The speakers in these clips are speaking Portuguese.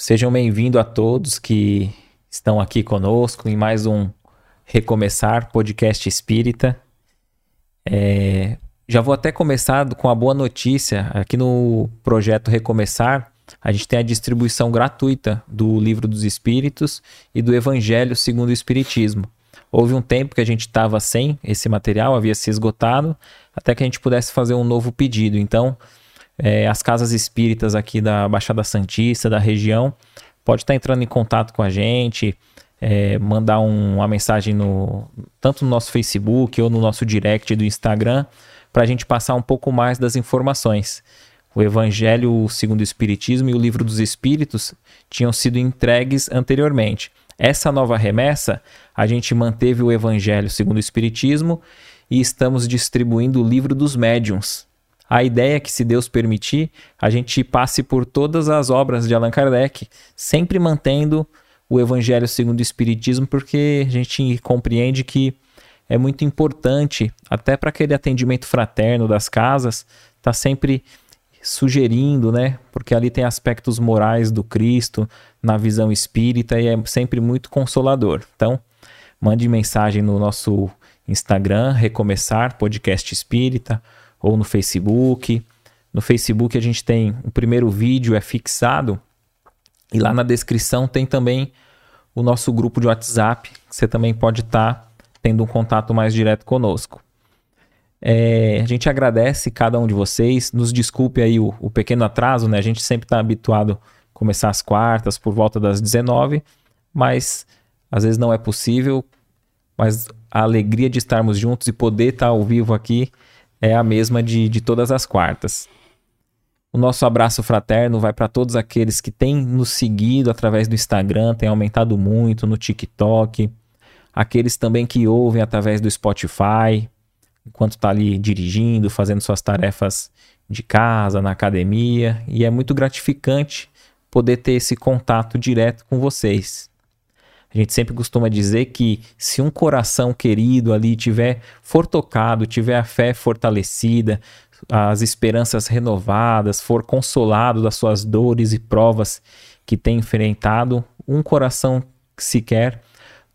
Sejam bem-vindos a todos que estão aqui conosco em mais um Recomeçar Podcast Espírita. É, já vou até começar com a boa notícia. Aqui no projeto Recomeçar, a gente tem a distribuição gratuita do Livro dos Espíritos e do Evangelho segundo o Espiritismo. Houve um tempo que a gente estava sem esse material, havia se esgotado, até que a gente pudesse fazer um novo pedido. Então, é, as casas espíritas aqui da Baixada Santista, da região, pode estar entrando em contato com a gente, é, mandar um, uma mensagem no tanto no nosso Facebook ou no nosso direct do Instagram para a gente passar um pouco mais das informações. O Evangelho segundo o Espiritismo e o Livro dos Espíritos tinham sido entregues anteriormente. Essa nova remessa, a gente manteve o Evangelho segundo o Espiritismo e estamos distribuindo o Livro dos Médiuns, a ideia é que, se Deus permitir, a gente passe por todas as obras de Allan Kardec, sempre mantendo o Evangelho segundo o Espiritismo, porque a gente compreende que é muito importante, até para aquele atendimento fraterno das casas, tá sempre sugerindo, né? Porque ali tem aspectos morais do Cristo na visão espírita e é sempre muito consolador. Então, mande mensagem no nosso Instagram, Recomeçar Podcast Espírita, ou no Facebook. No Facebook a gente tem o primeiro vídeo é fixado e lá na descrição tem também o nosso grupo de WhatsApp, você também pode estar tá tendo um contato mais direto conosco. É, a gente agradece cada um de vocês, nos desculpe aí o, o pequeno atraso, né? A gente sempre está habituado a começar as quartas por volta das 19, mas às vezes não é possível. Mas a alegria de estarmos juntos e poder estar tá ao vivo aqui é a mesma de, de todas as quartas. O nosso abraço fraterno vai para todos aqueles que têm nos seguido através do Instagram, tem aumentado muito no TikTok, aqueles também que ouvem através do Spotify, enquanto está ali dirigindo, fazendo suas tarefas de casa, na academia, e é muito gratificante poder ter esse contato direto com vocês. A gente sempre costuma dizer que se um coração querido ali tiver for tocado, tiver a fé fortalecida, as esperanças renovadas, for consolado das suas dores e provas que tem enfrentado, um coração sequer,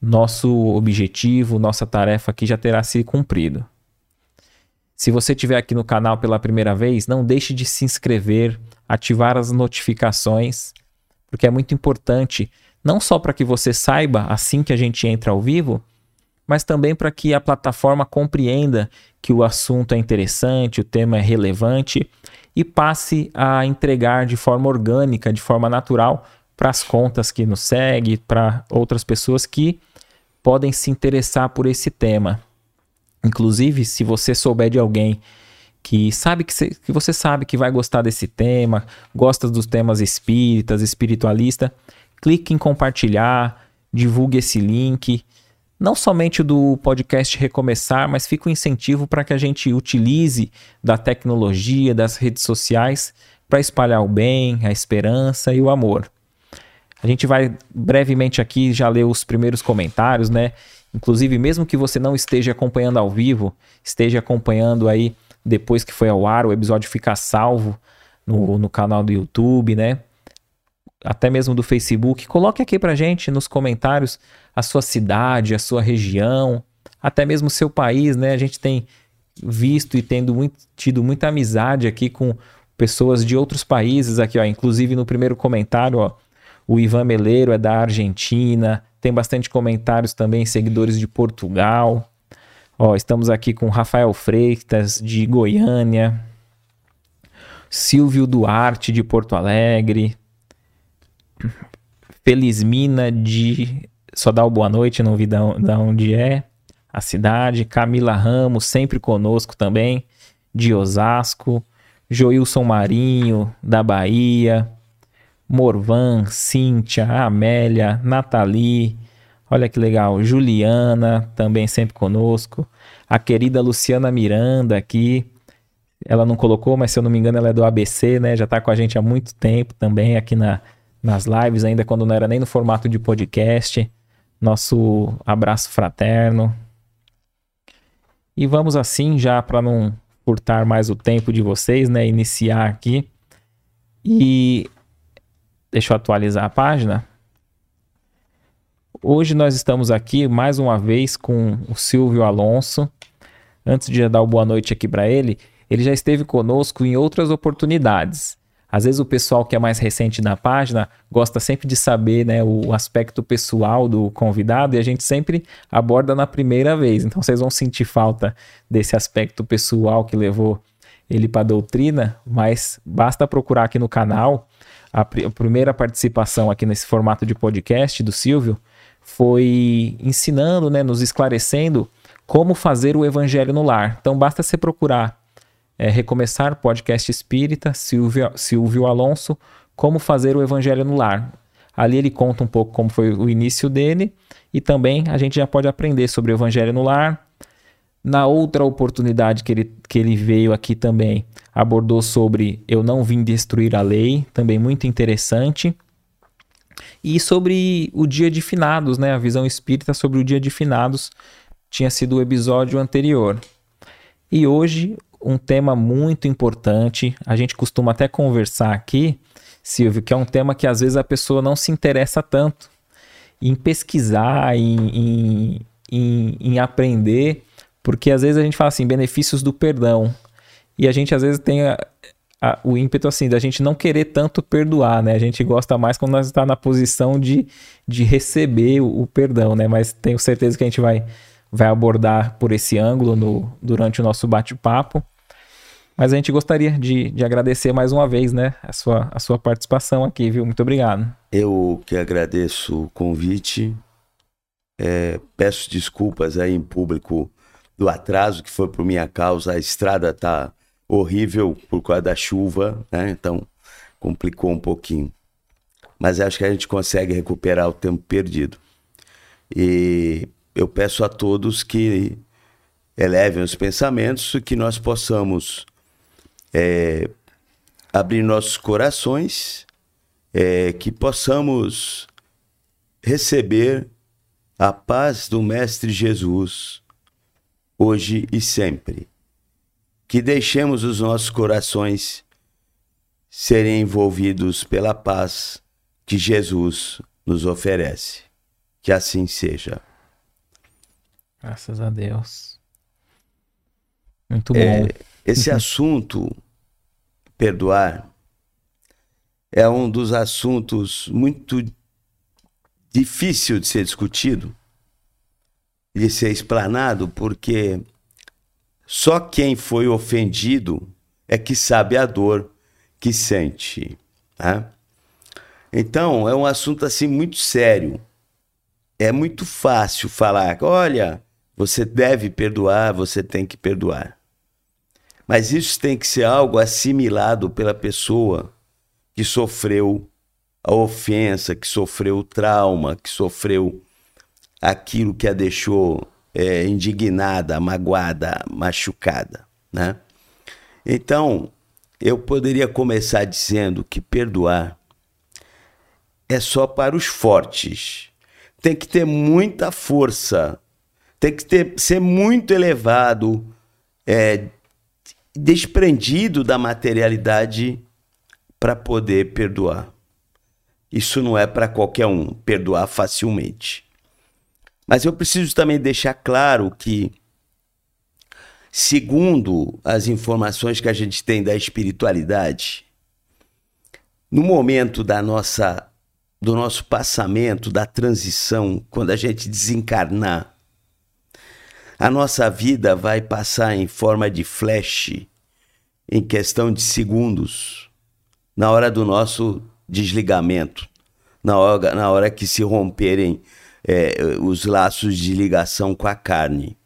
nosso objetivo, nossa tarefa aqui já terá sido cumprido. Se você estiver aqui no canal pela primeira vez, não deixe de se inscrever, ativar as notificações, porque é muito importante não só para que você saiba assim que a gente entra ao vivo, mas também para que a plataforma compreenda que o assunto é interessante, o tema é relevante e passe a entregar de forma orgânica, de forma natural para as contas que nos seguem, para outras pessoas que podem se interessar por esse tema. Inclusive, se você souber de alguém que sabe que, que você sabe que vai gostar desse tema, gosta dos temas espíritas, espiritualista, clique em compartilhar, divulgue esse link. Não somente do podcast Recomeçar, mas fica o um incentivo para que a gente utilize da tecnologia, das redes sociais, para espalhar o bem, a esperança e o amor. A gente vai brevemente aqui já ler os primeiros comentários, né? Inclusive, mesmo que você não esteja acompanhando ao vivo, esteja acompanhando aí depois que foi ao ar, o episódio fica salvo no, no canal do YouTube, né? Até mesmo do Facebook, coloque aqui pra gente nos comentários a sua cidade, a sua região, até mesmo o seu país, né? A gente tem visto e tendo muito, tido muita amizade aqui com pessoas de outros países aqui, ó. Inclusive no primeiro comentário, ó, o Ivan Meleiro é da Argentina, tem bastante comentários também, seguidores de Portugal. Ó, estamos aqui com Rafael Freitas de Goiânia, Silvio Duarte de Porto Alegre, Felizmina de. Só dá o boa noite, não vi da, da onde é a cidade. Camila Ramos, sempre conosco também, de Osasco. Joilson Marinho, da Bahia. Morvan, Cíntia, Amélia, Nathalie. Olha que legal. Juliana, também sempre conosco. A querida Luciana Miranda aqui. Ela não colocou, mas se eu não me engano, ela é do ABC, né? Já está com a gente há muito tempo também aqui na, nas lives, ainda quando não era nem no formato de podcast. Nosso abraço fraterno. E vamos assim, já para não furtar mais o tempo de vocês, né? Iniciar aqui. E Deixa eu atualizar a página. Hoje nós estamos aqui mais uma vez com o Silvio Alonso. Antes de dar uma boa noite aqui para ele, ele já esteve conosco em outras oportunidades. Às vezes o pessoal que é mais recente na página gosta sempre de saber né, o aspecto pessoal do convidado e a gente sempre aborda na primeira vez. Então vocês vão sentir falta desse aspecto pessoal que levou ele para a doutrina, mas basta procurar aqui no canal. A, pr a primeira participação aqui nesse formato de podcast do Silvio foi ensinando, né, nos esclarecendo como fazer o evangelho no lar. Então basta você procurar é, Recomeçar Podcast Espírita, Silvio, Silvio Alonso, Como Fazer o Evangelho no Lar. Ali ele conta um pouco como foi o início dele e também a gente já pode aprender sobre o Evangelho no Lar. Na outra oportunidade que ele, que ele veio aqui também, abordou sobre Eu Não Vim Destruir a Lei, também muito interessante. E sobre o dia de finados, né? A visão espírita sobre o dia de finados tinha sido o episódio anterior. E hoje um tema muito importante. A gente costuma até conversar aqui, Silvio, que é um tema que às vezes a pessoa não se interessa tanto em pesquisar, em, em, em, em aprender, porque às vezes a gente fala assim, benefícios do perdão. E a gente às vezes tem a, a, o ímpeto assim da gente não querer tanto perdoar, né? A gente gosta mais quando nós está na posição de, de receber o, o, perdão, né? Mas tenho certeza que a gente vai, vai abordar por esse ângulo no, durante o nosso bate-papo. Mas a gente gostaria de, de agradecer mais uma vez, né, a sua, a sua participação aqui, viu? Muito obrigado. Eu que agradeço o convite. É, peço desculpas aí em público do atraso que foi por minha causa. A estrada tá horrível por causa da chuva, né? Então complicou um pouquinho. Mas acho que a gente consegue recuperar o tempo perdido. E eu peço a todos que elevem os pensamentos e que nós possamos é, abrir nossos corações, é, que possamos receber a paz do Mestre Jesus, hoje e sempre. Que deixemos os nossos corações serem envolvidos pela paz que Jesus nos oferece. Que assim seja. Graças a Deus. Muito é, bom. É, esse assunto perdoar é um dos assuntos muito difícil de ser discutido, de ser explanado, porque só quem foi ofendido é que sabe a dor que sente. Né? Então, é um assunto assim muito sério. É muito fácil falar, olha, você deve perdoar, você tem que perdoar. Mas isso tem que ser algo assimilado pela pessoa que sofreu a ofensa, que sofreu o trauma, que sofreu aquilo que a deixou é, indignada, magoada, machucada, né? Então, eu poderia começar dizendo que perdoar é só para os fortes. Tem que ter muita força, tem que ter, ser muito elevado, é, desprendido da materialidade para poder perdoar. Isso não é para qualquer um perdoar facilmente. Mas eu preciso também deixar claro que, segundo as informações que a gente tem da espiritualidade, no momento da nossa do nosso passamento, da transição, quando a gente desencarnar, a nossa vida vai passar em forma de flash em questão de segundos, na hora do nosso desligamento, na hora, na hora que se romperem é, os laços de ligação com a carne.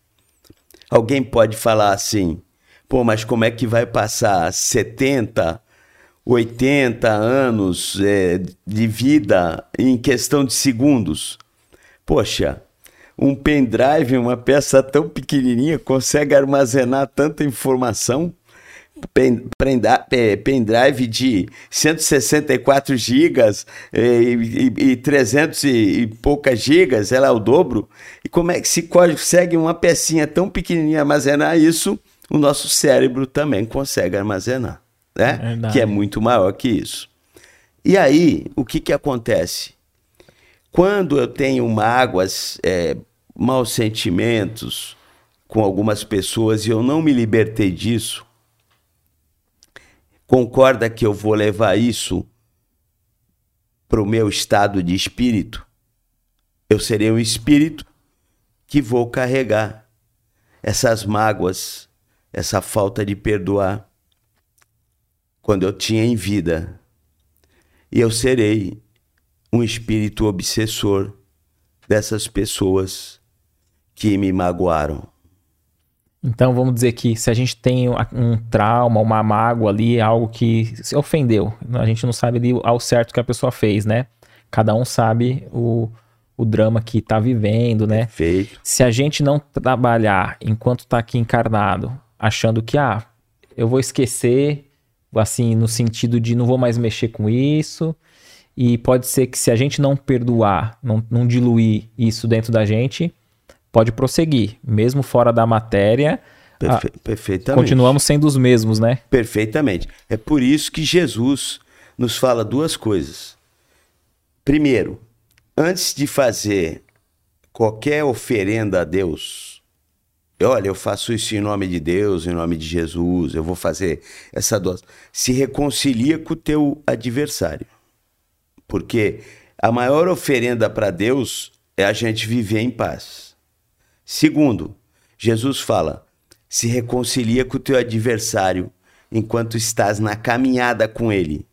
Alguém pode falar assim, pô, mas como é que vai passar 70, 80 anos é, de vida em questão de segundos? Poxa, um pendrive, uma peça tão pequenininha, consegue armazenar tanta informação. Pendrive de 164 gigas e, e, e 300 e, e poucas gigas, ela é o dobro. E como é que se consegue uma pecinha tão pequenininha armazenar isso? O nosso cérebro também consegue armazenar, né? É que é muito maior que isso. E aí, o que, que acontece? Quando eu tenho mágoas, é, maus sentimentos com algumas pessoas e eu não me libertei disso, concorda que eu vou levar isso para o meu estado de espírito? Eu serei um espírito que vou carregar essas mágoas, essa falta de perdoar quando eu tinha em vida. E eu serei um espírito obsessor dessas pessoas que me magoaram. Então vamos dizer que se a gente tem um trauma, uma mágoa ali, algo que se ofendeu, a gente não sabe ali ao certo que a pessoa fez, né? Cada um sabe o, o drama que está vivendo, né? Perfeito. Se a gente não trabalhar enquanto está aqui encarnado, achando que, ah, eu vou esquecer, assim, no sentido de não vou mais mexer com isso, e pode ser que se a gente não perdoar, não, não diluir isso dentro da gente, pode prosseguir, mesmo fora da matéria. Perfe a, perfeitamente. Continuamos sendo os mesmos, né? Perfeitamente. É por isso que Jesus nos fala duas coisas. Primeiro, antes de fazer qualquer oferenda a Deus, olha, eu faço isso em nome de Deus, em nome de Jesus, eu vou fazer essa dose. Se reconcilia com o teu adversário. Porque a maior oferenda para Deus é a gente viver em paz. Segundo, Jesus fala: se reconcilia com o teu adversário enquanto estás na caminhada com ele.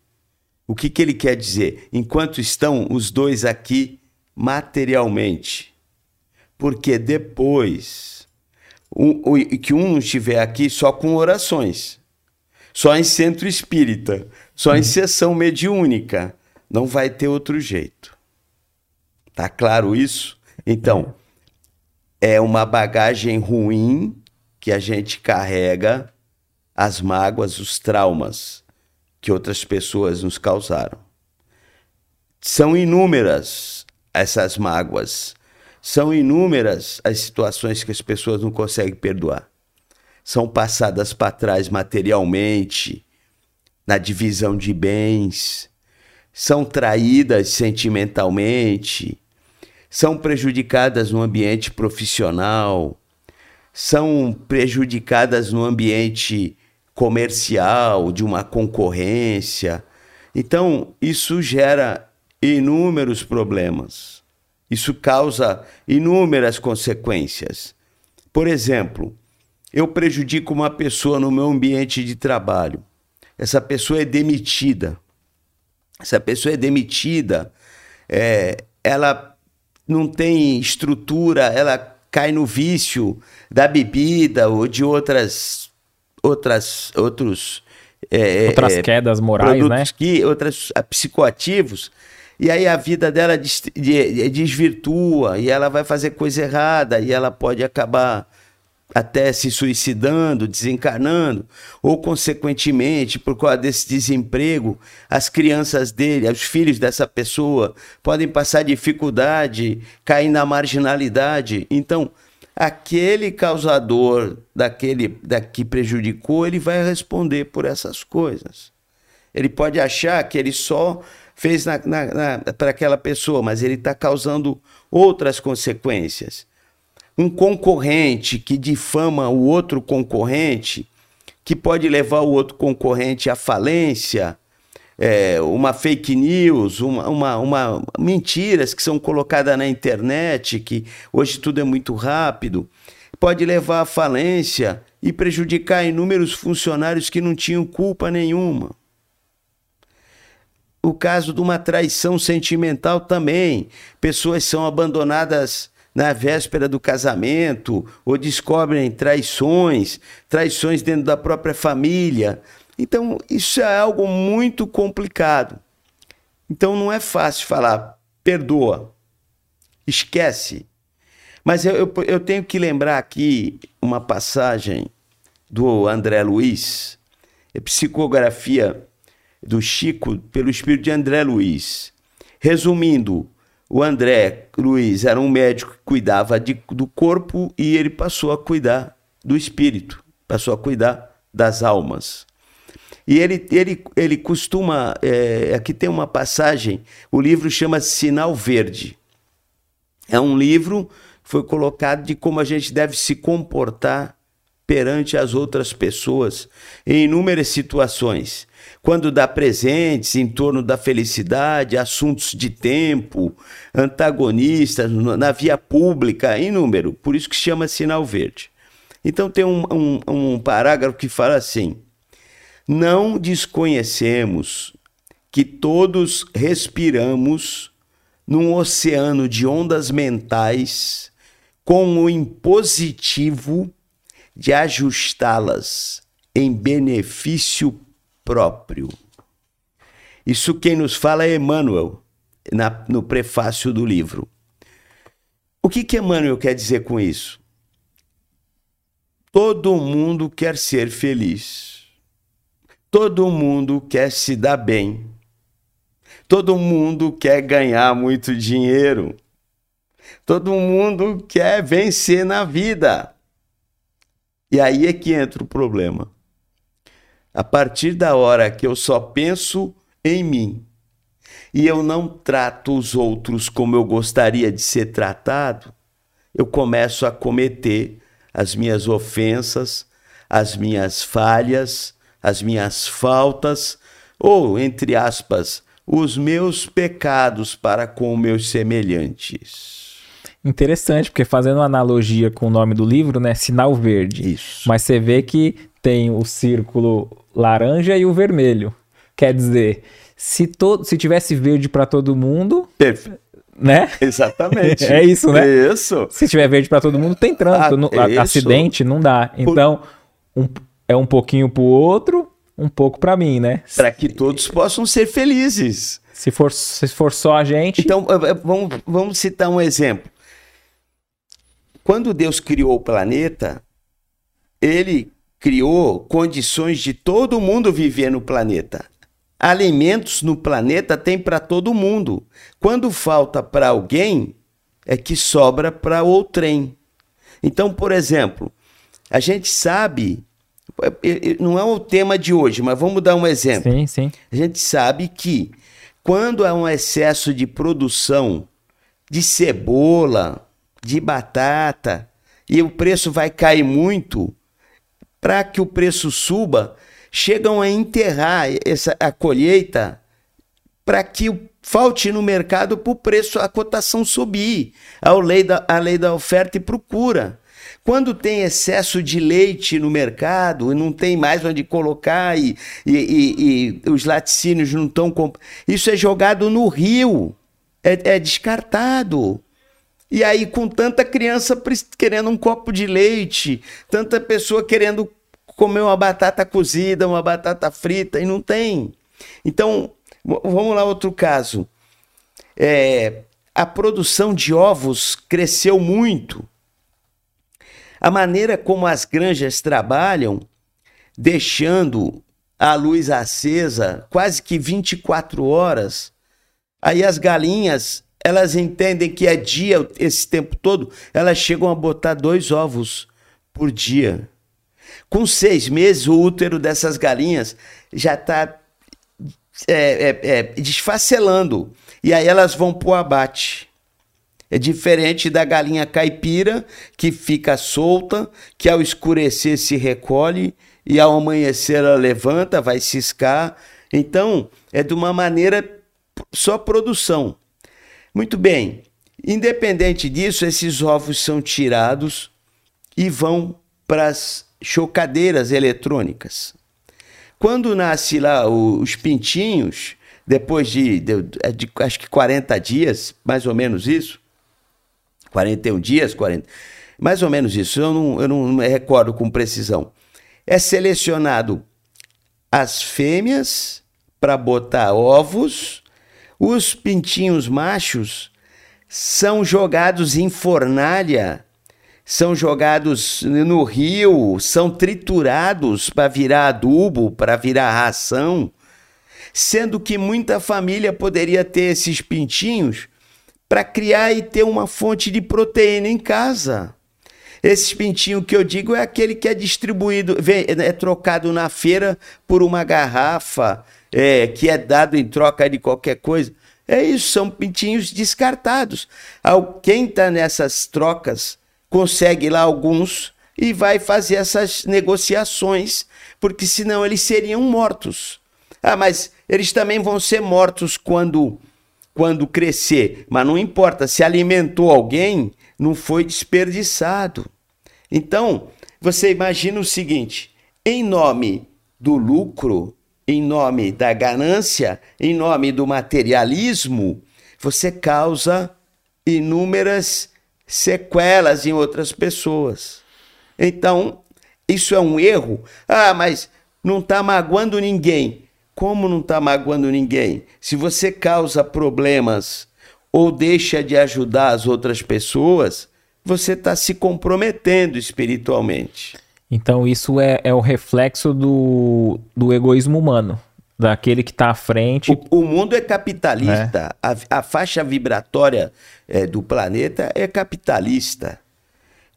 O que, que ele quer dizer? Enquanto estão os dois aqui materialmente. Porque depois um, que um estiver aqui só com orações, só em centro espírita, só em sessão mediúnica, não vai ter outro jeito. Tá claro isso? Então, é uma bagagem ruim que a gente carrega as mágoas, os traumas que outras pessoas nos causaram. São inúmeras essas mágoas, são inúmeras as situações que as pessoas não conseguem perdoar. São passadas para trás materialmente, na divisão de bens, são traídas sentimentalmente, são prejudicadas no ambiente profissional, são prejudicadas no ambiente comercial, de uma concorrência. Então, isso gera inúmeros problemas. Isso causa inúmeras consequências. Por exemplo, eu prejudico uma pessoa no meu ambiente de trabalho. Essa pessoa é demitida. Essa pessoa é demitida, é, ela não tem estrutura, ela cai no vício da bebida ou de outras outras, outros. É, é, outras é, quedas morais, né? Que, outros psicoativos. E aí a vida dela des, de, desvirtua e ela vai fazer coisa errada e ela pode acabar até se suicidando, desencarnando, ou consequentemente, por causa desse desemprego, as crianças dele, os filhos dessa pessoa podem passar dificuldade, cair na marginalidade. Então, aquele causador daquele da que prejudicou, ele vai responder por essas coisas. Ele pode achar que ele só fez para aquela pessoa, mas ele está causando outras consequências. Um concorrente que difama o outro concorrente, que pode levar o outro concorrente à falência, é, uma fake news, uma, uma, uma, mentiras que são colocadas na internet, que hoje tudo é muito rápido, pode levar à falência e prejudicar inúmeros funcionários que não tinham culpa nenhuma. O caso de uma traição sentimental também. Pessoas são abandonadas na véspera do casamento ou descobrem traições, traições dentro da própria família. Então, isso é algo muito complicado. Então, não é fácil falar, perdoa, esquece. Mas eu, eu, eu tenho que lembrar aqui uma passagem do André Luiz, é psicografia do Chico pelo espírito de André Luiz. Resumindo, o André Luiz era um médico que cuidava de, do corpo e ele passou a cuidar do espírito, passou a cuidar das almas. E ele, ele, ele costuma. É, aqui tem uma passagem, o livro chama Sinal Verde. É um livro que foi colocado de como a gente deve se comportar perante as outras pessoas em inúmeras situações. Quando dá presentes em torno da felicidade, assuntos de tempo, antagonistas, na via pública, inúmero. Por isso que chama sinal verde. Então tem um, um, um parágrafo que fala assim: Não desconhecemos que todos respiramos num oceano de ondas mentais com o impositivo de ajustá-las em benefício próprio. Isso quem nos fala é Emmanuel, na, no prefácio do livro. O que, que Emmanuel quer dizer com isso? Todo mundo quer ser feliz. Todo mundo quer se dar bem. Todo mundo quer ganhar muito dinheiro. Todo mundo quer vencer na vida. E aí é que entra o problema. A partir da hora que eu só penso em mim e eu não trato os outros como eu gostaria de ser tratado, eu começo a cometer as minhas ofensas, as minhas falhas, as minhas faltas, ou, entre aspas, os meus pecados para com meus semelhantes. Interessante, porque fazendo uma analogia com o nome do livro, né? Sinal verde. Isso. Mas você vê que tem o círculo laranja e o vermelho. Quer dizer, se, todo, se tivesse verde para todo mundo. Perfeito. Né? Exatamente. é isso, né? Isso. Se tiver verde para todo mundo, tem trânsito. Ah, no, acidente não dá. Então, um, é um pouquinho pro outro, um pouco para mim, né? Para que todos possam ser felizes. Se for, se for só a gente. Então, vamos, vamos citar um exemplo. Quando Deus criou o planeta, ele criou condições de todo mundo viver no planeta. Alimentos no planeta tem para todo mundo. Quando falta para alguém, é que sobra para outrem. Então, por exemplo, a gente sabe, não é o tema de hoje, mas vamos dar um exemplo. Sim, sim. A gente sabe que quando há um excesso de produção de cebola, de batata e o preço vai cair muito, para que o preço suba, chegam a enterrar essa, a colheita para que falte no mercado para o preço, a cotação subir, a lei, da, a lei da oferta e procura. Quando tem excesso de leite no mercado e não tem mais onde colocar e, e, e, e os laticínios não estão. Comp... Isso é jogado no rio, é, é descartado. E aí, com tanta criança querendo um copo de leite, tanta pessoa querendo comer uma batata cozida, uma batata frita, e não tem. Então, vamos lá, outro caso. É, a produção de ovos cresceu muito. A maneira como as granjas trabalham, deixando a luz acesa quase que 24 horas, aí as galinhas elas entendem que é dia esse tempo todo, elas chegam a botar dois ovos por dia. Com seis meses, o útero dessas galinhas já está é, é, é, desfacelando. E aí elas vão para o abate. É diferente da galinha caipira, que fica solta, que ao escurecer se recolhe e ao amanhecer ela levanta, vai ciscar. Então, é de uma maneira só produção. Muito bem. Independente disso, esses ovos são tirados e vão para as chocadeiras eletrônicas. Quando nasce lá os pintinhos, depois de, de, de, acho que 40 dias, mais ou menos isso, 41 dias, 40, mais ou menos isso, eu não, eu não me recordo com precisão. É selecionado as fêmeas para botar ovos os pintinhos machos são jogados em fornalha, são jogados no rio, são triturados para virar adubo, para virar ração, sendo que muita família poderia ter esses pintinhos para criar e ter uma fonte de proteína em casa. Esse pintinho que eu digo é aquele que é distribuído, é trocado na feira por uma garrafa, é, que é dado em troca de qualquer coisa. É isso, são pintinhos descartados. Quem está nessas trocas consegue lá alguns e vai fazer essas negociações, porque senão eles seriam mortos. Ah, mas eles também vão ser mortos quando quando crescer, mas não importa, se alimentou alguém, não foi desperdiçado. Então, você imagina o seguinte: em nome do lucro, em nome da ganância, em nome do materialismo, você causa inúmeras sequelas em outras pessoas. Então, isso é um erro. Ah, mas não está magoando ninguém. Como não está magoando ninguém? Se você causa problemas ou deixa de ajudar as outras pessoas, você está se comprometendo espiritualmente. Então, isso é, é o reflexo do, do egoísmo humano, daquele que está à frente. O, o, mundo é capitalista, é. A, a, faixa vibratória é, do planeta é capitalista.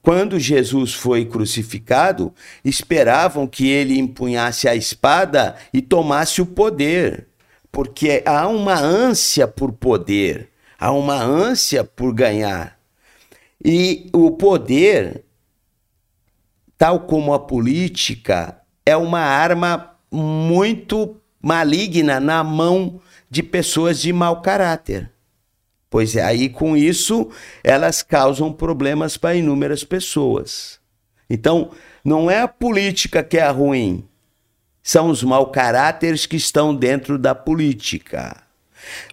Quando Jesus foi crucificado, esperavam que ele empunhasse a espada e tomasse o poder, porque há uma ânsia por poder, há uma ânsia por ganhar. E o poder tal como a política, é uma arma muito maligna na mão de pessoas de mau caráter. Pois é, aí com isso elas causam problemas para inúmeras pessoas. Então, não é a política que é ruim, são os mau caráteres que estão dentro da política.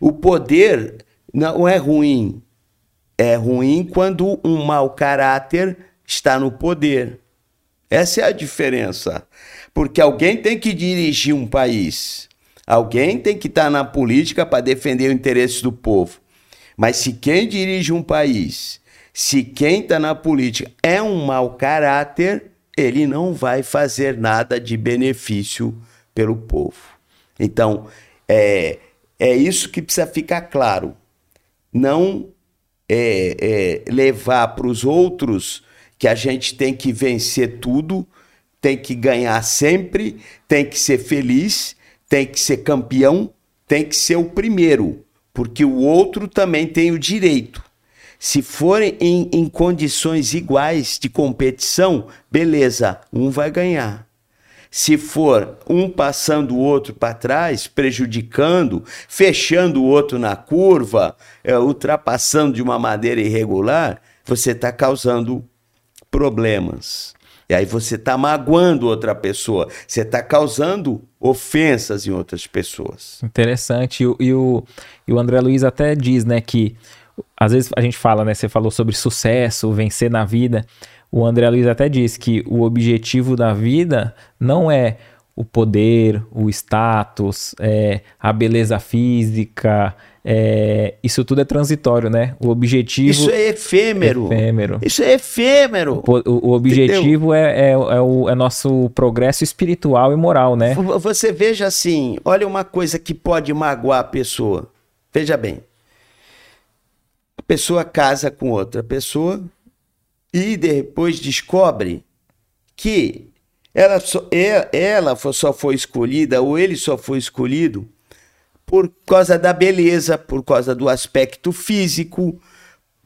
O poder não é ruim, é ruim quando um mau caráter está no poder. Essa é a diferença. Porque alguém tem que dirigir um país. Alguém tem que estar na política para defender o interesse do povo. Mas se quem dirige um país, se quem está na política é um mau caráter, ele não vai fazer nada de benefício pelo povo. Então, é, é isso que precisa ficar claro. Não é, é levar para os outros que a gente tem que vencer tudo, tem que ganhar sempre, tem que ser feliz, tem que ser campeão, tem que ser o primeiro, porque o outro também tem o direito. Se forem em, em condições iguais de competição, beleza, um vai ganhar. Se for um passando o outro para trás, prejudicando, fechando o outro na curva, é, ultrapassando de uma maneira irregular, você está causando problemas. E aí você está magoando outra pessoa, você está causando ofensas em outras pessoas. Interessante. E, e, o, e o André Luiz até diz, né, que às vezes a gente fala, né, você falou sobre sucesso, vencer na vida. O André Luiz até diz que o objetivo da vida não é o poder, o status, é, a beleza física, é, isso tudo é transitório, né? O objetivo. Isso é efêmero. efêmero. Isso é efêmero. O, o objetivo é, é, é, o é nosso progresso espiritual e moral, né? Você veja assim: olha uma coisa que pode magoar a pessoa. Veja bem. A pessoa casa com outra pessoa e depois descobre que ela só, ela só foi escolhida ou ele só foi escolhido por causa da beleza, por causa do aspecto físico,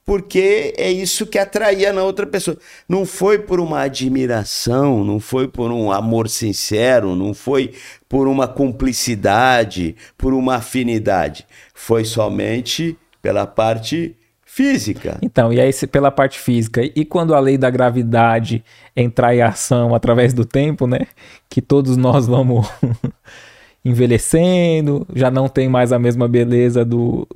porque é isso que atraía na outra pessoa. Não foi por uma admiração, não foi por um amor sincero, não foi por uma cumplicidade, por uma afinidade. Foi somente pela parte física. Então, e aí pela parte física. E quando a lei da gravidade entrar em ação através do tempo, né? Que todos nós vamos envelhecendo, já não tem mais a mesma beleza do,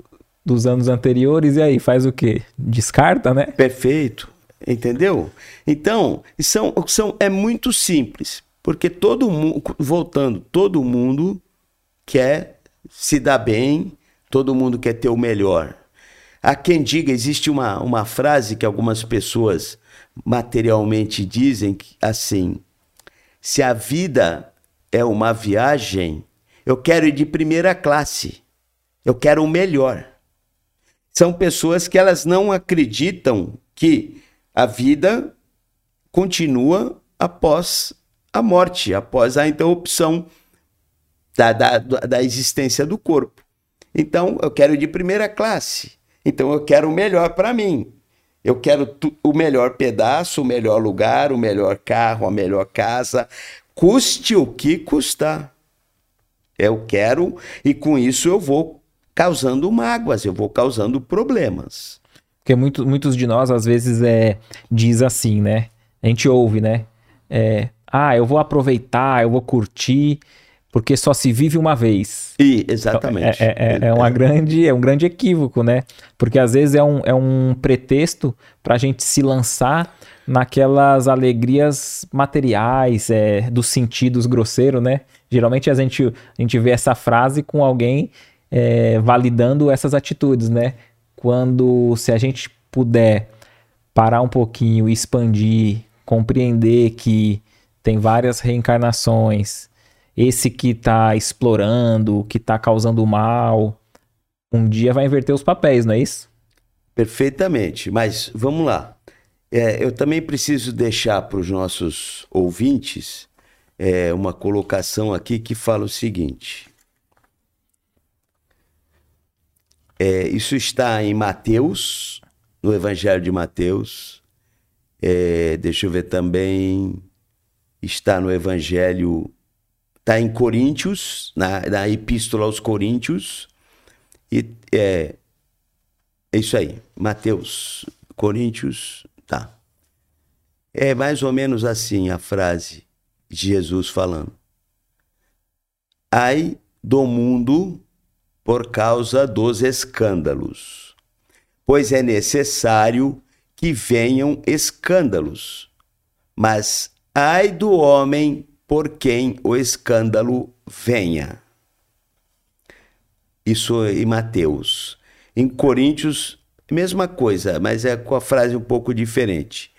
dos anos anteriores, e aí faz o quê? Descarta, né? Perfeito. Entendeu? Então, são, são, é muito simples, porque todo mundo, voltando, todo mundo quer se dar bem, todo mundo quer ter o melhor. Há quem diga, existe uma, uma frase que algumas pessoas materialmente dizem assim: se a vida é uma viagem, eu quero ir de primeira classe. Eu quero o melhor. São pessoas que elas não acreditam que a vida continua após a morte, após a interrupção da, da, da existência do corpo. Então, eu quero de primeira classe. Então, eu quero o melhor para mim. Eu quero o melhor pedaço, o melhor lugar, o melhor carro, a melhor casa, custe o que custar. Eu quero, e com isso eu vou causando mágoas, eu vou causando problemas. Porque muito, muitos de nós, às vezes, é, diz assim, né? A gente ouve, né? É, ah, eu vou aproveitar, eu vou curtir, porque só se vive uma vez. E, exatamente. Então, é, é, é, uma grande, é um grande equívoco, né? Porque às vezes é um, é um pretexto para a gente se lançar naquelas alegrias materiais, é, dos sentidos grosseiros, né? Geralmente a gente, a gente vê essa frase com alguém é, validando essas atitudes, né? Quando, se a gente puder parar um pouquinho, expandir, compreender que tem várias reencarnações, esse que está explorando, que está causando mal, um dia vai inverter os papéis, não é isso? Perfeitamente, mas vamos lá. É, eu também preciso deixar para os nossos ouvintes é, uma colocação aqui que fala o seguinte. É, isso está em Mateus, no Evangelho de Mateus. É, deixa eu ver também. Está no Evangelho Está em Coríntios, na, na Epístola aos Coríntios. E é, é isso aí, Mateus, Coríntios, tá. É mais ou menos assim a frase de Jesus falando. Ai do mundo por causa dos escândalos, pois é necessário que venham escândalos, mas ai do homem por quem o escândalo venha. Isso em Mateus. Em Coríntios, mesma coisa, mas é com a frase um pouco diferente.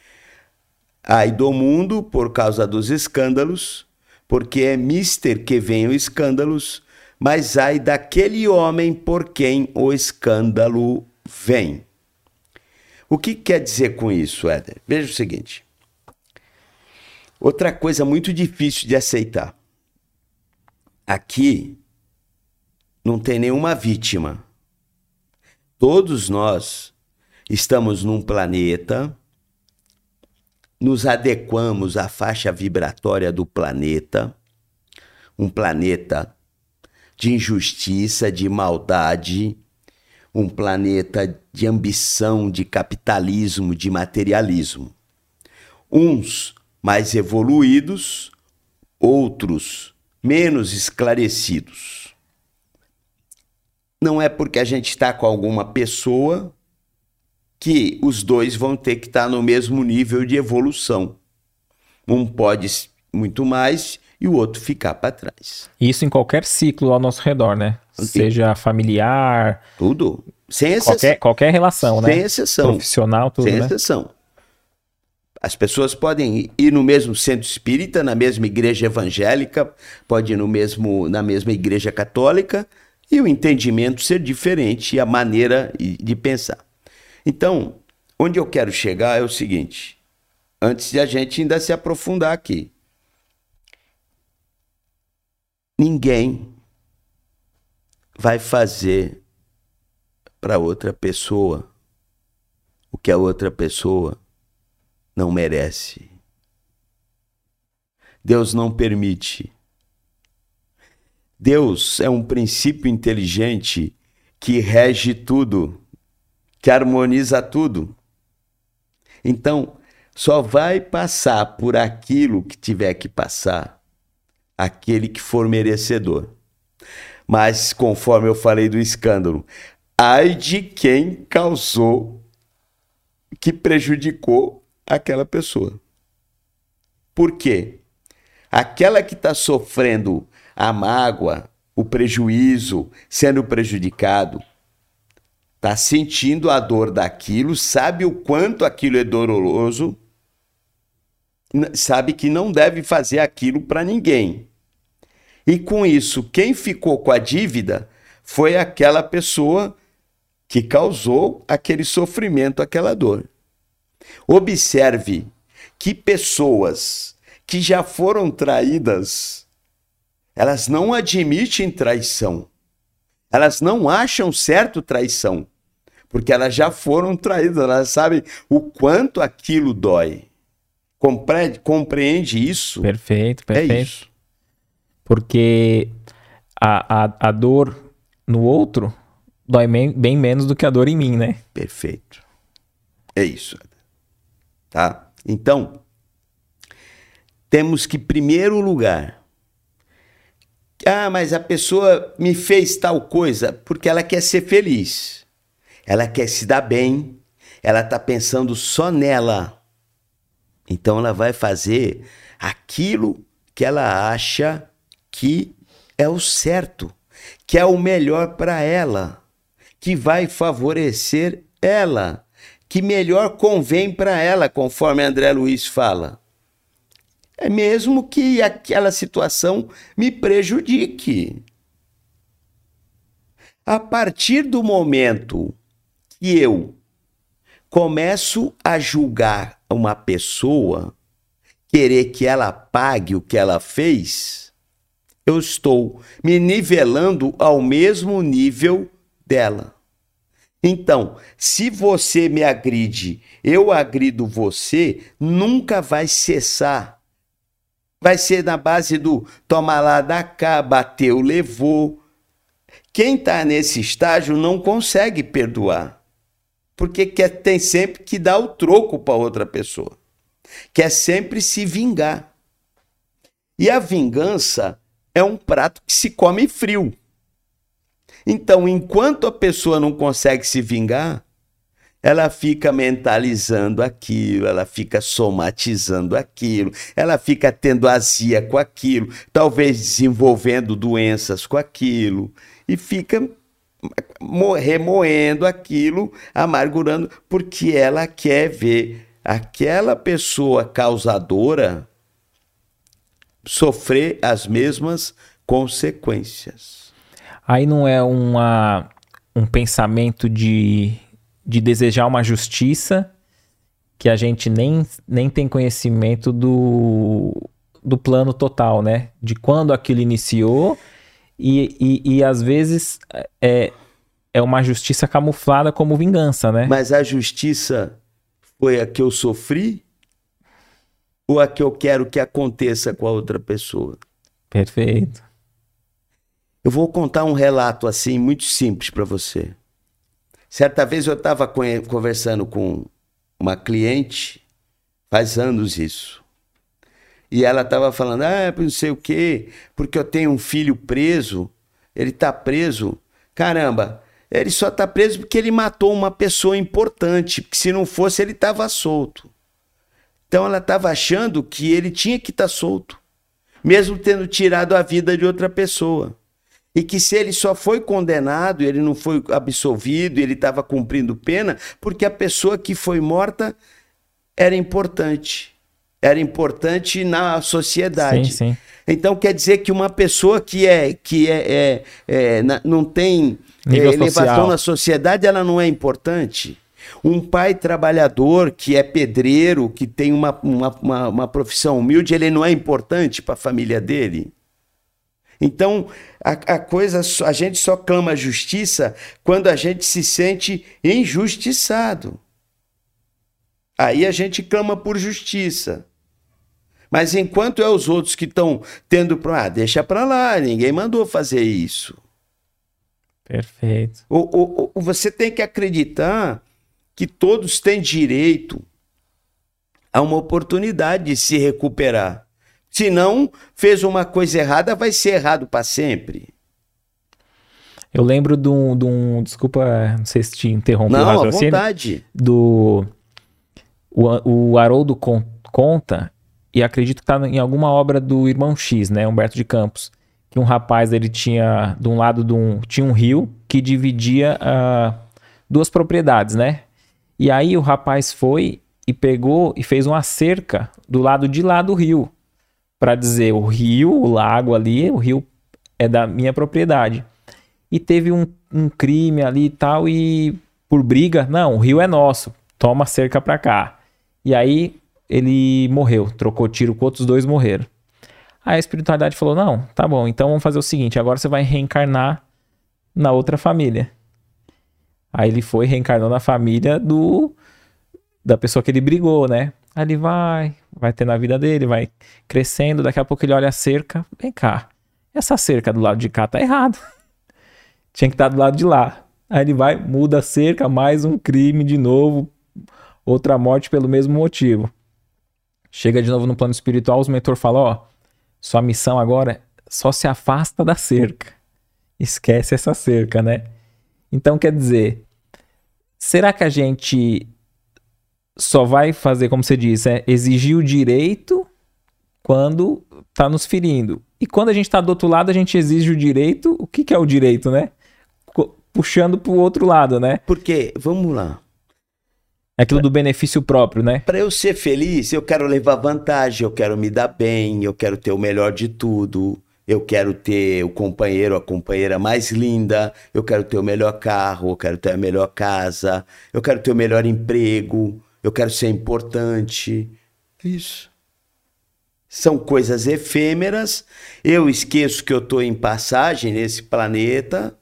Ai do mundo por causa dos escândalos, porque é mister que venham escândalos, mas ai daquele homem por quem o escândalo vem. O que quer dizer com isso, Éder? Veja o seguinte. Outra coisa muito difícil de aceitar. Aqui não tem nenhuma vítima. Todos nós estamos num planeta, nos adequamos à faixa vibratória do planeta, um planeta de injustiça, de maldade, um planeta de ambição, de capitalismo, de materialismo. Uns mais evoluídos, outros menos esclarecidos. Não é porque a gente está com alguma pessoa que os dois vão ter que estar tá no mesmo nível de evolução. Um pode muito mais e o outro ficar para trás. Isso em qualquer ciclo ao nosso redor, né? Seja familiar. Tudo. Sem exceção. Qualquer, qualquer relação, Sem né? Sem exceção. Profissional, tudo, Sem né? exceção. As pessoas podem ir no mesmo centro espírita, na mesma igreja evangélica, pode ir no mesmo, na mesma igreja católica, e o entendimento ser diferente e a maneira de pensar. Então, onde eu quero chegar é o seguinte: antes de a gente ainda se aprofundar aqui, ninguém vai fazer para outra pessoa o que a outra pessoa não merece. Deus não permite. Deus é um princípio inteligente que rege tudo, que harmoniza tudo. Então, só vai passar por aquilo que tiver que passar aquele que for merecedor. Mas, conforme eu falei do escândalo, ai de quem causou, que prejudicou aquela pessoa. Por quê? Aquela que está sofrendo a mágoa, o prejuízo, sendo prejudicado, está sentindo a dor daquilo, sabe o quanto aquilo é doloroso, sabe que não deve fazer aquilo para ninguém. E com isso, quem ficou com a dívida foi aquela pessoa que causou aquele sofrimento, aquela dor. Observe que pessoas que já foram traídas, elas não admitem traição. Elas não acham certo traição, porque elas já foram traídas, elas sabem o quanto aquilo dói. Compreende, compreende isso? Perfeito, perfeito. É isso. Porque a, a, a dor no outro dói bem menos do que a dor em mim, né? Perfeito. É isso. Tá? Então, temos que, em primeiro lugar, ah, mas a pessoa me fez tal coisa porque ela quer ser feliz. Ela quer se dar bem. Ela está pensando só nela. Então ela vai fazer aquilo que ela acha que é o certo, que é o melhor para ela, que vai favorecer ela, que melhor convém para ela, conforme André Luiz fala. É mesmo que aquela situação me prejudique. A partir do momento que eu começo a julgar uma pessoa, querer que ela pague o que ela fez, eu estou me nivelando ao mesmo nível dela. Então, se você me agride, eu agrido você, nunca vai cessar vai ser na base do toma lá, dá cá, bateu, levou. Quem está nesse estágio não consegue perdoar, porque quer, tem sempre que dar o troco para outra pessoa, quer sempre se vingar. E a vingança é um prato que se come frio. Então, enquanto a pessoa não consegue se vingar, ela fica mentalizando aquilo, ela fica somatizando aquilo, ela fica tendo azia com aquilo, talvez desenvolvendo doenças com aquilo, e fica remoendo aquilo, amargurando, porque ela quer ver aquela pessoa causadora sofrer as mesmas consequências. Aí não é uma, um pensamento de de desejar uma justiça que a gente nem, nem tem conhecimento do, do plano total, né? De quando aquilo iniciou e, e, e às vezes é, é uma justiça camuflada como vingança, né? Mas a justiça foi a que eu sofri ou a que eu quero que aconteça com a outra pessoa? Perfeito. Eu vou contar um relato assim muito simples para você. Certa vez eu estava conversando com uma cliente, faz anos isso. E ela estava falando, ah, não sei o quê, porque eu tenho um filho preso, ele está preso. Caramba, ele só está preso porque ele matou uma pessoa importante, porque se não fosse ele estava solto. Então ela estava achando que ele tinha que estar tá solto, mesmo tendo tirado a vida de outra pessoa e que se ele só foi condenado, ele não foi absolvido, ele estava cumprindo pena, porque a pessoa que foi morta era importante. Era importante na sociedade. Sim, sim. Então quer dizer que uma pessoa que é que é, é, é não tem é, elevação social. na sociedade, ela não é importante. Um pai trabalhador que é pedreiro, que tem uma, uma, uma, uma profissão humilde, ele não é importante para a família dele. Então, a, a, coisa, a gente só clama justiça quando a gente se sente injustiçado. Aí a gente clama por justiça. Mas enquanto é os outros que estão tendo para, ah, deixa para lá, ninguém mandou fazer isso. Perfeito. Ou, ou, ou, você tem que acreditar que todos têm direito a uma oportunidade de se recuperar. Se não fez uma coisa errada, vai ser errado para sempre. Eu lembro de um, de um, Desculpa, não sei se te interrompi não, à vontade. Do. O, o Haroldo conta, e acredito que está em alguma obra do irmão X, né? Humberto de Campos. Que um rapaz, ele tinha. De um lado de um. Tinha um rio que dividia uh, duas propriedades, né? E aí o rapaz foi e pegou e fez uma cerca do lado de lá do rio para dizer o rio, o lago ali, o rio é da minha propriedade. E teve um, um crime ali e tal, e por briga, não, o rio é nosso, toma cerca para cá. E aí ele morreu, trocou tiro com outros dois morreram. Aí a espiritualidade falou: não, tá bom, então vamos fazer o seguinte: agora você vai reencarnar na outra família. Aí ele foi, reencarnou na família do da pessoa que ele brigou, né? Aí ele vai, vai ter na vida dele, vai crescendo, daqui a pouco ele olha a cerca, vem cá, essa cerca do lado de cá tá errado. Tinha que estar tá do lado de lá. Aí ele vai, muda a cerca, mais um crime de novo, outra morte pelo mesmo motivo. Chega de novo no plano espiritual, os mentor falam, ó, sua missão agora só se afasta da cerca. Esquece essa cerca, né? Então quer dizer, será que a gente só vai fazer, como você disse, é exigir o direito quando tá nos ferindo. E quando a gente tá do outro lado, a gente exige o direito. O que, que é o direito, né? Puxando pro outro lado, né? Porque, vamos lá. É aquilo do benefício próprio, né? Para eu ser feliz, eu quero levar vantagem, eu quero me dar bem, eu quero ter o melhor de tudo, eu quero ter o companheiro, a companheira mais linda, eu quero ter o melhor carro, eu quero ter a melhor casa, eu quero ter o melhor emprego, eu quero ser importante. Isso. São coisas efêmeras. Eu esqueço que eu estou em passagem nesse planeta.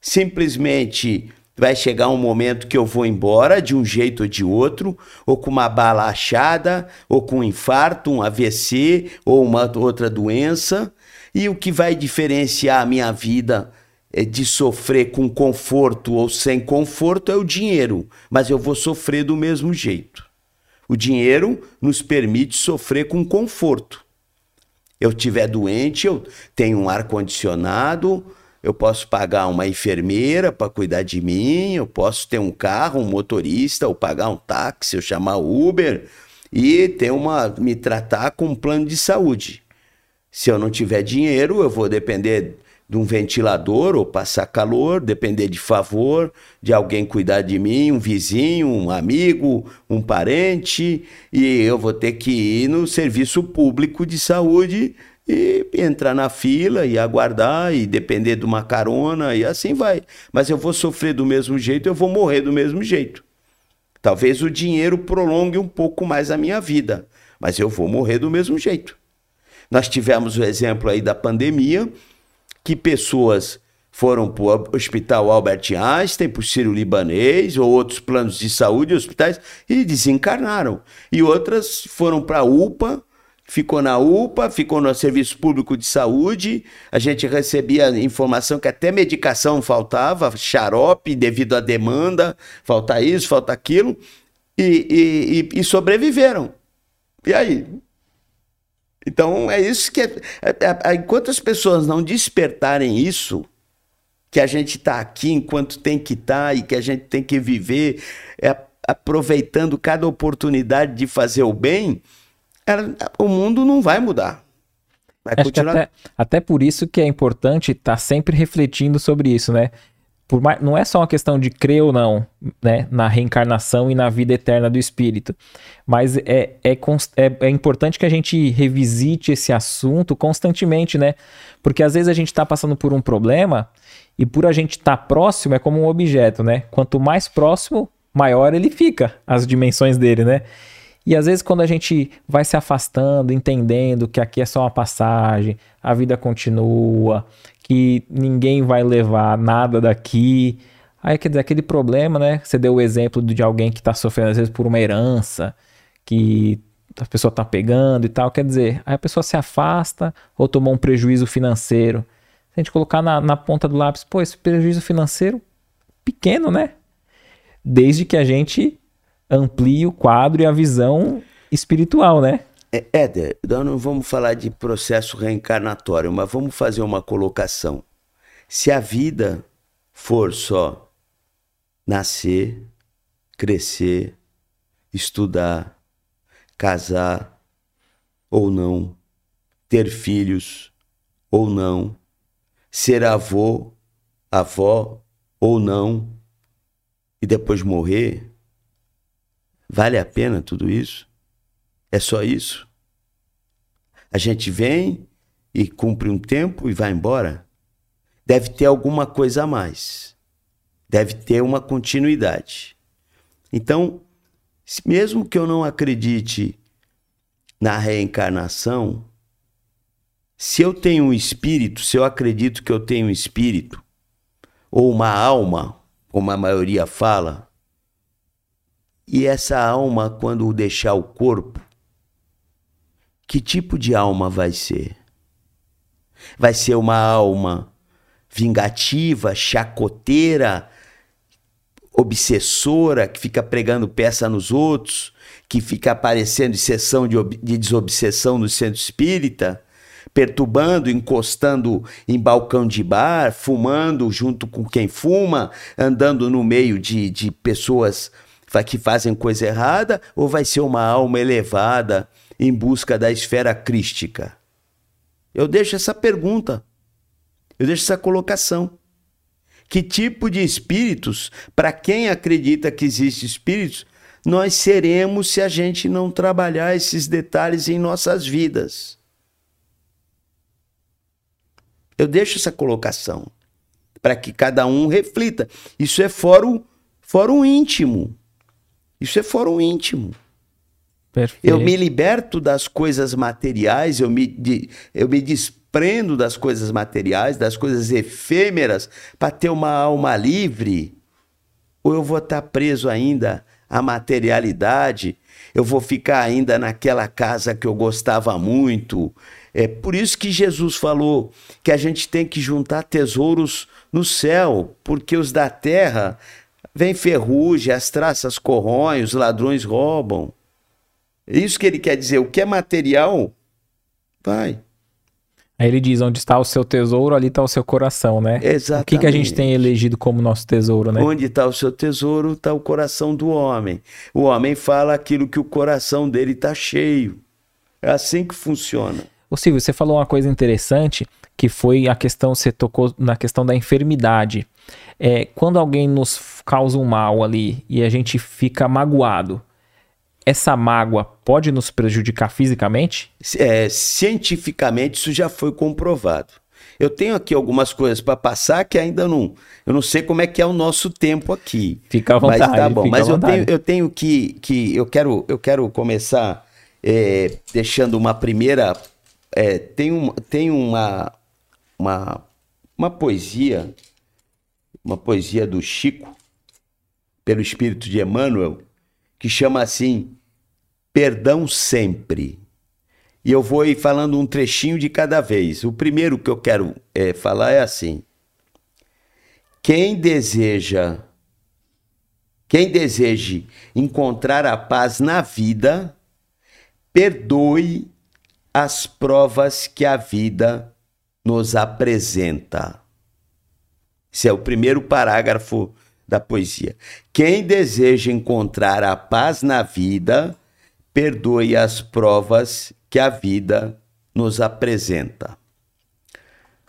Simplesmente vai chegar um momento que eu vou embora de um jeito ou de outro, ou com uma bala achada, ou com um infarto, um AVC, ou uma outra doença. E o que vai diferenciar a minha vida de sofrer com conforto ou sem conforto é o dinheiro, mas eu vou sofrer do mesmo jeito. O dinheiro nos permite sofrer com conforto. Eu tiver doente, eu tenho um ar condicionado, eu posso pagar uma enfermeira para cuidar de mim, eu posso ter um carro, um motorista, ou pagar um táxi, ou chamar Uber e ter uma me tratar com um plano de saúde. Se eu não tiver dinheiro, eu vou depender de um ventilador ou passar calor, depender de favor, de alguém cuidar de mim, um vizinho, um amigo, um parente, e eu vou ter que ir no serviço público de saúde e entrar na fila e aguardar e depender de uma carona e assim vai. Mas eu vou sofrer do mesmo jeito, eu vou morrer do mesmo jeito. Talvez o dinheiro prolongue um pouco mais a minha vida, mas eu vou morrer do mesmo jeito. Nós tivemos o exemplo aí da pandemia, que pessoas foram para o Hospital Albert Einstein, para o Ciro Libanês, ou outros planos de saúde, hospitais, e desencarnaram. E outras foram para a UPA, ficou na UPA, ficou no Serviço Público de Saúde. A gente recebia informação que até medicação faltava, xarope devido à demanda, falta isso, falta aquilo, e, e, e sobreviveram. E aí? Então é isso que. É, é, é, enquanto as pessoas não despertarem isso, que a gente está aqui enquanto tem que estar tá, e que a gente tem que viver, é, aproveitando cada oportunidade de fazer o bem, o mundo não vai mudar. Vai continuar... até, até por isso que é importante estar tá sempre refletindo sobre isso, né? Por mais, não é só uma questão de crer ou não né, na reencarnação e na vida eterna do espírito, mas é, é, é, é importante que a gente revisite esse assunto constantemente, né? Porque às vezes a gente está passando por um problema e por a gente estar tá próximo é como um objeto, né? Quanto mais próximo, maior ele fica, as dimensões dele, né? E às vezes quando a gente vai se afastando, entendendo que aqui é só uma passagem, a vida continua, que ninguém vai levar nada daqui. Aí, quer dizer, aquele problema, né? Você deu o exemplo de alguém que está sofrendo, às vezes, por uma herança, que a pessoa está pegando e tal. Quer dizer, aí a pessoa se afasta ou tomou um prejuízo financeiro. Se a gente colocar na, na ponta do lápis, pô, esse prejuízo financeiro pequeno, né? Desde que a gente amplie o quadro e a visão espiritual, né? É, Éder, nós não vamos falar de processo reencarnatório, mas vamos fazer uma colocação. Se a vida for só nascer, crescer, estudar, casar ou não, ter filhos ou não, ser avô, avó ou não, e depois morrer, vale a pena tudo isso? É só isso? A gente vem e cumpre um tempo e vai embora? Deve ter alguma coisa a mais. Deve ter uma continuidade. Então, mesmo que eu não acredite na reencarnação, se eu tenho um espírito, se eu acredito que eu tenho um espírito, ou uma alma, como a maioria fala, e essa alma, quando deixar o corpo, que tipo de alma vai ser? Vai ser uma alma vingativa, chacoteira, obsessora, que fica pregando peça nos outros, que fica aparecendo em sessão de, de desobsessão no centro espírita, perturbando, encostando em balcão de bar, fumando junto com quem fuma, andando no meio de, de pessoas que fazem coisa errada, ou vai ser uma alma elevada em busca da esfera crística? Eu deixo essa pergunta, eu deixo essa colocação. Que tipo de espíritos, para quem acredita que existe espíritos, nós seremos se a gente não trabalhar esses detalhes em nossas vidas? Eu deixo essa colocação para que cada um reflita. Isso é fórum, fórum íntimo. Isso é fórum íntimo. Perfeito. Eu me liberto das coisas materiais, eu me, de, eu me desprendo das coisas materiais, das coisas efêmeras, para ter uma alma livre? Ou eu vou estar preso ainda à materialidade? Eu vou ficar ainda naquela casa que eu gostava muito? É por isso que Jesus falou que a gente tem que juntar tesouros no céu, porque os da terra vem ferrugem, as traças corroem, os ladrões roubam. É isso que ele quer dizer. O que é material, vai. Aí ele diz: onde está o seu tesouro, ali está o seu coração, né? Exatamente. O que, que a gente tem elegido como nosso tesouro, né? Onde está o seu tesouro, está o coração do homem. O homem fala aquilo que o coração dele está cheio. É assim que funciona. Ô Silvio, você falou uma coisa interessante, que foi a questão, você tocou na questão da enfermidade. É, quando alguém nos causa um mal ali e a gente fica magoado, essa mágoa pode nos prejudicar fisicamente? É, cientificamente isso já foi comprovado. Eu tenho aqui algumas coisas para passar que ainda não. Eu não sei como é que é o nosso tempo aqui. Fica à vontade. Mas tá bom. Mas eu tenho, eu tenho que, que eu quero eu quero começar é, deixando uma primeira. É, tem um, tem uma, uma uma poesia, uma poesia do Chico pelo espírito de Emmanuel que chama assim perdão sempre. E eu vou falando um trechinho de cada vez. O primeiro que eu quero é, falar é assim: quem deseja, quem deseje encontrar a paz na vida, perdoe as provas que a vida nos apresenta. Esse é o primeiro parágrafo da poesia. Quem deseja encontrar a paz na vida, perdoe as provas que a vida nos apresenta.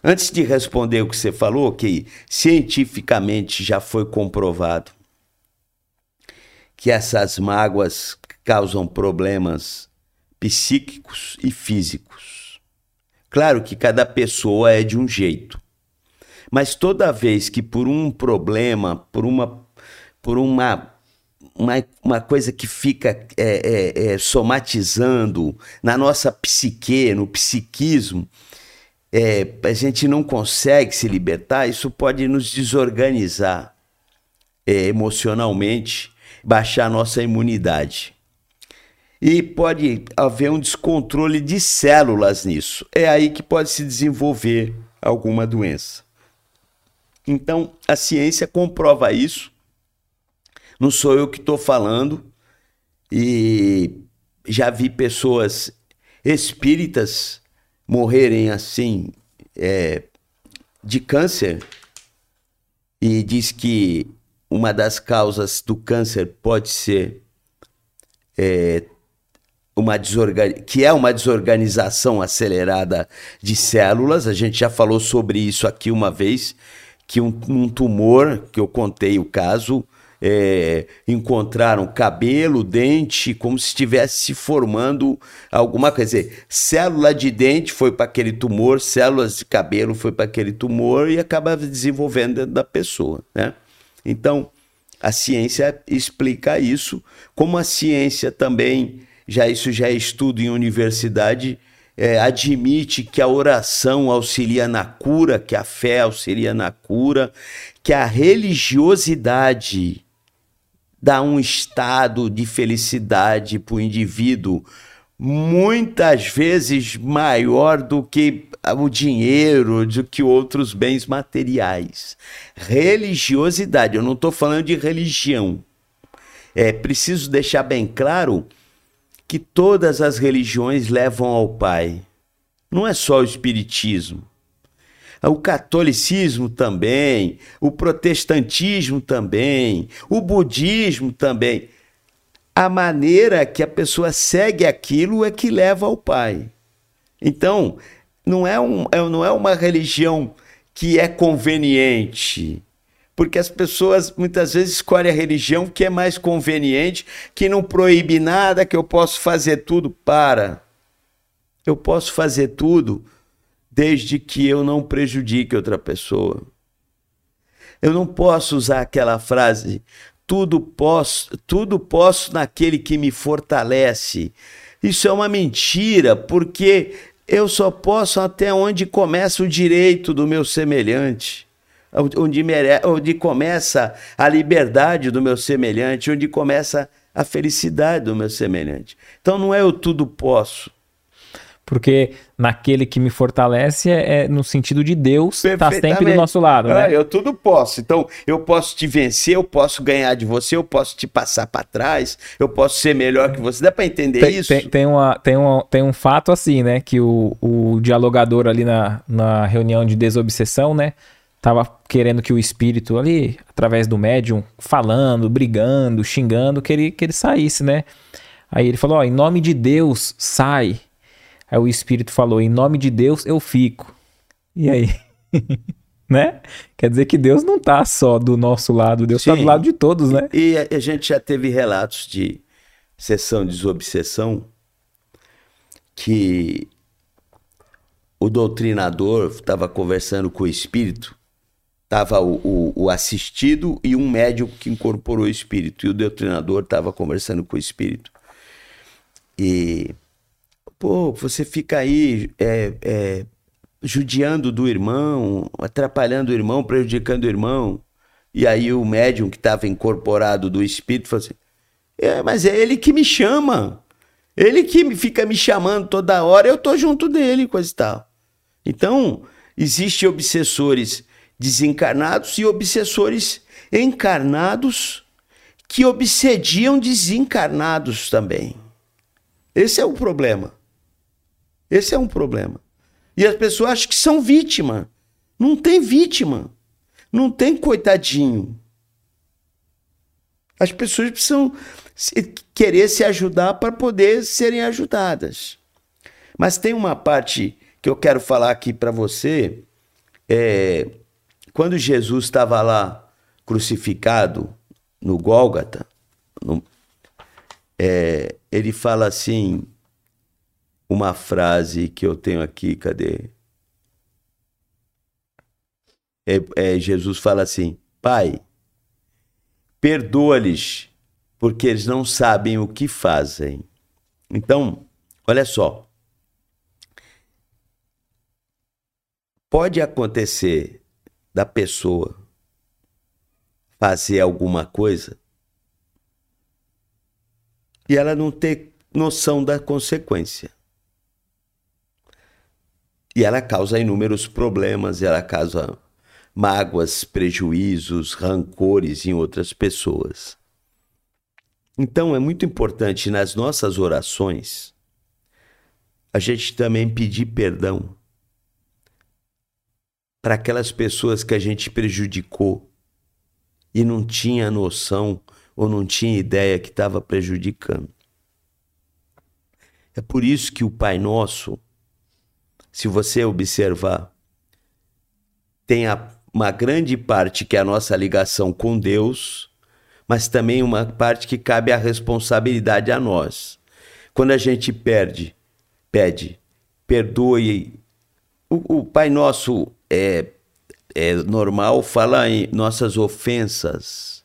Antes de responder o que você falou, que cientificamente já foi comprovado que essas mágoas causam problemas psíquicos e físicos. Claro que cada pessoa é de um jeito. Mas toda vez que por um problema, por uma por uma uma, uma coisa que fica é, é, é, somatizando na nossa psique, no psiquismo, é, a gente não consegue se libertar, isso pode nos desorganizar é, emocionalmente, baixar a nossa imunidade. E pode haver um descontrole de células nisso. É aí que pode se desenvolver alguma doença. Então, a ciência comprova isso não sou eu que estou falando. E já vi pessoas espíritas morrerem assim é, de câncer e diz que uma das causas do câncer pode ser é, uma que é uma desorganização acelerada de células. A gente já falou sobre isso aqui uma vez, que um, um tumor, que eu contei o caso, é, encontraram cabelo, dente, como se estivesse se formando alguma coisa. Quer dizer, célula de dente foi para aquele tumor, células de cabelo foi para aquele tumor e acaba desenvolvendo dentro da pessoa. Né? Então, a ciência explica isso, como a ciência também já isso já é estudo em universidade, é, admite que a oração auxilia na cura, que a fé auxilia na cura, que a religiosidade dá um estado de felicidade para o indivíduo muitas vezes maior do que o dinheiro, do que outros bens materiais. Religiosidade, eu não estou falando de religião. É preciso deixar bem claro que todas as religiões levam ao Pai. Não é só o Espiritismo. O catolicismo também, o protestantismo também, o budismo também. A maneira que a pessoa segue aquilo é que leva ao Pai. Então, não é, um, é, não é uma religião que é conveniente porque as pessoas muitas vezes escolhem a religião que é mais conveniente, que não proíbe nada, que eu posso fazer tudo. Para. Eu posso fazer tudo desde que eu não prejudique outra pessoa. Eu não posso usar aquela frase tudo posso, tudo posso naquele que me fortalece. Isso é uma mentira, porque eu só posso até onde começa o direito do meu semelhante onde, mere... onde começa a liberdade do meu semelhante, onde começa a felicidade do meu semelhante. Então não é eu tudo posso. Porque naquele que me fortalece é, é no sentido de Deus estar tá sempre do nosso lado, né? Ah, eu tudo posso. Então, eu posso te vencer, eu posso ganhar de você, eu posso te passar para trás, eu posso ser melhor que você. Dá para entender tem, isso? Tem, tem, uma, tem, uma, tem um fato assim, né? Que o, o dialogador ali na, na reunião de desobsessão, né? tava querendo que o espírito ali, através do médium, falando, brigando, xingando, que ele, que ele saísse, né? Aí ele falou: Ó, em nome de Deus, sai. Aí o espírito falou: em nome de Deus, eu fico. E aí? né? Quer dizer que Deus não tá só do nosso lado, Deus Sim. tá do lado de todos, né? E a gente já teve relatos de sessão de desobsessão que o doutrinador estava conversando com o espírito Tava o, o, o, assistido e um médico que incorporou o espírito. E o doutrinador estava conversando com o espírito. E, pô, você fica aí é, é, judiando do irmão, atrapalhando o irmão, prejudicando o irmão. E aí o médium que estava incorporado do espírito falou assim: é, mas é ele que me chama. Ele que fica me chamando toda hora, eu tô junto dele, coisa e tal. Então, existem obsessores desencarnados e obsessores encarnados que obsediam desencarnados também. Esse é o problema. Esse é um problema. E as pessoas acham que são vítima. Não tem vítima. Não tem coitadinho. As pessoas precisam querer se ajudar para poder serem ajudadas. Mas tem uma parte que eu quero falar aqui para você, é, quando Jesus estava lá crucificado no Gólgata, no, é, ele fala assim, uma frase que eu tenho aqui, cadê? É, é, Jesus fala assim: Pai, perdoa-lhes, porque eles não sabem o que fazem. Então, olha só. Pode acontecer da pessoa fazer alguma coisa e ela não ter noção da consequência. E ela causa inúmeros problemas, ela causa mágoas, prejuízos, rancores em outras pessoas. Então é muito importante nas nossas orações a gente também pedir perdão para aquelas pessoas que a gente prejudicou e não tinha noção ou não tinha ideia que estava prejudicando. É por isso que o Pai Nosso, se você observar, tem a, uma grande parte que é a nossa ligação com Deus, mas também uma parte que cabe a responsabilidade a nós. Quando a gente perde, pede, perdoe. O, o Pai Nosso é, é normal falar em nossas ofensas.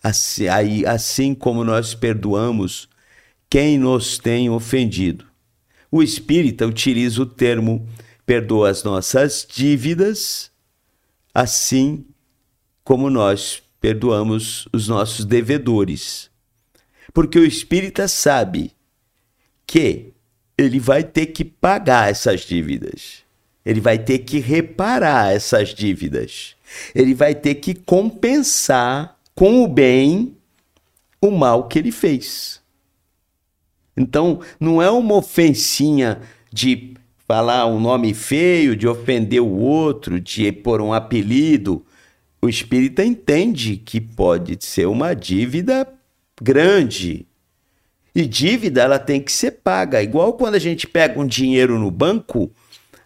Assim, aí, assim como nós perdoamos quem nos tem ofendido. O espírita utiliza o termo perdoa as nossas dívidas, assim como nós perdoamos os nossos devedores. Porque o espírita sabe que ele vai ter que pagar essas dívidas. Ele vai ter que reparar essas dívidas. Ele vai ter que compensar com o bem o mal que ele fez. Então, não é uma ofensinha de falar um nome feio, de ofender o outro, de pôr um apelido. O espírita entende que pode ser uma dívida grande. E dívida ela tem que ser paga. Igual quando a gente pega um dinheiro no banco,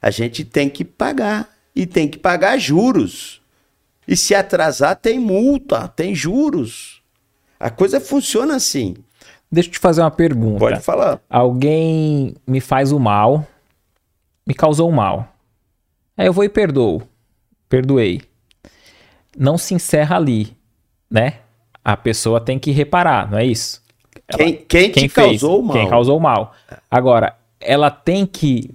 a gente tem que pagar. E tem que pagar juros. E se atrasar, tem multa, tem juros. A coisa funciona assim. Deixa eu te fazer uma pergunta. Pode falar. Alguém me faz o mal, me causou o mal. Aí eu vou e perdoo. Perdoei. Não se encerra ali, né? A pessoa tem que reparar, não é isso? Quem, quem, quem te fez, causou o mal. Quem causou o mal. Agora, ela tem que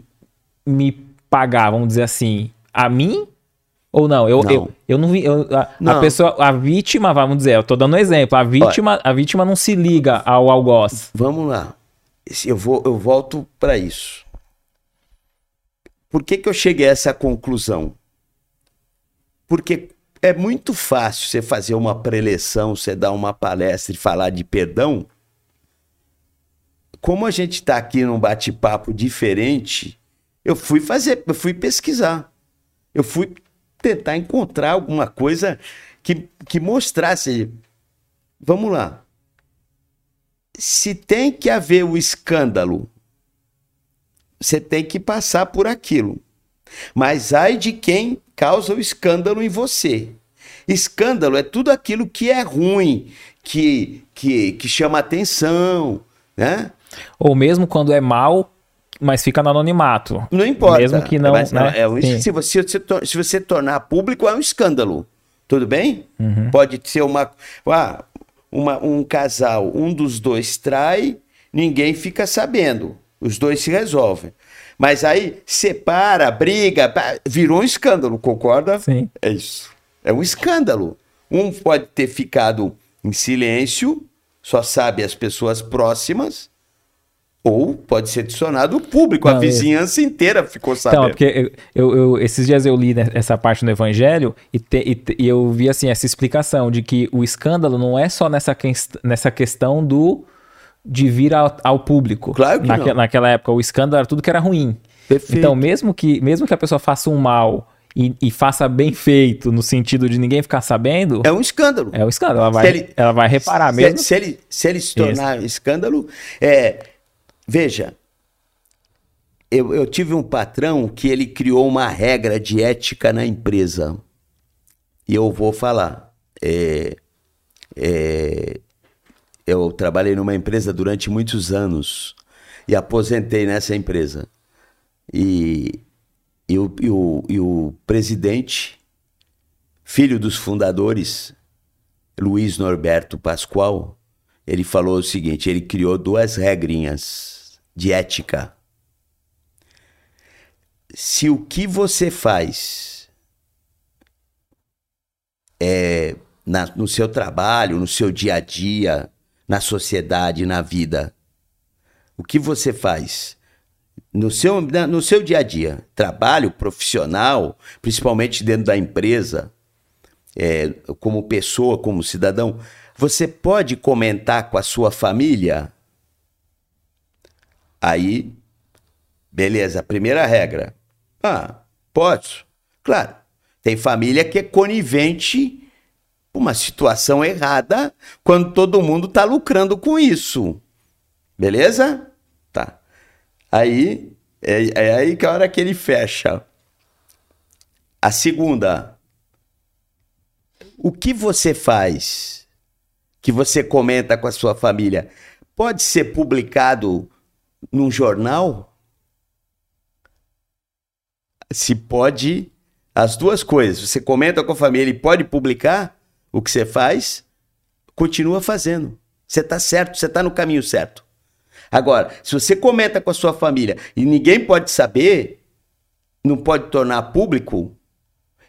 me pagar, vamos dizer assim, a mim ou não? Eu não, eu, eu não vi. Eu, a, não. a, pessoa, a vítima, vamos dizer, eu tô dando um exemplo. A vítima, Olha, a vítima não se liga ao algoz. Vamos lá. Eu, vou, eu volto para isso. Por que, que eu cheguei a essa conclusão? Porque é muito fácil você fazer uma preleção, você dar uma palestra e falar de perdão. Como a gente está aqui num bate-papo diferente, eu fui fazer, eu fui pesquisar. Eu fui tentar encontrar alguma coisa que, que mostrasse. Vamos lá. Se tem que haver o escândalo, você tem que passar por aquilo. Mas ai de quem causa o escândalo em você. Escândalo é tudo aquilo que é ruim, que, que, que chama atenção, né? Ou mesmo quando é mal, mas fica no anonimato. Não importa. Mesmo que não. Mas, né? é um, se, você, se você tornar público, é um escândalo. Tudo bem? Uhum. Pode ser uma, ah, uma, um casal, um dos dois trai, ninguém fica sabendo. Os dois se resolvem. Mas aí separa, briga, virou um escândalo, concorda? Sim. É isso. É um escândalo. Um pode ter ficado em silêncio, só sabe as pessoas próximas, ou pode ser adicionado o público, Não, a vizinhança inteira ficou então, sabendo. Então, porque eu, eu, eu, esses dias eu li essa parte no Evangelho e, te, e, e, eu vi assim essa explicação de que o escândalo não é só nessa, que, nessa questão do de vir ao, ao público. Claro que Naque, não. Naquela época, o escândalo era tudo que era ruim. Perfeito. Então, mesmo que, mesmo que a pessoa faça um mal e, e, faça bem feito, no sentido de ninguém ficar sabendo. É um escândalo. É um escândalo. Ela vai, ele, ela vai reparar mesmo. Se ele, se ele se tornar escândalo, é, Veja, eu, eu tive um patrão que ele criou uma regra de ética na empresa. E eu vou falar. É, é, eu trabalhei numa empresa durante muitos anos e aposentei nessa empresa. E, e, o, e, o, e o presidente, filho dos fundadores, Luiz Norberto Pascoal, ele falou o seguinte: ele criou duas regrinhas de ética. Se o que você faz é na, no seu trabalho, no seu dia a dia, na sociedade, na vida, o que você faz no seu, no seu dia a dia, trabalho profissional, principalmente dentro da empresa, é, como pessoa, como cidadão, você pode comentar com a sua família Aí, beleza, primeira regra. Ah, posso? Claro. Tem família que é conivente uma situação errada quando todo mundo está lucrando com isso. Beleza? Tá. Aí, é, é aí que é a hora que ele fecha. A segunda. O que você faz que você comenta com a sua família pode ser publicado num jornal, se pode as duas coisas. Você comenta com a família e pode publicar o que você faz, continua fazendo. Você está certo, você está no caminho certo. Agora, se você comenta com a sua família e ninguém pode saber, não pode tornar público,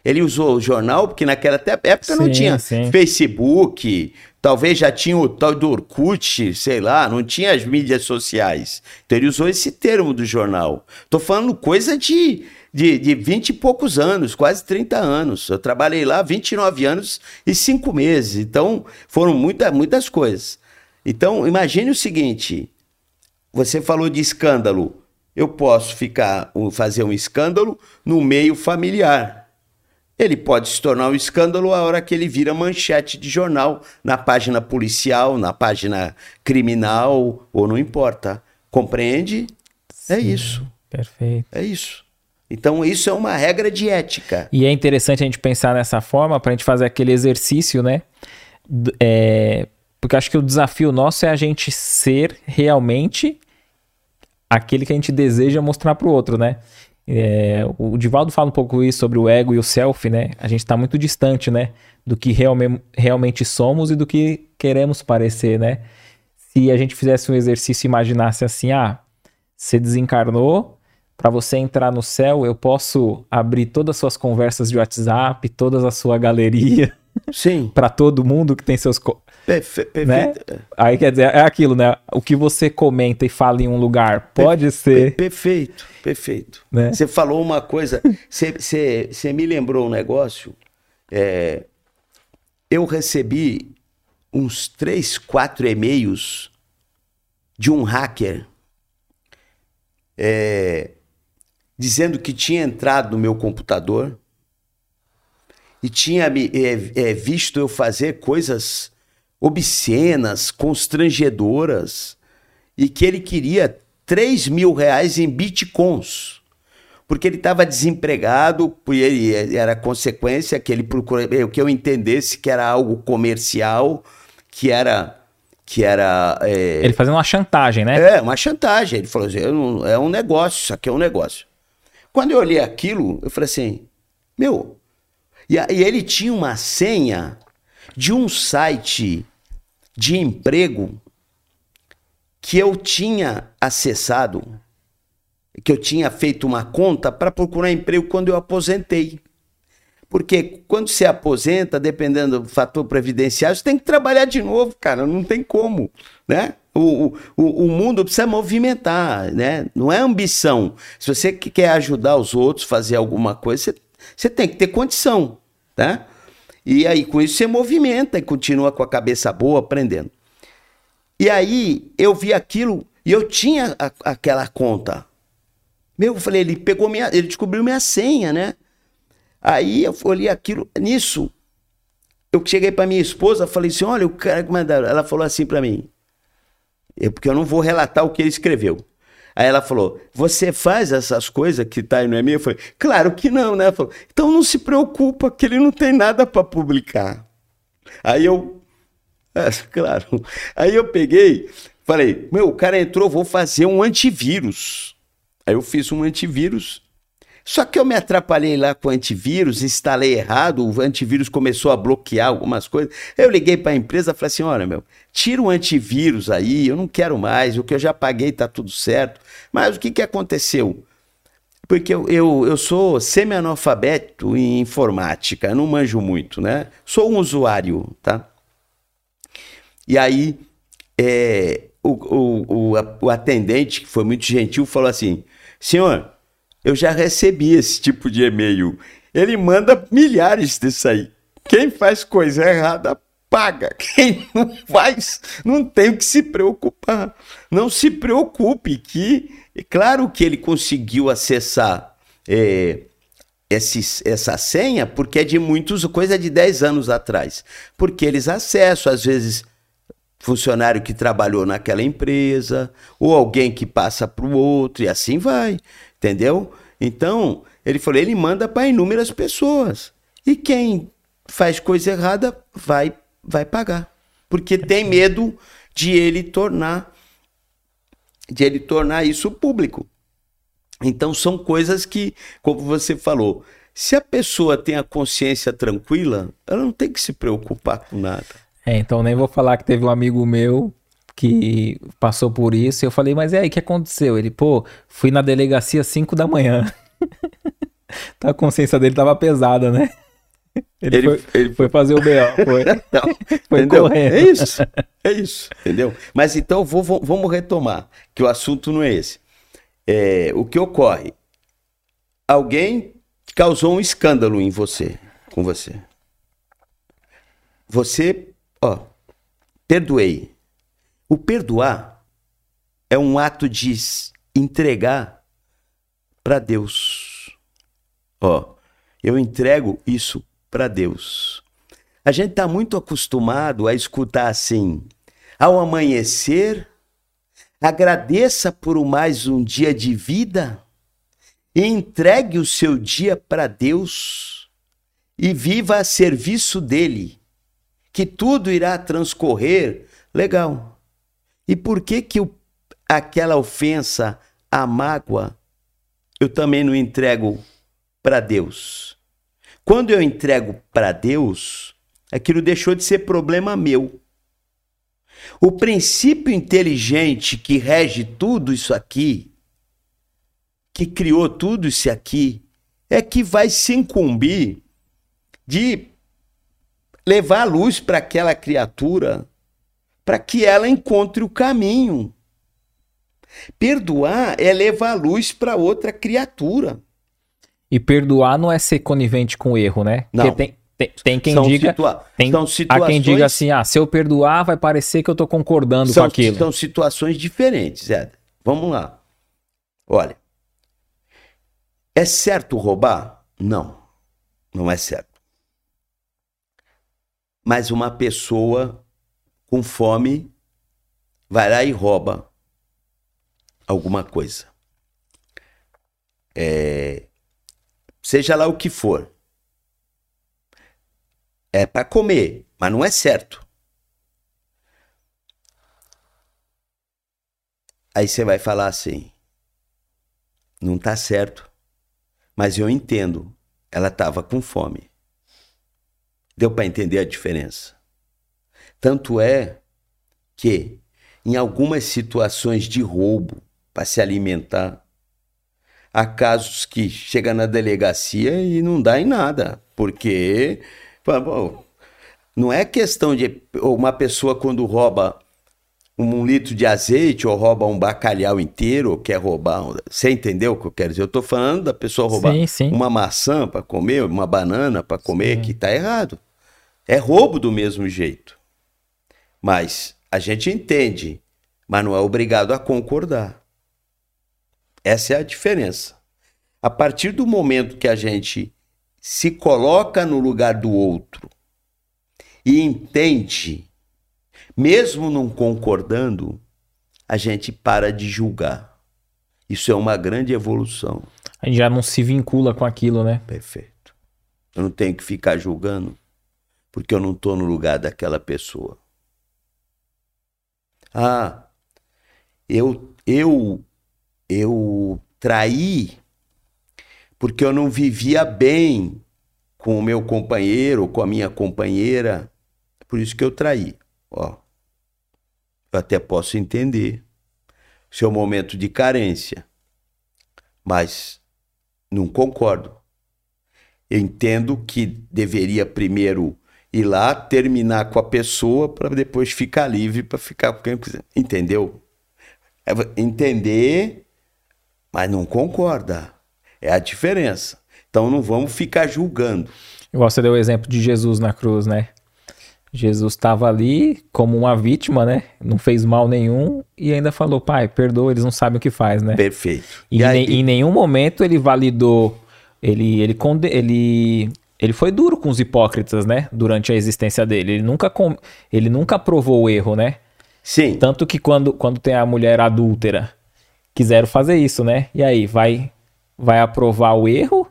ele usou o jornal, porque naquela época sim, não tinha sim. Facebook, talvez já tinha o tal do Orkut, sei lá, não tinha as mídias sociais. Então ele usou esse termo do jornal. Tô falando coisa de, de, de 20 e poucos anos, quase 30 anos. Eu trabalhei lá 29 anos e 5 meses. Então foram muita, muitas coisas. Então imagine o seguinte: você falou de escândalo. Eu posso ficar fazer um escândalo no meio familiar ele pode se tornar um escândalo a hora que ele vira manchete de jornal, na página policial, na página criminal, ou não importa. Compreende? É Sim, é isso. Perfeito. É isso. Então, isso é uma regra de ética. E é interessante a gente pensar nessa forma para a gente fazer aquele exercício, né? É, porque acho que o desafio nosso é a gente ser realmente aquele que a gente deseja mostrar para o outro, né? É, o Divaldo fala um pouco isso sobre o ego e o self, né? A gente está muito distante, né? Do que realme, realmente somos e do que queremos parecer, né? Se a gente fizesse um exercício e imaginasse assim, ah, você desencarnou, para você entrar no céu, eu posso abrir todas as suas conversas de WhatsApp, toda a sua galeria. Sim. para todo mundo que tem seus. Perfe perfeito. Né? Aí quer dizer, é aquilo, né? O que você comenta e fala em um lugar pode per ser. perfeito, perfeito. Né? Você falou uma coisa, você me lembrou um negócio. É, eu recebi uns três, quatro e-mails de um hacker é, dizendo que tinha entrado no meu computador e tinha me é, é, visto eu fazer coisas obscenas, constrangedoras, e que ele queria 3 mil reais em bitcoins, porque ele estava desempregado, e ele era consequência que ele procurou, o que eu entendesse que era algo comercial, que era que era é... ele fazendo uma chantagem, né? É, uma chantagem. Ele falou assim, é um negócio, isso aqui é um negócio. Quando eu olhei aquilo, eu falei assim, meu, e, e ele tinha uma senha de um site de emprego que eu tinha acessado, que eu tinha feito uma conta para procurar emprego quando eu aposentei. Porque quando você aposenta, dependendo do fator previdenciário, você tem que trabalhar de novo, cara, não tem como, né? O, o, o mundo precisa movimentar, né? Não é ambição. Se você quer ajudar os outros, fazer alguma coisa, você você tem que ter condição, tá? E aí com isso você movimenta e continua com a cabeça boa aprendendo. E aí eu vi aquilo e eu tinha a, aquela conta. Meu, eu falei, ele pegou minha, ele descobriu minha senha, né? Aí eu olhei aquilo, nisso, eu cheguei para minha esposa, falei assim, olha, o cara que mandaram. Ela falou assim para mim, eu, porque eu não vou relatar o que ele escreveu. Aí ela falou: Você faz essas coisas que tá aí no e-mail? Eu falei: Claro que não, né? Ela falou, então não se preocupa, que ele não tem nada para publicar. Aí eu. É, claro. Aí eu peguei, falei: Meu, o cara entrou, vou fazer um antivírus. Aí eu fiz um antivírus só que eu me atrapalhei lá com o antivírus, instalei errado, o antivírus começou a bloquear algumas coisas. Eu liguei para a empresa e falei assim: olha, meu, tira o antivírus aí, eu não quero mais, o que eu já paguei está tudo certo. Mas o que, que aconteceu? Porque eu, eu, eu sou semi-analfabeto em informática, não manjo muito, né? Sou um usuário, tá? E aí, é, o, o, o, o atendente, que foi muito gentil, falou assim: senhor eu já recebi esse tipo de e-mail. Ele manda milhares disso aí. Quem faz coisa errada paga. Quem não faz, não tem o que se preocupar. Não se preocupe que, é claro que ele conseguiu acessar é, essa senha porque é de muitos, coisa de 10 anos atrás. Porque eles acessam, às vezes, funcionário que trabalhou naquela empresa, ou alguém que passa para o outro, e assim vai. Entendeu? Então, ele falou, ele manda para inúmeras pessoas. E quem faz coisa errada vai vai pagar, porque tem medo de ele tornar de ele tornar isso público. Então são coisas que, como você falou, se a pessoa tem a consciência tranquila, ela não tem que se preocupar com nada. É, então nem vou falar que teve um amigo meu que passou por isso. E eu falei, mas e aí, o que aconteceu? Ele, pô, fui na delegacia às 5 da manhã. a consciência dele tava pesada, né? Ele, ele, foi, ele, foi, fazer o BO, foi. Não, foi entendeu? correndo. É isso, é isso, entendeu? Mas então vou, vou, vamos retomar, que o assunto não é esse. É, o que ocorre? Alguém causou um escândalo em você, com você. Você, ó, perdoei. O perdoar é um ato de entregar para Deus. Ó, eu entrego isso para Deus. A gente está muito acostumado a escutar assim: ao amanhecer, agradeça por mais um dia de vida e entregue o seu dia para Deus e viva a serviço dele, que tudo irá transcorrer legal. E por que que o, aquela ofensa, a mágoa, eu também não entrego para Deus? Quando eu entrego para Deus, aquilo deixou de ser problema meu. O princípio inteligente que rege tudo isso aqui, que criou tudo isso aqui, é que vai se incumbir de levar a luz para aquela criatura, para que ela encontre o caminho. Perdoar é levar a luz para outra criatura. E perdoar não é ser conivente com o erro, né? Não. Porque tem, tem, tem quem são diga. Situa tem, são situações... Há quem diga assim: ah, se eu perdoar, vai parecer que eu tô concordando são, com aquilo. São situações diferentes, Ed. Vamos lá. Olha. É certo roubar? Não. Não é certo. Mas uma pessoa com fome vai lá e rouba alguma coisa. É, seja lá o que for. É para comer, mas não é certo. Aí você vai falar assim: não tá certo, mas eu entendo. Ela estava com fome. Deu para entender a diferença. Tanto é que, em algumas situações de roubo para se alimentar, há casos que chega na delegacia e não dá em nada, porque bom, não é questão de uma pessoa quando rouba um litro de azeite ou rouba um bacalhau inteiro ou quer roubar. Você entendeu o que eu quero dizer? Eu estou falando da pessoa roubar sim, sim. uma maçã para comer, uma banana para comer, sim. que está errado. É roubo do mesmo jeito. Mas a gente entende, mas não é obrigado a concordar. Essa é a diferença. A partir do momento que a gente se coloca no lugar do outro e entende, mesmo não concordando, a gente para de julgar. Isso é uma grande evolução. A gente já não se vincula com aquilo, né? Perfeito. Eu não tenho que ficar julgando porque eu não estou no lugar daquela pessoa. Ah, eu eu eu traí porque eu não vivia bem com o meu companheiro com a minha companheira. Por isso que eu traí. Ó, eu até posso entender seu momento de carência, mas não concordo. Entendo que deveria primeiro ir lá, terminar com a pessoa, para depois ficar livre para ficar com quem quiser. Entendeu? É entender mas não concorda. É a diferença. Então não vamos ficar julgando. Igual você deu o exemplo de Jesus na cruz, né? Jesus estava ali como uma vítima, né? Não fez mal nenhum e ainda falou, pai, perdoa, eles não sabem o que faz, né? Perfeito. E, e aí... em nenhum momento ele validou, ele, ele, ele, ele foi duro com os hipócritas, né? Durante a existência dele. Ele nunca, ele nunca aprovou o erro, né? Sim. Tanto que quando, quando tem a mulher adúltera quiseram fazer isso, né? E aí, vai, vai aprovar o erro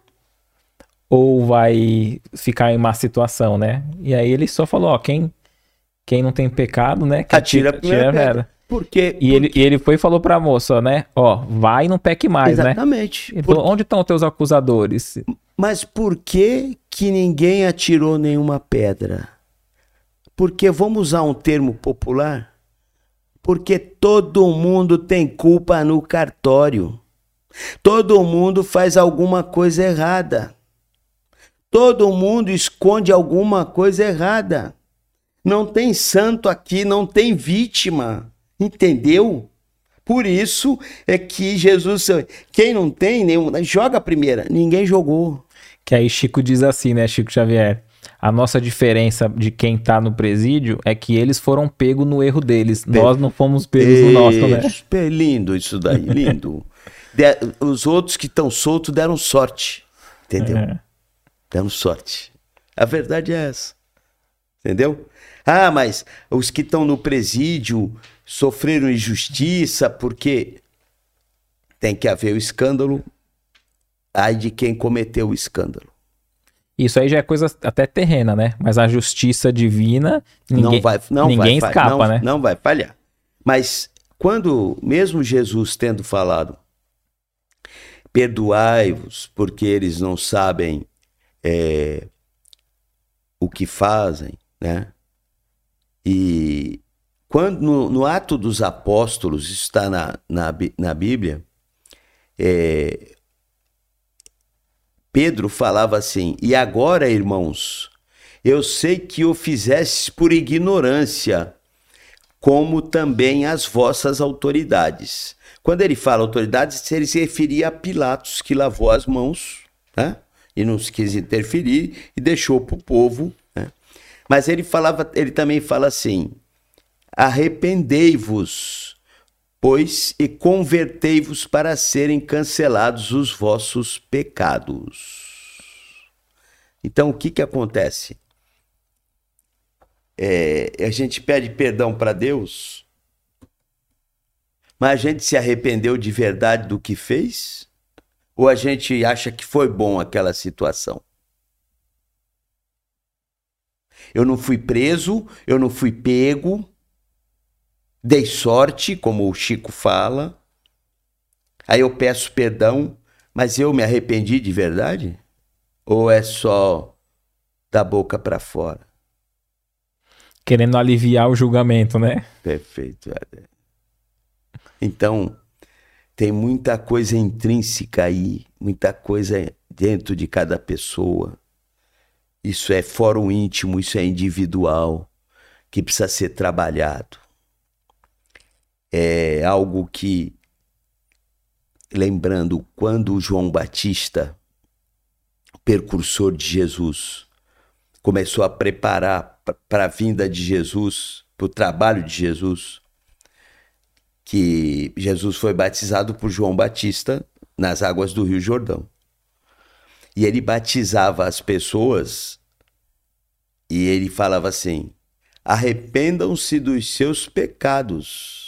ou vai ficar em má situação, né? E aí ele só falou, ó, quem, quem não tem pecado, né? Que atira, atira a primeira pedra. Porque, e, Ele, e ele foi e falou pra moça, né? Ó, vai e não peque mais, Exatamente. né? Exatamente. Por... Onde estão os teus acusadores? Mas por que que ninguém atirou nenhuma pedra? Porque vamos usar um termo popular Porque todo mundo tem culpa no cartório. Todo mundo faz alguma coisa errada. Todo mundo esconde alguma coisa errada. Não tem santo aqui, não tem vítima. Entendeu? Por isso é que Jesus, quem não tem nenhum, joga a primeira. Ninguém jogou. Que aí Chico diz assim, né, Chico Xavier? A nossa diferença de quem tá no presídio é que eles foram pegos no erro deles. Pe... Nós não fomos pegos no nosso, né? Lindo isso daí, lindo. De, os outros que estão soltos deram sorte. Entendeu? É. Deram sorte. A verdade é essa. Entendeu? Ah, mas os que estão no presídio sofreram injustiça porque tem que haver o escândalo. Ai de quem cometeu o escândalo. Isso aí já é coisa até terrena, né? Mas a justiça divina, ninguém, não vai, não ninguém vai, escapa, não, né? Não vai falhar. Mas quando, mesmo Jesus tendo falado, perdoai-vos, porque eles não sabem é, o que fazem, né? E quando no, no ato dos apóstolos, está na, na, na Bíblia, é, Pedro falava assim: E agora, irmãos, eu sei que o fizestes por ignorância, como também as vossas autoridades. Quando ele fala autoridades, ele se referia a Pilatos, que lavou as mãos, né? e não quis interferir e deixou para o povo. Né? Mas ele falava, ele também fala assim: arrependei-vos pois, e convertei-vos para serem cancelados os vossos pecados. Então, o que, que acontece? É, a gente pede perdão para Deus, mas a gente se arrependeu de verdade do que fez? Ou a gente acha que foi bom aquela situação? Eu não fui preso, eu não fui pego, dei sorte, como o Chico fala. Aí eu peço perdão, mas eu me arrependi de verdade? Ou é só da boca para fora? Querendo aliviar o julgamento, né? Perfeito. Então, tem muita coisa intrínseca aí, muita coisa dentro de cada pessoa. Isso é fora o íntimo, isso é individual, que precisa ser trabalhado é algo que, lembrando, quando João Batista, precursor de Jesus, começou a preparar para a vinda de Jesus, para o trabalho de Jesus, que Jesus foi batizado por João Batista nas águas do Rio Jordão. E ele batizava as pessoas e ele falava assim: arrependam-se dos seus pecados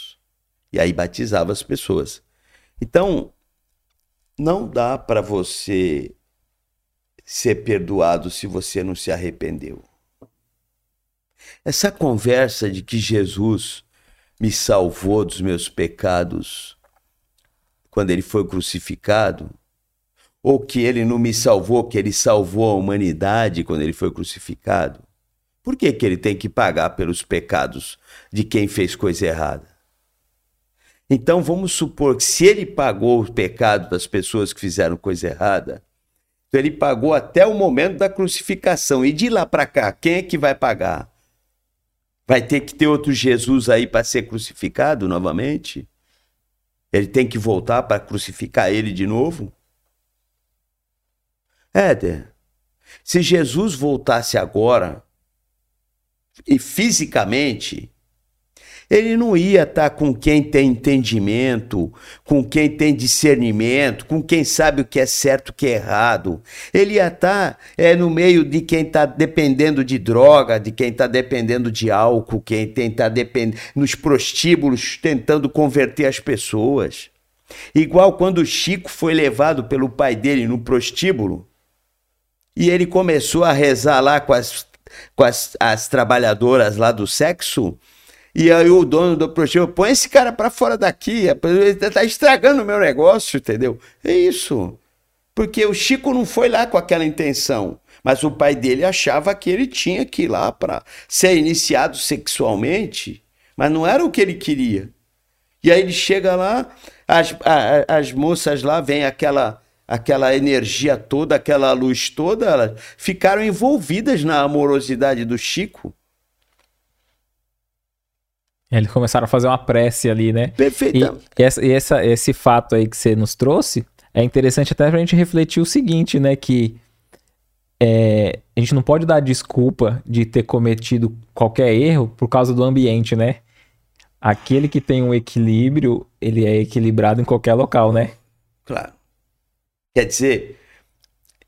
e aí batizava as pessoas. Então, não dá para você ser perdoado se você não se arrependeu. Essa conversa de que Jesus me salvou dos meus pecados quando ele foi crucificado, ou que ele não me salvou, que ele salvou a humanidade quando ele foi crucificado. Por que, que ele tem que pagar pelos pecados de quem fez coisa errada? Então vamos supor que se ele pagou o pecado das pessoas que fizeram coisa errada, então ele pagou até o momento da crucificação. E de lá para cá, quem é que vai pagar? Vai ter que ter outro Jesus aí para ser crucificado novamente? Ele tem que voltar para crucificar ele de novo? Éder, se Jesus voltasse agora e fisicamente, ele não ia estar com quem tem entendimento, com quem tem discernimento, com quem sabe o que é certo e o que é errado. Ele ia estar é, no meio de quem está dependendo de droga, de quem está dependendo de álcool, quem está nos prostíbulos tentando converter as pessoas. Igual quando Chico foi levado pelo pai dele no prostíbulo e ele começou a rezar lá com as, com as, as trabalhadoras lá do sexo e aí o dono do prostíbulo, põe esse cara para fora daqui, ele tá estragando o meu negócio, entendeu? É isso. Porque o Chico não foi lá com aquela intenção, mas o pai dele achava que ele tinha que ir lá para ser iniciado sexualmente, mas não era o que ele queria. E aí ele chega lá, as, a, as moças lá, vem aquela aquela energia toda, aquela luz toda, elas ficaram envolvidas na amorosidade do Chico. Eles começaram a fazer uma prece ali, né? Perfeito. E, essa, e essa, esse fato aí que você nos trouxe é interessante até pra gente refletir o seguinte, né? Que é, a gente não pode dar desculpa de ter cometido qualquer erro por causa do ambiente, né? Aquele que tem um equilíbrio, ele é equilibrado em qualquer local, né? Claro. Quer dizer,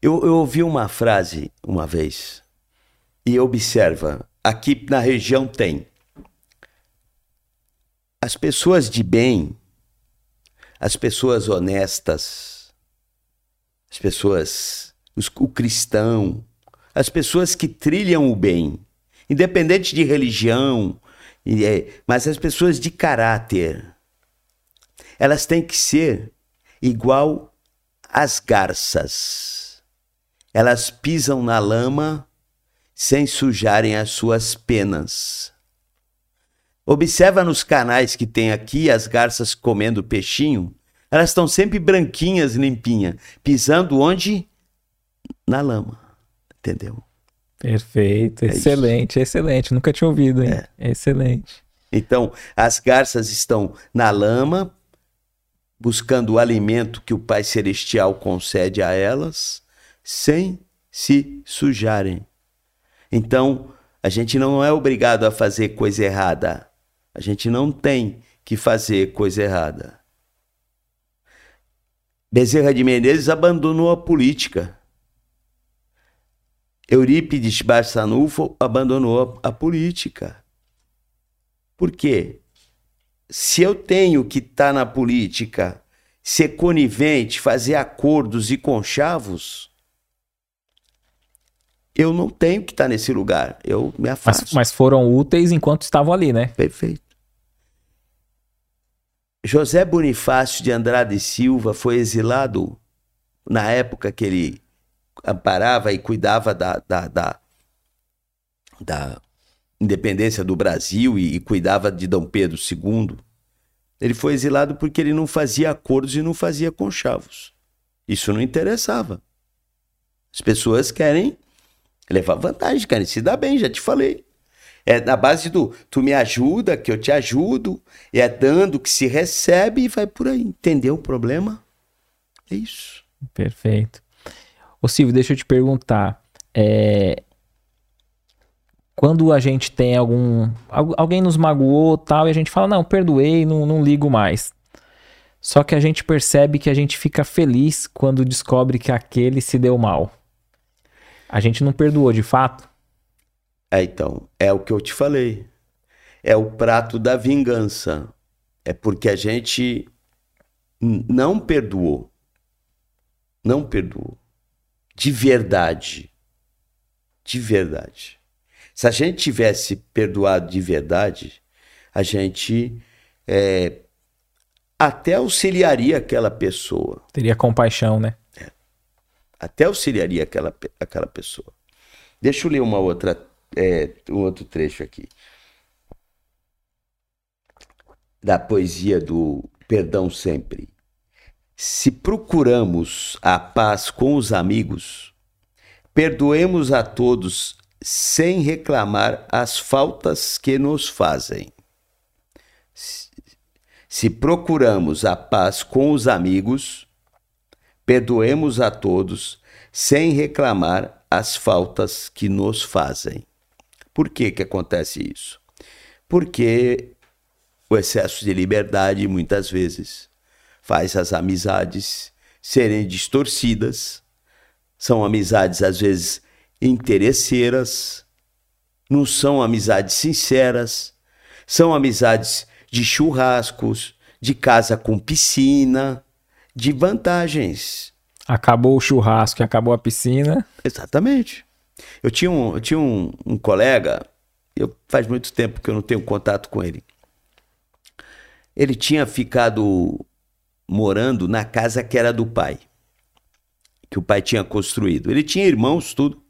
eu, eu ouvi uma frase uma vez e observa, aqui na região tem. As pessoas de bem, as pessoas honestas, as pessoas, os, o cristão, as pessoas que trilham o bem, independente de religião, é, mas as pessoas de caráter, elas têm que ser igual às garças. Elas pisam na lama sem sujarem as suas penas. Observa nos canais que tem aqui as garças comendo peixinho. Elas estão sempre branquinhas, limpinhas, pisando onde? Na lama. Entendeu? Perfeito, é excelente, excelente. Nunca tinha ouvido, hein? É. Excelente. Então, as garças estão na lama, buscando o alimento que o Pai Celestial concede a elas, sem se sujarem. Então, a gente não é obrigado a fazer coisa errada. A gente não tem que fazer coisa errada. Bezerra de Menezes abandonou a política. Eurípides Barçanufo abandonou a, política. Por quê? Se eu tenho que estar tá na política, ser conivente, fazer acordos e conchavos, eu não tenho que estar nesse lugar. Eu me afasto. Mas, mas foram úteis enquanto estavam ali, né? Perfeito. José Bonifácio de Andrade Silva foi exilado na época que ele amparava e cuidava da, da, da, da independência do Brasil e, e cuidava de Dom Pedro II. Ele foi exilado porque ele não fazia acordos e não fazia conchavos. Isso não interessava. As pessoas querem levar vantagem, querem se dar bem, já te falei. É na base do tu me ajuda, que eu te ajudo, é dando que se recebe e vai por aí. Entendeu o problema? É isso. Perfeito. Ô Silvio, deixa eu te perguntar. É... Quando a gente tem algum. Alguém nos magoou tal, e a gente fala, não, perdoei, não, não ligo mais. Só que a gente percebe que a gente fica feliz quando descobre que aquele se deu mal. A gente não perdoou de fato? É, então, é o que eu te falei. É o prato da vingança. É porque a gente não perdoou. Não perdoou. De verdade. De verdade. Se a gente tivesse perdoado de verdade, a gente é, até auxiliaria aquela pessoa. Teria compaixão, né? Até auxiliaria aquela, aquela pessoa. Deixa eu ler uma outra é, um outro trecho aqui. Da poesia do Perdão Sempre. Se procuramos a paz com os amigos, perdoemos a todos sem reclamar as faltas que nos fazem. Se procuramos a paz com os amigos, perdoemos a todos sem reclamar as faltas que nos fazem. Por que, que acontece isso? Porque o excesso de liberdade, muitas vezes, faz as amizades serem distorcidas. São amizades, às vezes, interesseiras, não são amizades sinceras, são amizades de churrascos, de casa com piscina, de vantagens. Acabou o churrasco e acabou a piscina. Exatamente. Eu tinha um, eu tinha um, um colega, eu, faz muito tempo que eu não tenho contato com ele. Ele tinha ficado morando na casa que era do pai, que o pai tinha construído. Ele tinha irmãos, tudo.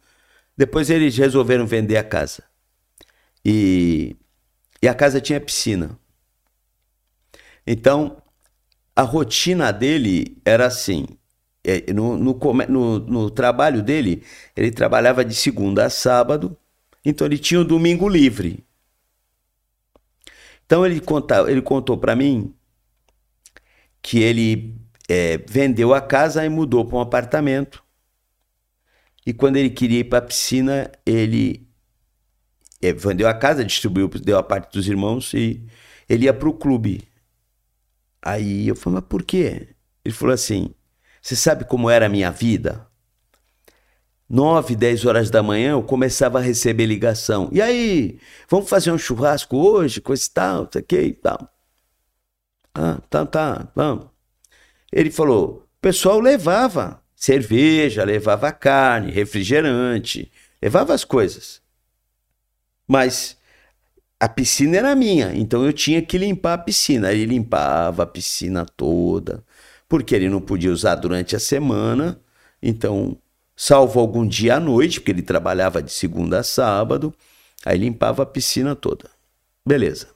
Depois eles resolveram vender a casa. E, e a casa tinha piscina. Então, a rotina dele era assim. é, No, no, no- no trabalho dele, ele trabalhava de segunda a sábado, então ele tinha o domingo livre. Então ele, conta, ele contou para mim que ele é, vendeu a casa e mudou para um apartamento. E quando ele queria ir para a piscina, ele é, vendeu a casa, distribuiu, deu a parte dos irmãos e ele ia para o clube. Aí eu falei, mas por quê? Ele falou assim: Você sabe como era a minha vida? Nove, dez horas da manhã eu começava a receber ligação. E aí, vamos fazer um churrasco hoje, coisa e tal, não sei o que e tal. Ah, tá, tá, vamos. Ele falou: o pessoal levava cerveja, levava carne, refrigerante, levava as coisas. Mas a piscina era minha, então eu tinha que limpar a piscina. Ele limpava a piscina toda, porque ele não podia usar durante a semana, então, salvo algum dia à noite, porque ele trabalhava de segunda a sábado, aí limpava a piscina toda. Beleza.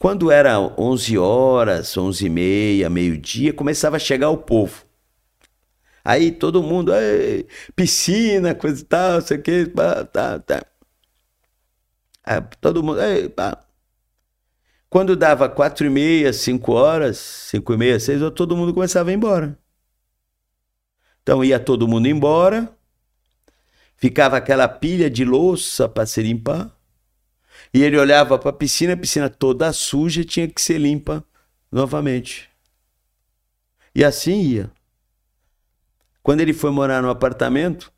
Quando era 11 horas, 11 e meia, meio-dia, começava a chegar o povo. Aí todo mundo, "Ei, piscina, coisa e tal, sei o que, tá, tá, Aí todo mundo, "Ei, pá." Quando dava quatro e meia, cinco horas, cinco e meia, seis, todo mundo começava a ir embora. Então ia todo mundo embora, ficava aquela pilha de louça para se limpar, e ele olhava para a piscina, a piscina toda suja tinha que ser limpa novamente. E assim ia. Quando ele foi morar no apartamento,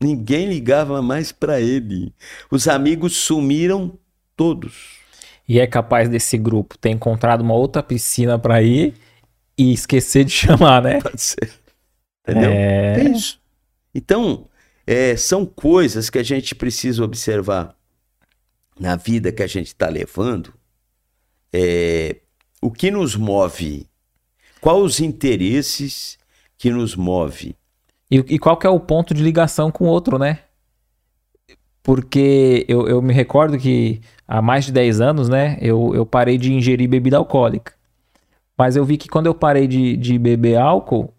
ninguém ligava mais para ele. Os amigos sumiram todos. E é capaz desse grupo ter encontrado uma outra piscina pra ir e esquecer de chamar, né? Pode ser. Entendeu? É... É isso. Então, é, são coisas que a gente precisa observar na vida que a gente está levando. É, o que nos move? Quais os interesses que nos move? E, e qual que é o ponto de ligação com o outro, né? Porque eu, eu me recordo que há mais de 10 anos, né, eu, eu parei de ingerir bebida alcoólica. Mas eu vi que quando eu parei de, de beber álcool,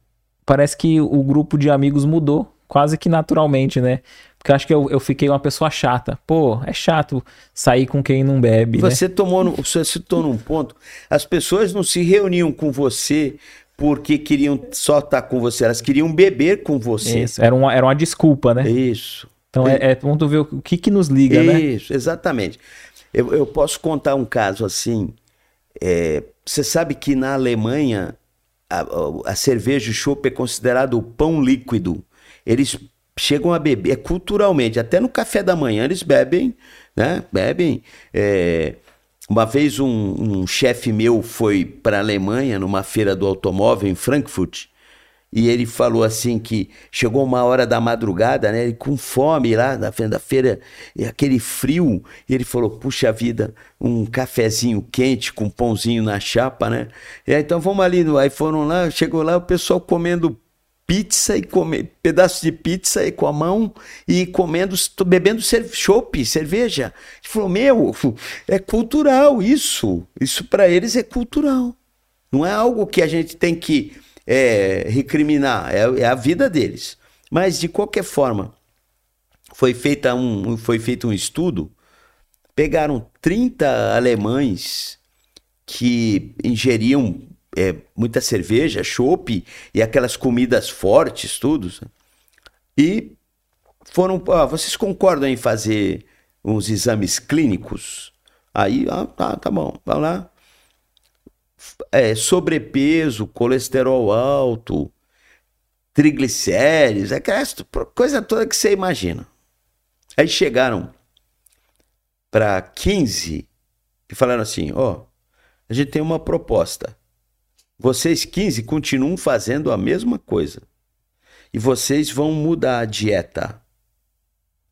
parece que o grupo de amigos mudou, quase que naturalmente, né? Porque acho que eu, eu fiquei uma pessoa chata. Pô, é chato sair com quem não bebe, né? Você tomou, no, você citou num ponto. As pessoas não se reuniam com você porque queriam só estar com você, elas queriam beber com você. Isso, era uma, era uma desculpa, né? Isso. Então é, é ponto ver o que que nos liga, né? Isso, exatamente. Eu, eu posso contar um caso assim. é, você sabe que na Alemanha a, a- a cerveja, o chopp é considerado o pão líquido. Eles chegam a beber, é culturalmente, até no café da manhã eles bebem, né? Bebem. é, uma vez um, um chefe meu foi para a Alemanha numa feira do automóvel em Frankfurt e ele falou assim que chegou uma hora da madrugada, né? Ele com fome lá na frente da feira, e aquele frio, ele falou: "Puxa vida, um cafezinho quente com pãozinho na chapa, né?" E aí, então vamos ali, aí foram lá, chegou lá o pessoal comendo pizza e come, pedaço de pizza e com a mão e comendo, bebendo chopp, cerveja. Ele falou: "Meu, é cultural isso. Isso para eles é cultural. Não é algo que a gente tem que é, recriminar, é, é a vida deles. Mas, de qualquer forma, foi, feita um, foi feito um estudo, pegaram 30 alemães que ingeriam é, muita cerveja, chopp e aquelas comidas fortes, tudo, e foram, ah, vocês concordam em fazer uns exames clínicos? Aí, ah, tá, tá bom, vamos lá é, sobrepeso, colesterol alto, triglicéridos, aquela coisa toda que você imagina. Aí chegaram para 15 e falaram assim: ó, a gente tem uma proposta. Vocês 15 continuam fazendo a mesma coisa. E vocês vão mudar a dieta.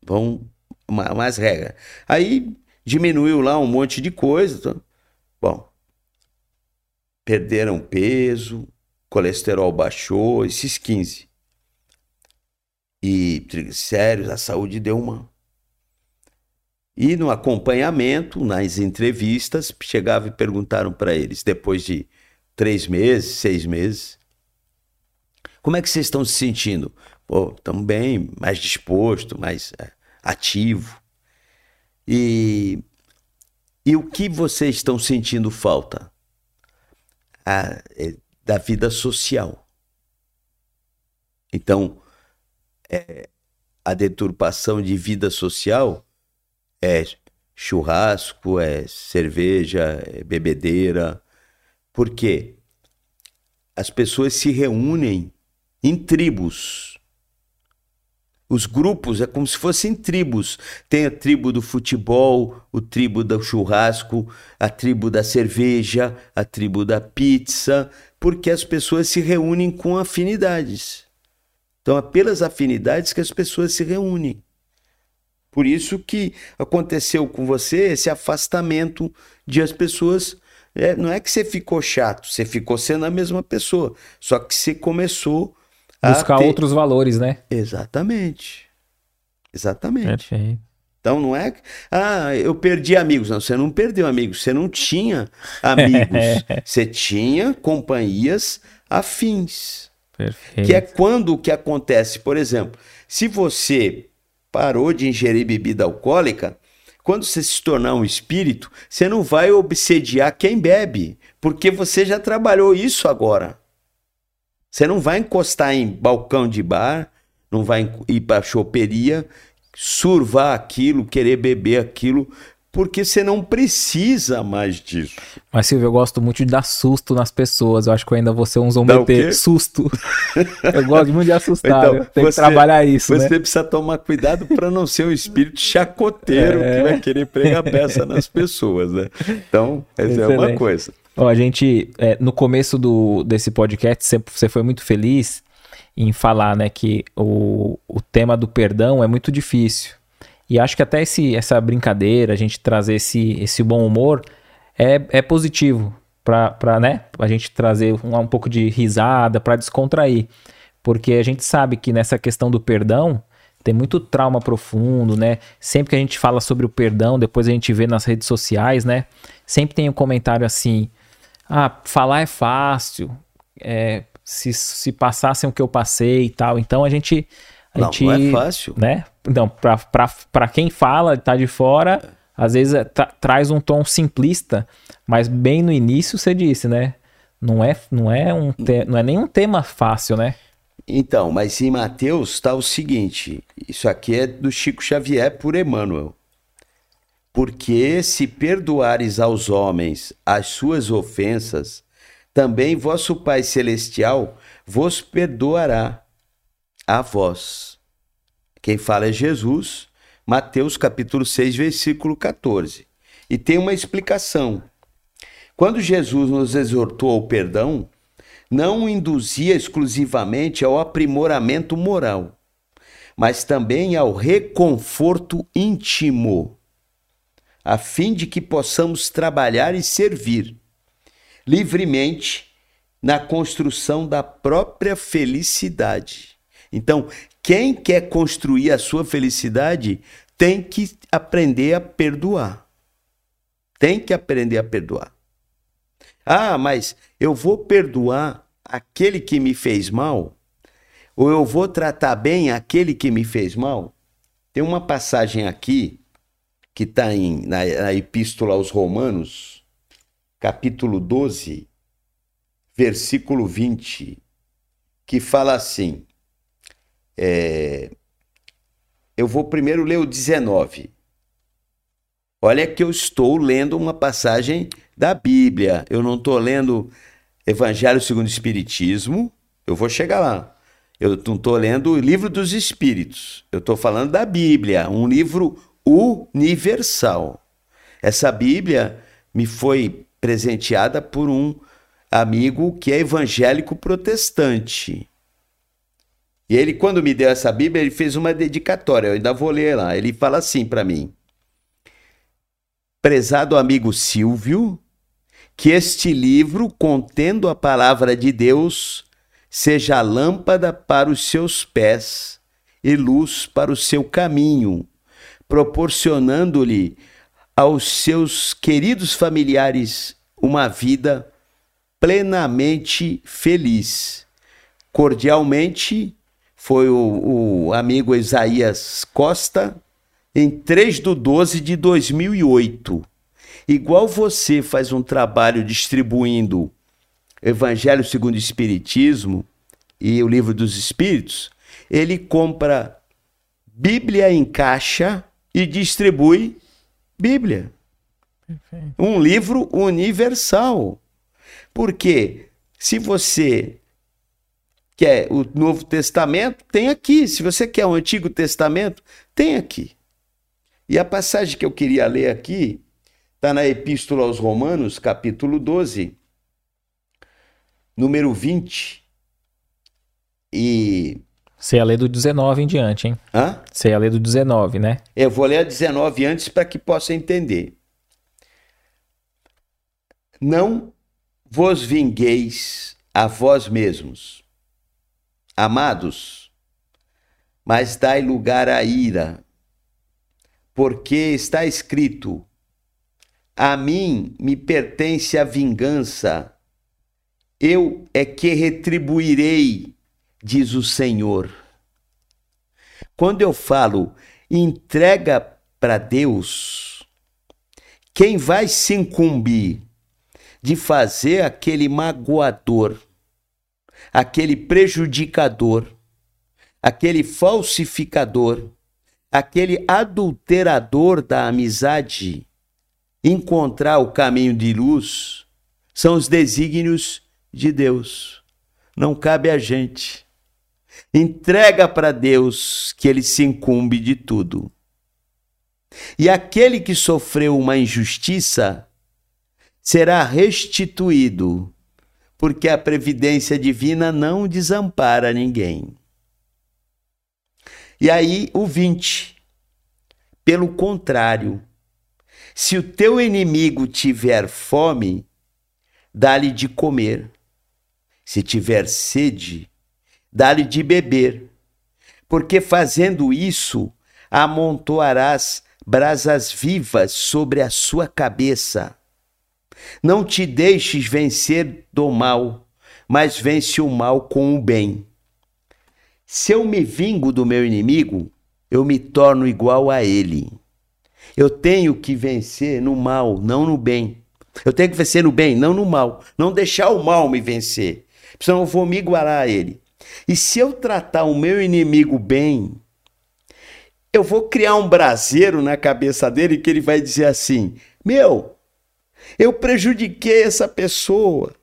Vão ma- mais regra. Aí diminuiu lá um monte de coisa. tá? Bom, perderam peso, colesterol baixou, esses 15. E triglicéridos, a saúde deu uma. E no acompanhamento, nas entrevistas, chegava e perguntaram para eles, depois de três meses, seis meses, como é que vocês estão se sentindo? Pô, estamos bem, mais disposto, mais é, ativo. E, e o que vocês estão sentindo falta? A, é, da vida social. Então, é, a deturpação de vida social é churrasco, é cerveja, é bebedeira. Por quê? As pessoas se reúnem em tribos. Os grupos é como se fossem tribos. Tem a tribo do futebol, o tribo do churrasco, a tribo da cerveja, a tribo da pizza, porque as pessoas se reúnem com afinidades. Então é pelas afinidades que as pessoas se reúnem. Por isso que aconteceu com você esse afastamento de as pessoas. É, não é que você ficou chato, você ficou sendo a mesma pessoa. Só que você começou a. Buscar ter... outros valores, né? Exatamente. Exatamente. Perfeito. Então não é. Ah, eu perdi amigos. Não, você não perdeu amigos, você não tinha amigos. você tinha companhias afins. Perfeito. Que é quando o que acontece, por exemplo, se você parou de ingerir bebida alcoólica, quando você se tornar um espírito, você não vai obsediar quem bebe, porque você já trabalhou isso agora. Você não vai encostar em balcão de bar, não vai ir para choperia, survar aquilo, querer beber aquilo, porque você não precisa mais disso. Mas, Silvio, eu gosto muito de dar susto nas pessoas. Eu acho que eu ainda vou ser um zombetê. Susto. eu gosto muito de assustar. Então, Tem você, que trabalhar isso, Você né? precisa tomar cuidado para não ser um espírito chacoteiro é. que vai querer pregar peça nas pessoas, né? Então, essa Excelente. é uma coisa. Ó, a gente, é, no começo do, desse podcast, você, você foi muito feliz em falar, né, que o, o tema do perdão é muito difícil. E acho que até esse, essa brincadeira, a gente trazer esse, esse bom humor, é, é positivo para né, a gente trazer um, um pouco de risada, para descontrair. Porque a gente sabe que nessa questão do perdão, tem muito trauma profundo, né? Sempre que a gente fala sobre o perdão, depois a gente vê nas redes sociais, né? Sempre tem um comentário assim: ah, falar é fácil, é, se, se passassem o que eu passei e tal. Então a gente não, gente, não é fácil. Né? Então, para quem fala, tá de fora, às vezes é, tra traz um tom simplista, mas bem no início você disse, né? Não é, não é, um não é nenhum tema fácil, né? Então, mas em Mateus está o seguinte: isso aqui é do Chico Xavier por Emmanuel. Porque se perdoares aos homens as suas ofensas, também vosso Pai Celestial vos perdoará a vós. Quem fala é Jesus, Mateus capítulo 6, versículo 14. E tem uma explicação. Quando Jesus nos exortou ao perdão, não induzia exclusivamente ao aprimoramento moral, mas também ao reconforto íntimo, a fim de que possamos trabalhar e servir livremente na construção da própria felicidade. Então, quem quer construir a sua felicidade tem que aprender a perdoar. Tem que aprender a perdoar. Ah, mas eu vou perdoar aquele que me fez mal? Ou eu vou tratar bem aquele que me fez mal? Tem uma passagem aqui que está na, na Epístola aos Romanos, capítulo 12, versículo 20, que fala assim: é... Eu vou primeiro ler o 19. Olha que eu estou lendo uma passagem da Bíblia. Eu não estou lendo Evangelho segundo o Espiritismo. Eu vou chegar lá. Eu não estou lendo o livro dos Espíritos. Eu estou falando da Bíblia, um livro universal. Essa Bíblia me foi presenteada por um amigo que é evangélico protestante. E ele, quando me deu essa Bíblia, ele fez uma dedicatória. Eu ainda vou ler lá. Ele fala assim para mim: Prezado amigo Silvio, que este livro, contendo a palavra de Deus, seja lâmpada para os seus pés e luz para o seu caminho, proporcionando-lhe aos seus queridos familiares uma vida plenamente feliz. Cordialmente, foi o, o amigo Isaías Costa, em 3 de 12 de 2008. Igual você faz um trabalho distribuindo Evangelho segundo o Espiritismo e o Livro dos Espíritos, ele compra Bíblia em caixa e distribui Bíblia. Perfeito. Um livro universal. Porque se você quer o Novo Testamento, tem aqui. Se você quer o Antigo Testamento, tem aqui. E a passagem que eu queria ler aqui está na Epístola aos Romanos, capítulo 12, número 20. E. Você ia ler do 19 em diante, hein? Hã? Você ia ler do 19, né? Eu vou ler a 19 antes para que possa entender. Não vos vingueis a vós mesmos, amados, mas dai lugar à ira, porque está escrito: A mim me pertence a vingança, eu é que retribuirei, diz o Senhor. Quando eu falo entrega para Deus, quem vai se incumbir de fazer aquele magoador, aquele prejudicador, aquele falsificador, aquele adulterador da amizade encontrar o caminho de luz são os desígnios de Deus. Não cabe a gente. Entrega para Deus que ele se incumbe de tudo. E aquele que sofreu uma injustiça será restituído, porque a previdência divina não desampara ninguém. E aí o 20. Pelo contrário, se o teu inimigo tiver fome, dá-lhe de comer. Se tiver sede, dá-lhe de beber. Porque fazendo isso, amontoarás brasas vivas sobre a sua cabeça. Não te deixes vencer do mal, mas vence o mal com o bem. Se eu me vingo do meu inimigo, eu me torno igual a ele. Eu tenho que vencer no mal, não no bem. Eu tenho que vencer no bem, não no mal. Não deixar o mal me vencer. Senão eu vou me igualar a ele. E se eu tratar o meu inimigo bem, eu vou criar um braseiro na cabeça dele que ele vai dizer assim: Meu, eu prejudiquei essa pessoa.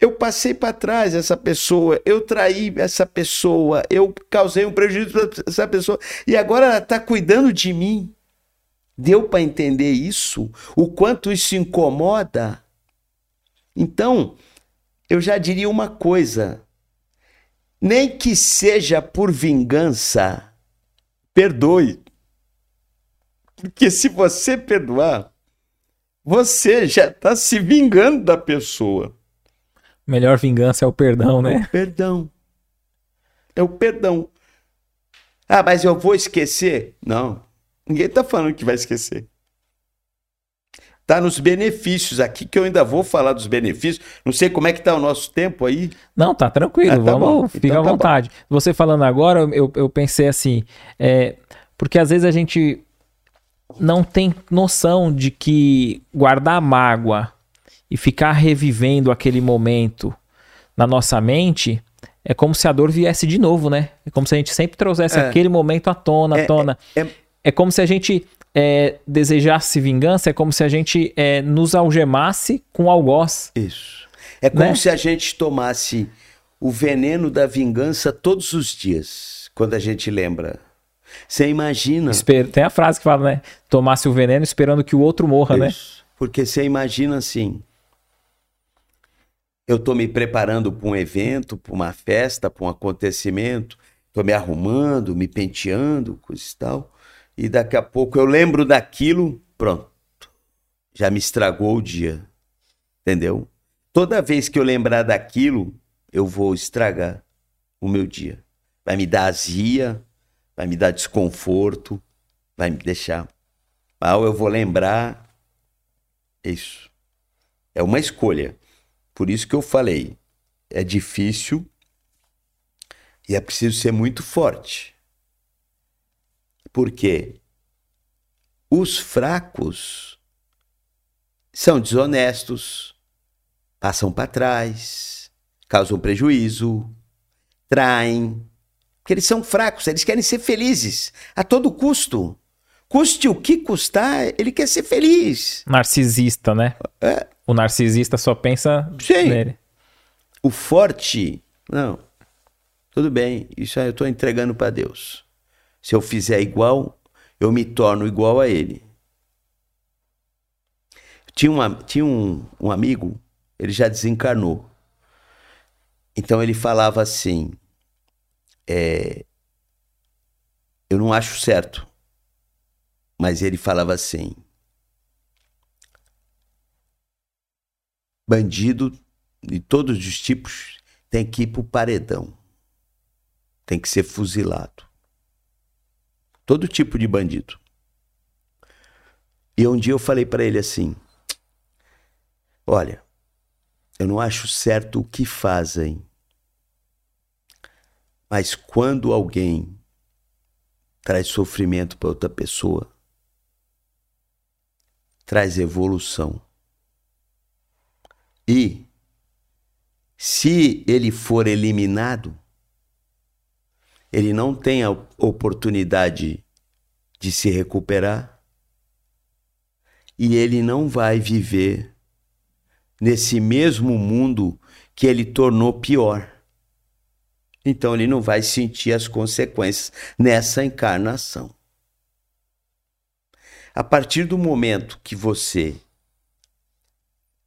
Eu passei para trás essa pessoa, eu traí essa pessoa, eu causei um prejuízo para essa pessoa e agora ela está cuidando de mim. Deu para entender isso? O quanto isso incomoda? Então, eu já diria uma coisa: nem que seja por vingança, perdoe. Porque se você perdoar, você já está se vingando da pessoa. Melhor vingança é o perdão, né? É o perdão. É o perdão. Ah, mas eu vou esquecer? Não. Ninguém está falando que vai esquecer. Tá nos benefícios aqui, que eu ainda vou falar dos benefícios. Não sei como é que tá o nosso tempo aí. Não, tá tranquilo, ah, tá vamos, bom. fica então, à tá vontade. Bom. Você falando agora, eu, eu pensei assim, é, porque às vezes a gente não tem noção de que guardar mágoa e ficar revivendo aquele momento na nossa mente é como se a dor viesse de novo, né? É como se a gente sempre trouxesse é. aquele momento à tona, à é, tona. É, é, é, como se a gente é, desejasse vingança, é como se a gente é, nos algemasse com algoz. Isso. É como né? se a gente tomasse o veneno da vingança todos os dias, quando a gente lembra. Você imagina. Tem a frase que fala, né? Tomasse o veneno esperando que o outro morra, né? Isso. né? Porque você imagina assim eu estou me preparando para um evento, para uma festa, para um acontecimento, estou me arrumando, me penteando, coisa e tal, e daqui a pouco eu lembro daquilo, pronto, já me estragou o dia, entendeu? Toda vez que eu lembrar daquilo, eu vou estragar o meu dia. Vai me dar azia, vai me dar desconforto, vai me deixar mal, eu vou lembrar. Isso. É uma escolha. Por isso que eu falei, é difícil e é preciso ser muito forte. Porque os fracos são desonestos, passam para trás, causam prejuízo, traem. Porque eles são fracos, eles querem ser felizes a todo custo. Custe o que custar, ele quer ser feliz. Narcisista, né? É. O narcisista só pensa Sim. nele. O forte, não. Tudo bem, isso aí eu estou entregando para Deus. Se eu fizer igual, eu me torno igual a ele. Tinha, uma, tinha um, um amigo, ele já desencarnou. Então ele falava assim: é, Eu não acho certo. Mas ele falava assim: Bandido de todos os tipos tem que ir pro paredão. Tem que ser fuzilado. Todo tipo de bandido. E um dia eu falei para ele assim: Olha, eu não acho certo o que fazem, mas quando alguém traz sofrimento para outra pessoa, traz evolução. E se ele for eliminado, ele não tem a oportunidade de se recuperar e ele não vai viver nesse mesmo mundo que ele tornou pior. Então ele não vai sentir as consequências nessa encarnação. A partir do momento que você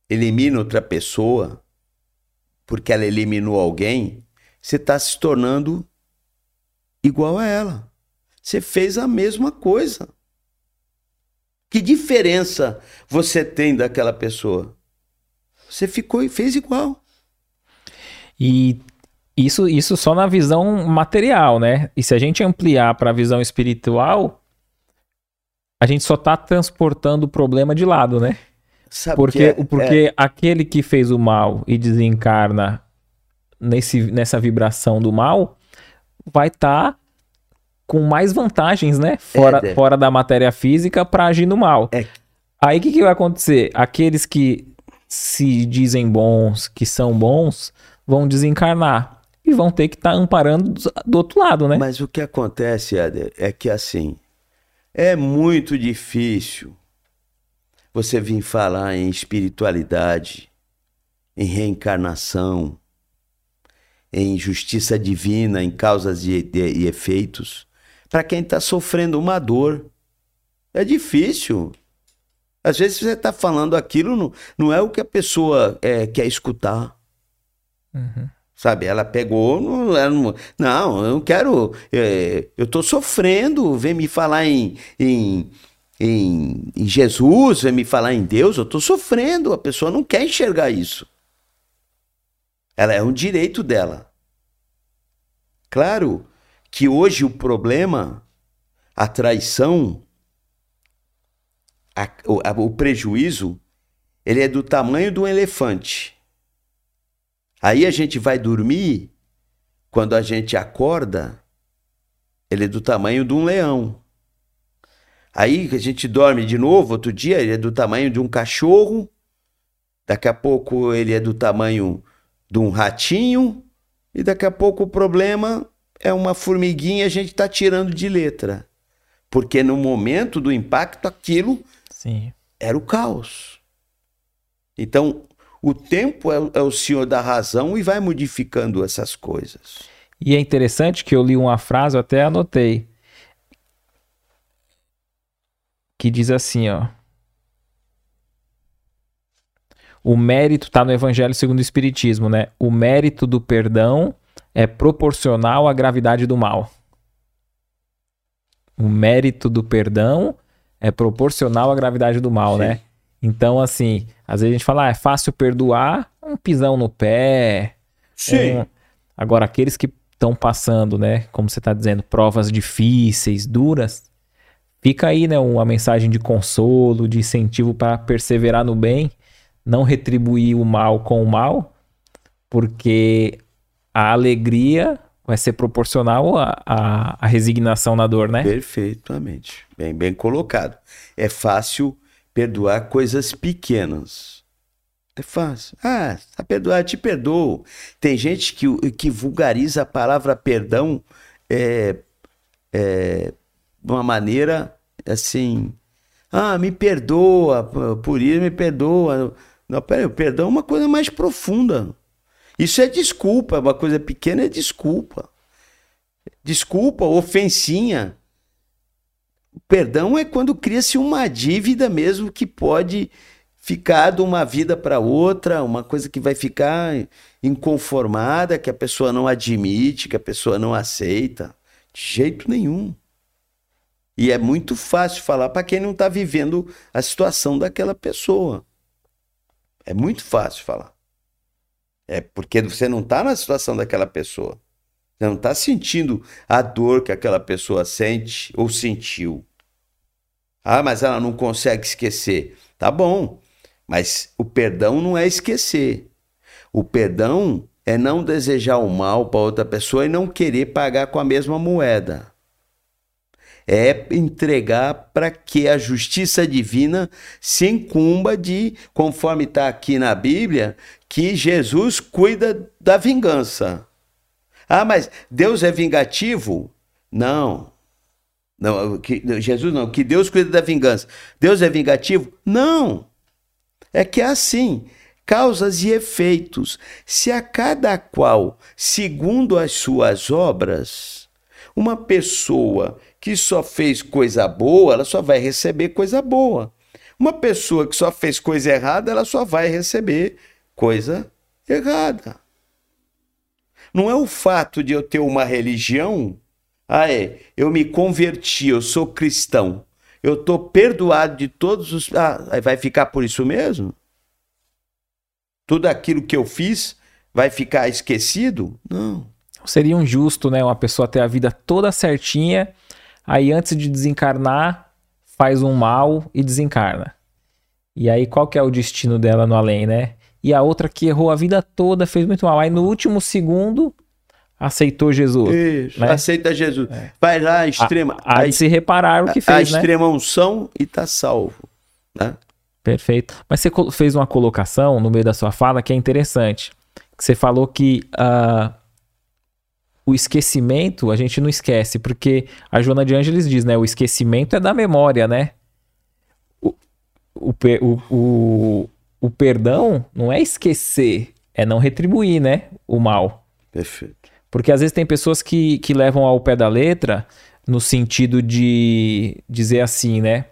elimina outra pessoa, porque ela eliminou alguém, você está se tornando igual a ela. Você fez a mesma coisa. Que diferença você tem daquela pessoa? Você ficou e fez igual. E isso, isso só na visão material, né? E se a gente ampliar para a visão espiritual, a gente só está transportando o problema de lado, né? Sabe porque que é- porque é- aquele que fez o mal e desencarna nesse, nessa vibração do mal vai estar com mais vantagens, né? Fora, É, é. fora da matéria física para agir no mal. É. Aí o que, que vai acontecer? Aqueles que se dizem bons, que são bons, vão desencarnar e vão ter que estar amparando do, outro lado, né? Mas o que acontece, Éder, é que assim, é muito difícil você vir falar em espiritualidade, em reencarnação, em justiça divina, em causas e, de- e efeitos, para quem está sofrendo uma dor. É difícil. Às vezes você está falando aquilo, não, não é o que a pessoa é, quer escutar. Sabe, ela pegou, não, ela não, não, eu não quero, é, eu tô sofrendo, vem me falar em, em, em, em Jesus, vem me falar em Deus, eu tô sofrendo, a pessoa não quer enxergar isso. Ela é um direito dela. Claro que hoje o problema, a traição, a- o, a- o prejuízo, ele é do tamanho de um elefante. Aí a gente vai dormir, quando a gente acorda, ele é do tamanho de um leão. Aí que a gente dorme de novo, outro dia, ele é do tamanho de um cachorro. Daqui a pouco ele é do tamanho de um ratinho. E daqui a pouco o problema é uma formiguinha, a gente está tirando de letra. Porque no momento do impacto, aquilo Sim. era o caos. Então, o tempo é, o- é o senhor da razão e vai modificando essas coisas. E é interessante que eu li uma frase, eu até anotei. Que diz assim, ó. O mérito tá no Evangelho segundo o Espiritismo, né? O mérito do perdão é proporcional à gravidade do mal. O mérito do perdão é proporcional à gravidade do mal, Sim. né? Então, assim, às vezes a gente fala, ah, é fácil perdoar um pisão no pé, um- Agora, aqueles que estão passando, né, como você está dizendo, provas difíceis, duras, Fica aí, né, uma mensagem de consolo, de incentivo para perseverar no bem, não retribuir o mal com o mal, porque a alegria vai ser proporcional à, à, à resignação na dor, né? Perfeitamente. Bem, bem colocado. É fácil perdoar coisas pequenas. É fácil. Ah, tá perdoar, te perdoo. Tem gente que, que vulgariza a palavra perdão é, é, de uma maneira assim. Ah, me perdoa, por isso me perdoa. Não, peraí, o perdão é uma coisa mais profunda. Isso é desculpa, uma coisa pequena é desculpa. Desculpa, ofensinha. Perdão é quando cria-se uma dívida mesmo que pode ficar de uma vida para outra, uma coisa que vai ficar inconformada, que a pessoa não admite, que a pessoa não aceita. De jeito nenhum. E é muito fácil falar para quem não está vivendo a situação daquela pessoa. É muito fácil falar. É porque você não está na situação daquela pessoa. Você não está sentindo a dor que aquela pessoa sente ou sentiu. Ah, mas ela não consegue esquecer. Tá bom, mas o perdão não é esquecer. O perdão é não desejar o mal para outra pessoa e não querer pagar com a mesma moeda. É entregar para que a justiça divina se incumba de, conforme está aqui na Bíblia, que Jesus cuida da vingança. Ah, mas Deus é vingativo? Não. Não, que, Jesus não, que Deus cuida da vingança. Deus é vingativo? Não. É que é assim, causas e efeitos. Se a cada qual, segundo as suas obras, uma pessoa que só fez coisa boa, ela só vai receber coisa boa. Uma pessoa que só fez coisa errada, ela só vai receber coisa errada. Não é o fato de eu ter uma religião, ah, é, eu me converti, eu sou cristão, eu estou perdoado de todos os. Ah, vai ficar por isso mesmo? Tudo aquilo que eu fiz vai ficar esquecido? Não. Seria injusto, né? Uma pessoa ter a vida toda certinha, aí antes de desencarnar, faz um mal e desencarna. E aí qual que é o destino dela no além, né? e a outra que errou a vida toda, fez muito mal. Aí no último segundo aceitou Jesus. Isso, né? aceita Jesus. É. Vai lá, extrema. A, a, a se reparar o que fez, a né? extrema unção e tá salvo, né? Perfeito. Mas você fez uma colocação no meio da sua fala que é interessante. Você falou que uh, o esquecimento a gente não esquece, porque a Joana de Ângeles diz, né? O esquecimento é da memória, né? O, o, o, o, o perdão não é esquecer, é não retribuir, né? O mal. Perfeito. Porque às vezes tem pessoas que, que levam ao pé da letra no sentido de dizer assim, né?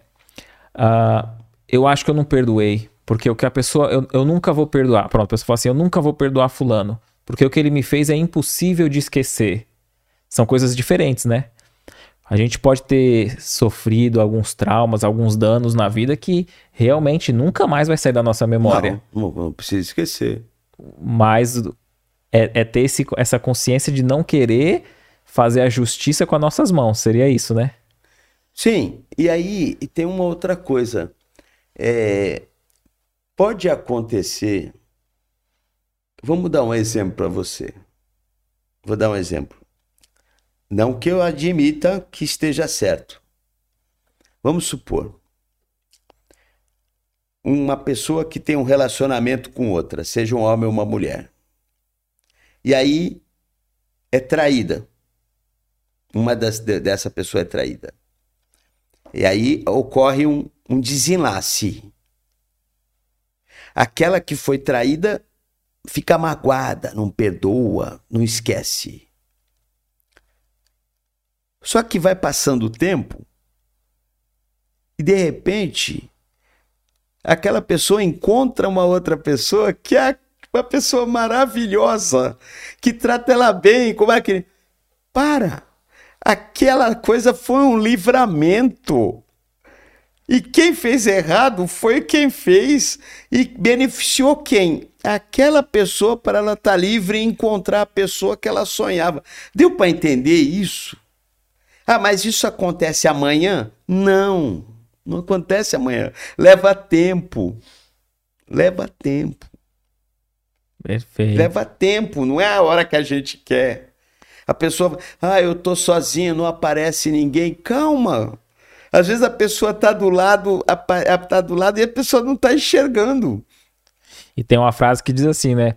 Uh, eu acho que eu não perdoei. Porque o que a pessoa. Eu, eu nunca vou perdoar. Pronto, a pessoa fala assim: eu nunca vou perdoar Fulano. Porque o que ele me fez é impossível de esquecer. São coisas diferentes, né? A gente pode ter sofrido alguns traumas, alguns danos na vida que realmente nunca mais vai sair da nossa memória. Não, não, não precisa esquecer. Mas é, é ter esse, essa consciência de não querer fazer a justiça com as nossas mãos. Seria isso, né? Sim. E aí e tem uma outra coisa. É, pode acontecer. Vamos dar um exemplo para você. Vou dar um exemplo. Não que eu admita que esteja certo. Vamos supor uma pessoa que tem um relacionamento com outra, seja um homem ou uma mulher. E aí é traída. Uma das, dessa pessoa é traída. E aí ocorre um, um desenlace. Aquela que foi traída fica magoada, não perdoa, não esquece. Só que vai passando o tempo e de repente aquela pessoa encontra uma outra pessoa que é uma pessoa maravilhosa, que trata ela bem, como é que. Para! Aquela coisa foi um livramento. E quem fez errado foi quem fez e beneficiou quem? Aquela pessoa para ela estar tá livre e encontrar a pessoa que ela sonhava. Deu para entender isso? Ah, mas isso acontece amanhã? Não, não acontece amanhã. Leva tempo. Leva tempo. Perfeito. Leva tempo, não é a hora que a gente quer. A pessoa, ah, eu tô sozinho, não aparece ninguém. Calma. Às vezes a pessoa tá do lado, tá do lado e a pessoa não tá enxergando. E tem uma frase que diz assim, né?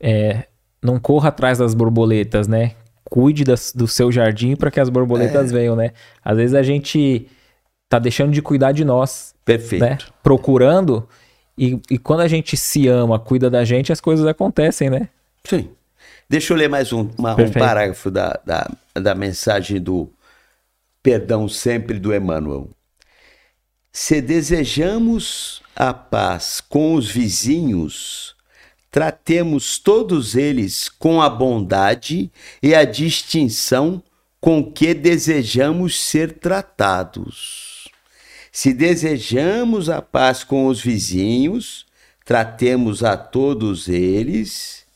É, não corra atrás das borboletas, né? Cuide das, do seu jardim para que as borboletas é. venham, né? Às vezes a gente tá deixando de cuidar de nós. Perfeito. Né? Procurando. E, e quando a gente se ama, cuida da gente, as coisas acontecem, né? Sim. Deixa eu ler mais um, uma, um parágrafo da, da, da mensagem do Perdão Sempre do Emmanuel. Se desejamos a paz com os vizinhos, tratemos todos eles com a bondade e a distinção com que desejamos ser tratados. Se desejamos a paz com os vizinhos, tratemos a todos eles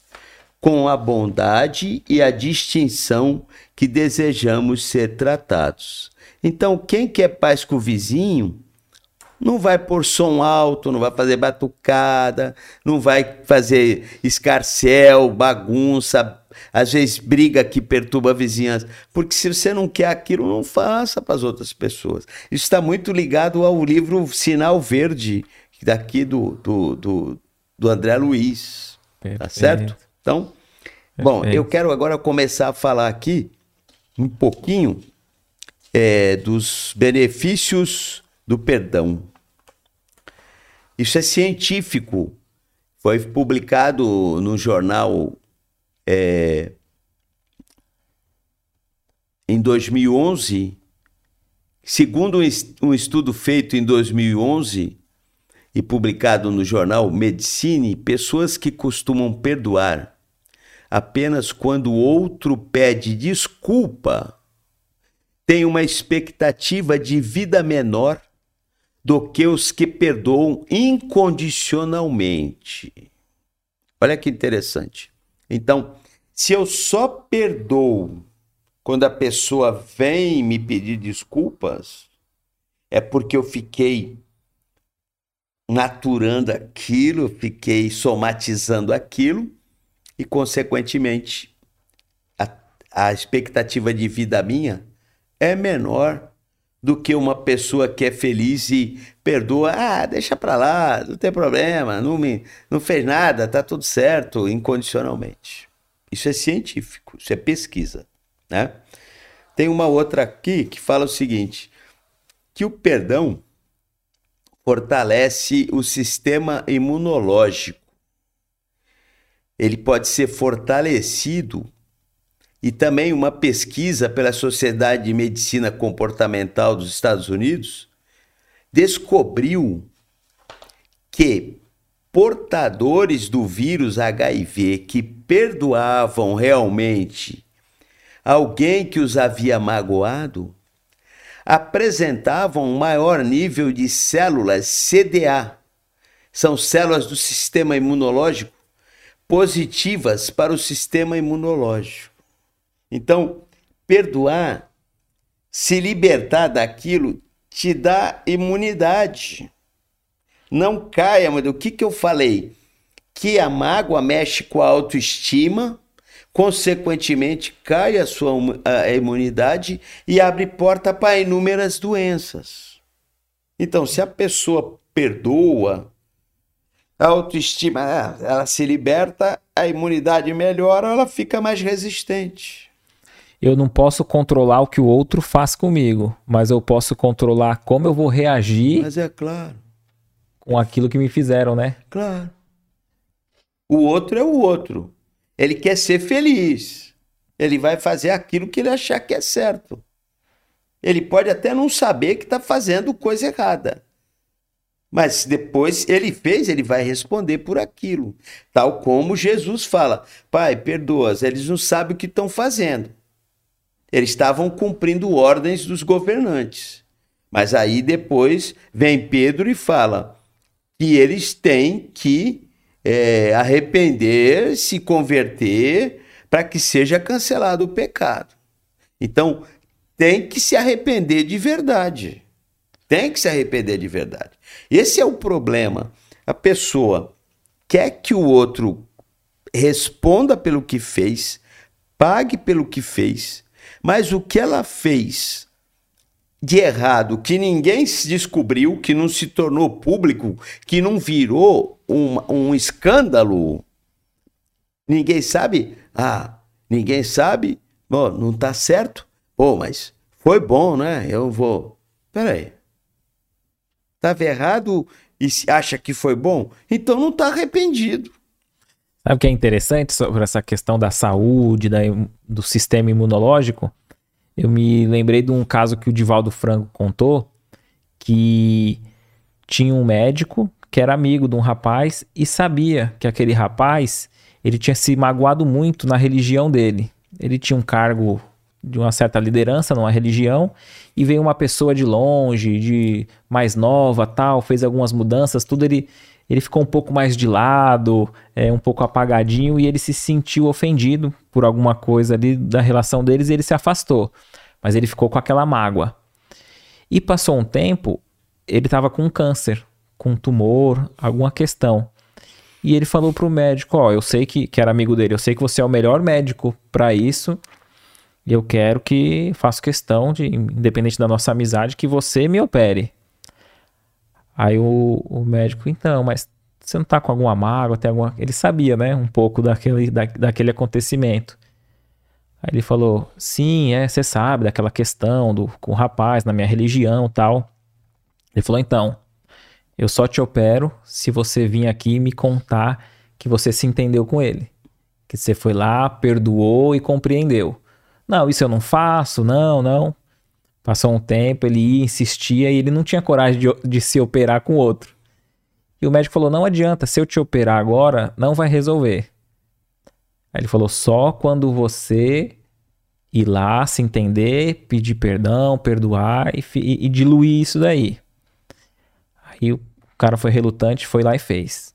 com a bondade e a distinção que desejamos ser tratados. Então, quem quer paz com o vizinho, não vai pôr som alto, não vai fazer batucada, não vai fazer escarcel, bagunça, às vezes briga que perturba a vizinhança. Porque se você não quer aquilo, não faça para as outras pessoas. Isso está muito ligado ao livro Sinal Verde, daqui do, do, do, do André Luiz. Tá Perfeito. Tá certo? Então, bom, eu quero agora começar a falar aqui um pouquinho é, dos benefícios do perdão. Isso é científico. Foi publicado no jornal é, em 2011. Segundo um estudo feito em 2011 e publicado no jornal Medicine, pessoas que costumam perdoar apenas quando o outro pede desculpa, tem uma expectativa de vida menor do que os que perdoam incondicionalmente. Olha que interessante. Então, se eu só perdoo quando a pessoa vem me pedir desculpas, é porque eu fiquei naturando aquilo, fiquei somatizando aquilo e, consequentemente, a, a expectativa de vida minha é menor do que uma pessoa que é feliz e perdoa, ah, deixa para lá, não tem problema, não me não fez nada, tá tudo certo, incondicionalmente. Isso é científico, isso é pesquisa, né? Tem uma outra aqui que fala o seguinte, que o perdão fortalece o sistema imunológico ele pode ser fortalecido e também uma pesquisa pela Sociedade de Medicina Comportamental dos Estados Unidos descobriu que portadores do vírus HIV que perdoavam realmente alguém que os havia magoado apresentavam um maior nível de células CDA, são células do sistema imunológico positivas para o sistema imunológico. Então, perdoar, se libertar daquilo, te dá imunidade. Não caia, mas o que, que eu falei? Que a mágoa mexe com a autoestima, consequentemente cai a sua a imunidade e abre porta para inúmeras doenças. Então, se a pessoa perdoa, a autoestima é, ela se liberta, a imunidade melhora, ela fica mais resistente. Eu não posso controlar o que o outro faz comigo, mas eu posso controlar como eu vou reagir. Mas é claro. Com aquilo que me fizeram, né? Claro. O outro é o outro. Ele quer ser feliz. Ele vai fazer aquilo que ele achar que é certo. Ele pode até não saber que está fazendo coisa errada. Mas depois ele fez, ele vai responder por aquilo. Tal como Jesus fala: Pai, perdoa-os, eles não sabem o que estão fazendo. Eles estavam cumprindo ordens dos governantes. Mas aí depois vem Pedro e fala que eles têm que é, arrepender, se converter, para que seja cancelado o pecado. Então, tem que se arrepender de verdade. Tem que se arrepender de verdade. Esse é o problema. A pessoa quer que o outro responda pelo que fez, pague pelo que fez, mas o que ela fez de errado, que ninguém se descobriu, que não se tornou público, que não virou um, um escândalo, ninguém sabe. Ah, ninguém sabe, bom, não está certo. Pô, mas foi bom, né? Eu vou. Peraí. Estava errado e acha que foi bom? Então não está arrependido. Sabe o que é interessante sobre essa questão da saúde, da, do sistema imunológico? Eu me lembrei de um caso que o Divaldo Franco contou, que tinha um médico que era amigo de um rapaz e sabia que aquele rapaz ele tinha se magoado muito na religião dele. Ele tinha um cargo de uma certa liderança numa religião e veio uma pessoa de longe, de mais nova, tal, fez algumas mudanças, tudo ele ele ficou um pouco mais de lado, é, um pouco apagadinho e ele se sentiu ofendido por alguma coisa ali da relação deles e ele se afastou. Mas ele ficou com aquela mágoa. E passou um tempo, ele estava com câncer, com tumor, alguma questão. E ele falou pro médico, ó, eu sei que, que era amigo dele, eu sei que você é o melhor médico para isso, e eu quero que, faço questão de, independente da nossa amizade, que você me opere. Aí o, o médico, então, mas você não tá com alguma mágoa, tem alguma... Ele sabia, né, um pouco daquele, da, daquele acontecimento. Aí ele falou, sim, é, você sabe daquela questão do, com o rapaz, na minha religião tal. Ele falou, então, eu só te opero se você vir aqui me contar que você se entendeu com ele. Que você foi lá, perdoou e compreendeu. Não, isso eu não faço, não, não. Passou um tempo, ele ia, insistia e ele não tinha coragem de, de se operar com outro. E o médico falou: não adianta, se eu te operar agora, não vai resolver. Aí ele falou: só quando você ir lá, se entender, pedir perdão, perdoar e, e, e diluir isso daí. Aí o cara foi relutante, foi lá e fez.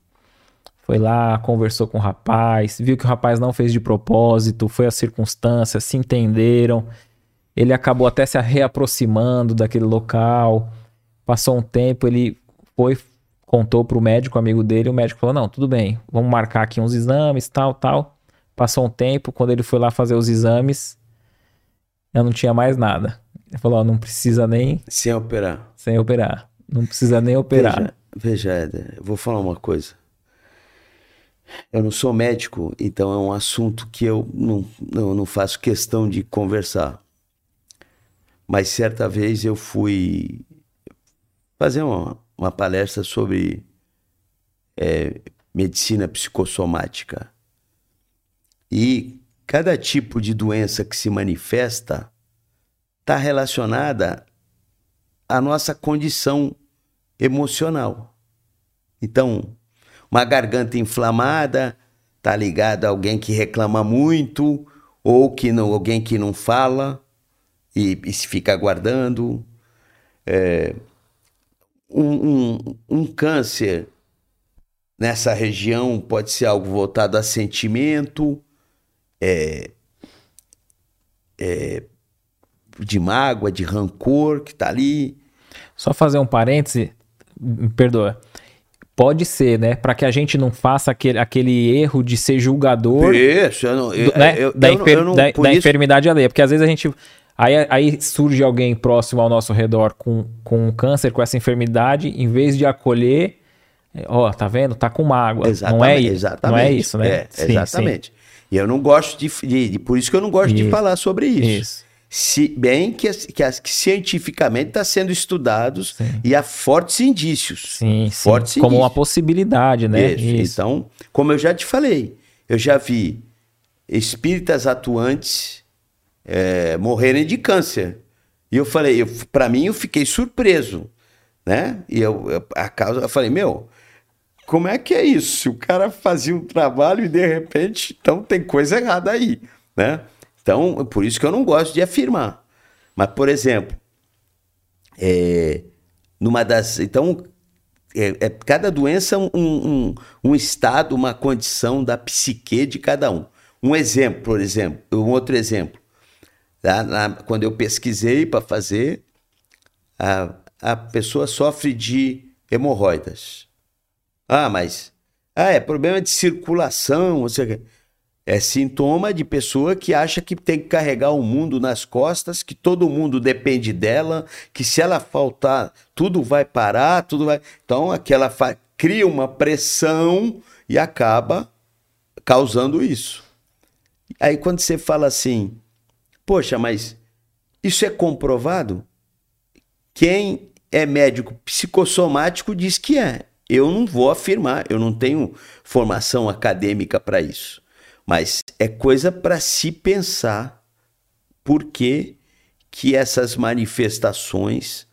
Foi lá, conversou com o rapaz, viu que o rapaz não fez de propósito, foi as circunstâncias, se entenderam. Ele acabou até se reaproximando daquele local. Passou um tempo, ele foi, contou para o médico, amigo dele, o médico falou: Não, tudo bem, vamos marcar aqui uns exames, tal, tal. Passou um tempo, quando ele foi lá fazer os exames, eu não tinha mais nada. Ele falou: Não precisa nem. Sem operar. Sem operar. Não precisa nem operar. Veja, veja Éder, eu vou falar uma coisa. Eu não sou médico, então é um assunto que eu não, não, não faço questão de conversar. Mas certa vez eu fui fazer uma, uma palestra sobre é, medicina psicossomática. E cada tipo de doença que se manifesta está relacionada à nossa condição emocional. Então, uma garganta inflamada tá ligado a alguém que reclama muito ou que não, alguém que não fala e, e se fica aguardando. É, um, um, um câncer nessa região pode ser algo voltado a sentimento, é, é, de mágoa, de rancor que está ali. Só fazer um parêntese, me perdoa. Pode ser, né? Para que a gente não faça aquele, aquele erro de ser julgador isso, eu não, eu, né? eu, da, eu enfer, não, da, da isso, enfermidade alheia. Porque às vezes a gente. Aí, aí surge alguém próximo ao nosso redor com, com um câncer, com essa enfermidade, em vez de acolher, ó, tá vendo? Tá com mágoa. Não é, exatamente, não é isso, né? É, sim, exatamente. Sim. E eu não gosto de, de, de, Por isso que eu não gosto isso. de falar sobre isso. Isso. Se, bem que, que, que cientificamente está sendo estudados sim. e há fortes indícios. Sim, fortes sim. Como uma possibilidade, né? Isso. Isso. Então, como eu já te falei, eu já vi espíritas atuantes é, morrerem de câncer. E eu falei, para mim, eu fiquei surpreso, né? E eu, eu, a causa, eu falei, meu, como é que é isso? O cara fazia um trabalho e de repente, então tem coisa errada aí, né? Então, por isso que eu não gosto de afirmar. Mas, por exemplo, é, numa das. Então, é, é cada doença um, um, um, estado, uma condição da psique de cada um. Um exemplo, por exemplo, um outro exemplo. Tá? Na, quando eu pesquisei para fazer, a, a pessoa sofre de hemorroidas. Ah, mas ah, é problema de circulação, ou seja, é sintoma de pessoa que acha que tem que carregar o mundo nas costas, que todo mundo depende dela, que se ela faltar, tudo vai parar, tudo vai. Então, aquela fa... cria uma pressão e acaba causando isso. Aí quando você fala assim, poxa, mas isso é comprovado? Quem é médico psicossomático diz que é. Eu não vou afirmar, eu não tenho formação acadêmica para isso. Mas é coisa para se pensar por que, que essas manifestações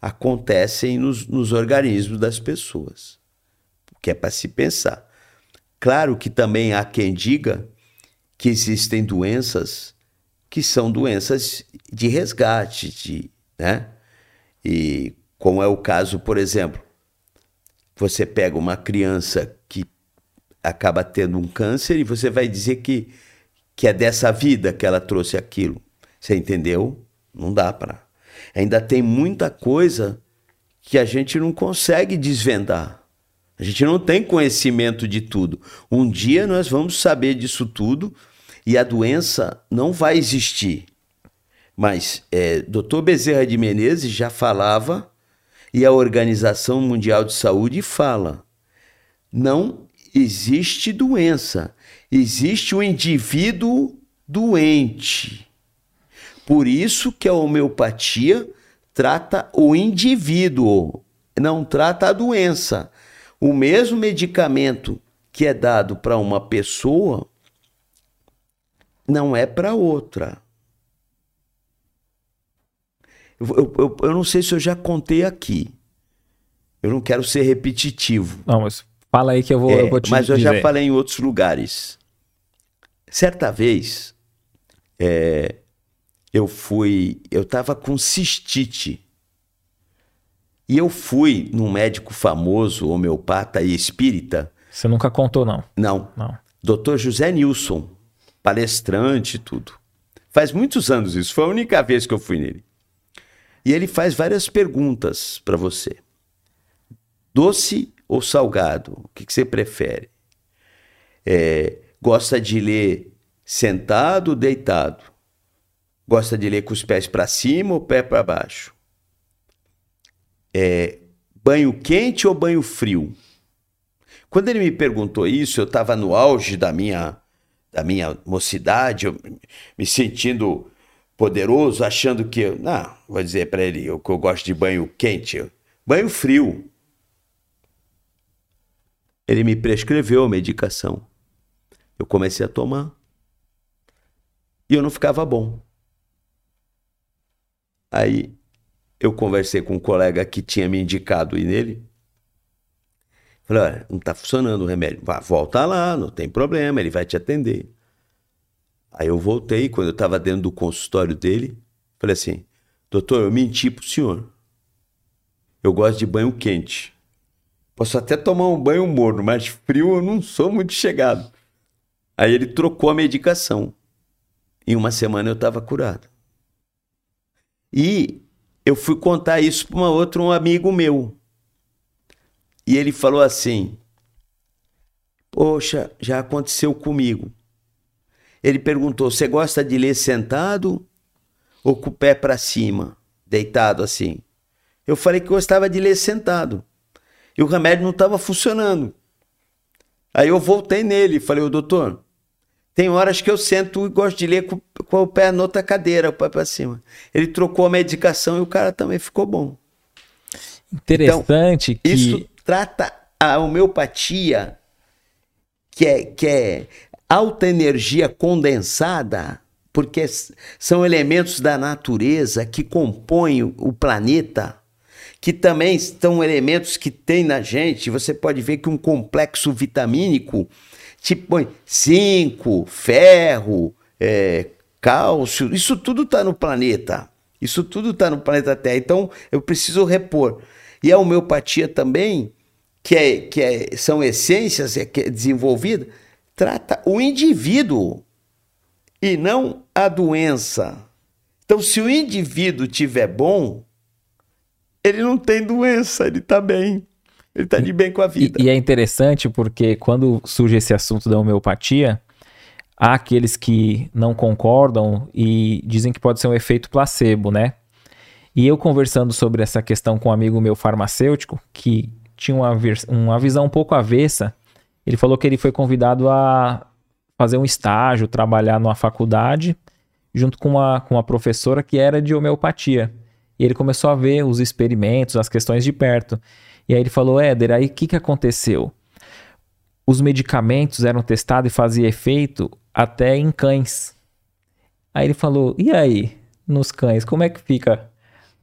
acontecem nos, nos organismos das pessoas. Que é para se pensar. Claro que também há quem diga que existem doenças que são doenças de resgate, de, né? E como é o caso, por exemplo, você pega uma criança que acaba tendo um câncer e você vai dizer que, que é dessa vida que ela trouxe aquilo. Você entendeu? Não dá para. Ainda tem muita coisa que a gente não consegue desvendar. A gente não tem conhecimento de tudo. Um dia nós vamos saber disso tudo e a doença não vai existir. Mas é, Dr. Bezerra de Menezes já falava e a Organização Mundial de Saúde fala: não existe doença, existe o indivíduo doente. Por isso que a homeopatia trata o indivíduo, não trata a doença. O mesmo medicamento que é dado para uma pessoa não é para outra. Eu, eu, eu, não sei se eu já contei aqui. Eu não quero ser repetitivo. Não, mas fala aí que eu vou, é, eu vou te Mas eu dizer. já falei em outros lugares. Certa vez, é, eu fui. Eu estava com cistite. E eu fui num médico famoso, homeopata e espírita. Você nunca contou, não? Não. Não. Doutor José Nilson, palestrante e tudo. Faz muitos anos isso, foi a única vez que eu fui nele. E ele faz várias perguntas para você. Doce ou salgado? O que, que você prefere? É, gosta de ler sentado ou deitado? Gosta de ler com os pés para cima ou pé para baixo? É, banho quente ou banho frio? Quando ele me perguntou isso, eu estava no auge da minha, da minha mocidade, eu, me sentindo poderoso, achando que. Não, vou dizer para ele eu, que eu gosto de banho quente, banho frio. Ele me prescreveu a medicação. Eu comecei a tomar. E eu não ficava bom. Aí eu conversei com um colega que tinha me indicado ir nele. Falei, olha, não está funcionando o remédio. Vá, volta lá, não tem problema, ele vai te atender. Aí eu voltei, quando eu estava dentro do consultório dele, falei assim: doutor, eu menti pro senhor. Eu gosto de banho quente. Posso até tomar um banho morno, mas frio eu não sou muito chegado. Aí ele trocou a medicação. Em uma semana eu estava curado. E eu fui contar isso para um amigo meu. E ele falou assim: Poxa, já aconteceu comigo. Ele perguntou: Você gosta de ler sentado ou com o pé para cima, deitado assim? Eu falei que gostava de ler sentado. E o remédio não estava funcionando. Aí eu voltei nele e falei: Ô doutor, tem horas que eu sento e gosto de ler com, com o pé na outra cadeira, o pé para cima. Ele trocou a medicação e o cara também ficou bom. Interessante então, que. Isso trata a homeopatia, que é, que é alta energia condensada, porque são elementos da natureza que compõem o planeta, que também são elementos que tem na gente. Você pode ver que um complexo vitamínico tipo põe zinco, ferro, é, cálcio, isso tudo está no planeta. Isso tudo está no planeta Terra. Então eu preciso repor. E a homeopatia também, que, é, que é, são essências é, que é desenvolvida, trata o indivíduo e não a doença. Então, se o indivíduo tiver bom, ele não tem doença, ele está bem. Ele está de bem com a vida. E, e, é interessante porque quando surge esse assunto da homeopatia, há aqueles que não concordam e dizem que pode ser um efeito placebo, né? E eu conversando sobre essa questão com um amigo meu farmacêutico, que tinha uma, uma visão um pouco avessa, ele falou que ele foi convidado a fazer um estágio, trabalhar numa faculdade, junto com uma, com uma professora que era de homeopatia. E ele começou a ver os experimentos, as questões de perto. E aí ele falou: Éder, aí o que, que aconteceu? Os medicamentos eram testados e fazia efeito até em cães. Aí ele falou: e aí, nos cães, como é que fica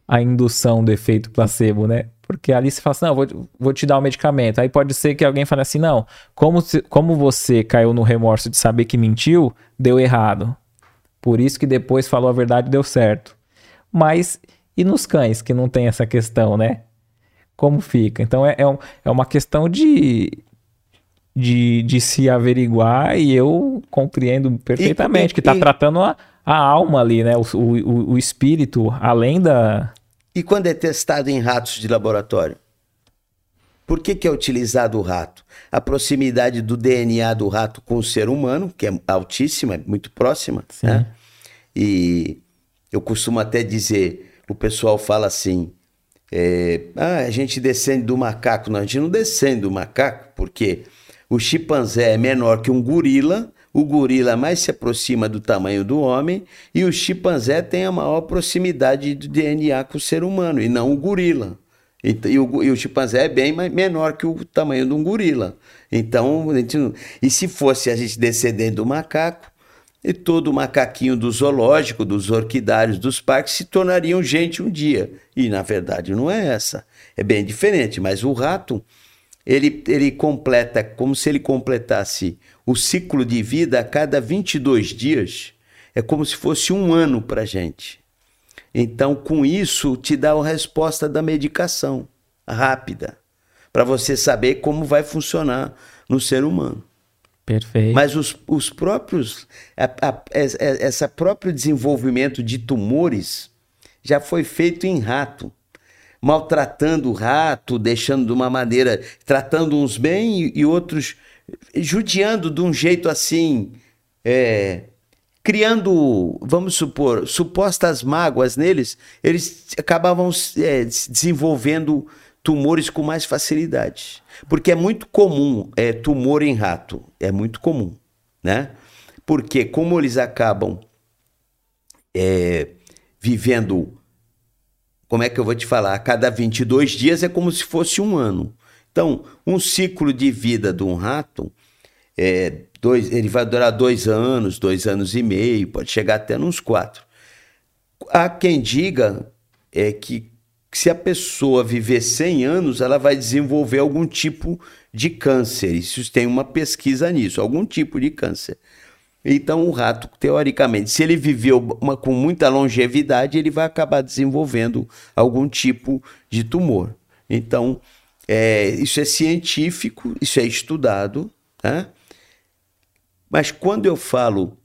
a indução do efeito placebo, né? Porque ali se fala assim, não, vou, vou te dar o um medicamento. Aí pode ser que alguém fale assim, não, como, se, como você caiu no remorso de saber que mentiu, deu errado. Por isso que depois falou a verdade deu certo. Mas e nos cães, que não tem essa questão, né? Como fica? Então é, é, um, é uma questão de, de, de se averiguar e eu compreendo perfeitamente e, que está tratando a, a alma ali, né? O, o, o espírito, além da. E quando é testado em ratos de laboratório? Por que, que é utilizado o rato? A proximidade do DNA do rato com o ser humano, que é altíssima, é muito próxima. Sim. Né? E eu costumo até dizer: o pessoal fala assim: é, ah, a gente descende do macaco. Não, a gente não descende do macaco, porque o chimpanzé é menor que um gorila, o gorila mais se aproxima do tamanho do homem, e o chimpanzé tem a maior proximidade do DNA com o ser humano, e não o gorila. E, e, o, e o chimpanzé é bem menor que o tamanho de um gorila. Então, e se fosse a gente descendente do macaco, e todo macaquinho do zoológico, dos orquidários, dos parques se tornariam gente um dia. E na verdade não é essa. É bem diferente, mas o rato, ele, ele completa como se ele completasse o ciclo de vida a cada 22 dias. É como se fosse um ano para gente. Então, com isso, te dá a resposta da medicação rápida, para você saber como vai funcionar no ser humano. Perfeito. Mas os, os próprios, a, a, essa próprio desenvolvimento de tumores já foi feito em rato, maltratando o rato, deixando de uma maneira, tratando uns bem e, e outros judiando de um jeito assim, é, criando, vamos supor, supostas mágoas neles, eles acabavam é, desenvolvendo tumores com mais facilidade. Porque é muito comum é, tumor em rato, é muito comum, né? Porque como eles acabam é, vivendo, como é que eu vou te falar? A cada 22 dias é como se fosse um ano. Então, um ciclo de vida de um rato, é, dois, ele vai durar dois anos, dois anos e meio, pode chegar até uns quatro. Há quem diga é, que se a pessoa viver 100 anos, ela vai desenvolver algum tipo de câncer. Isso tem uma pesquisa nisso, algum tipo de câncer. Então, o rato, teoricamente, se ele viveu uma, com muita longevidade, ele vai acabar desenvolvendo algum tipo de tumor. Então, é, isso é científico, isso é estudado. Né? Mas quando eu falo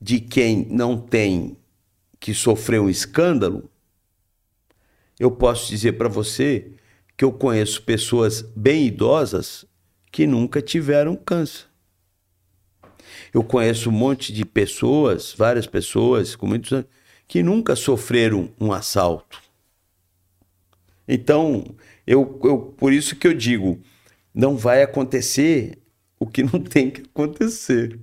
de quem não tem, que sofreu um escândalo, eu posso dizer para você que eu conheço pessoas bem idosas que nunca tiveram câncer. Eu conheço um monte de pessoas, várias pessoas com muitos anos, que nunca sofreram um assalto. Então, eu, eu, por isso que eu digo, não vai acontecer o que não tem que acontecer.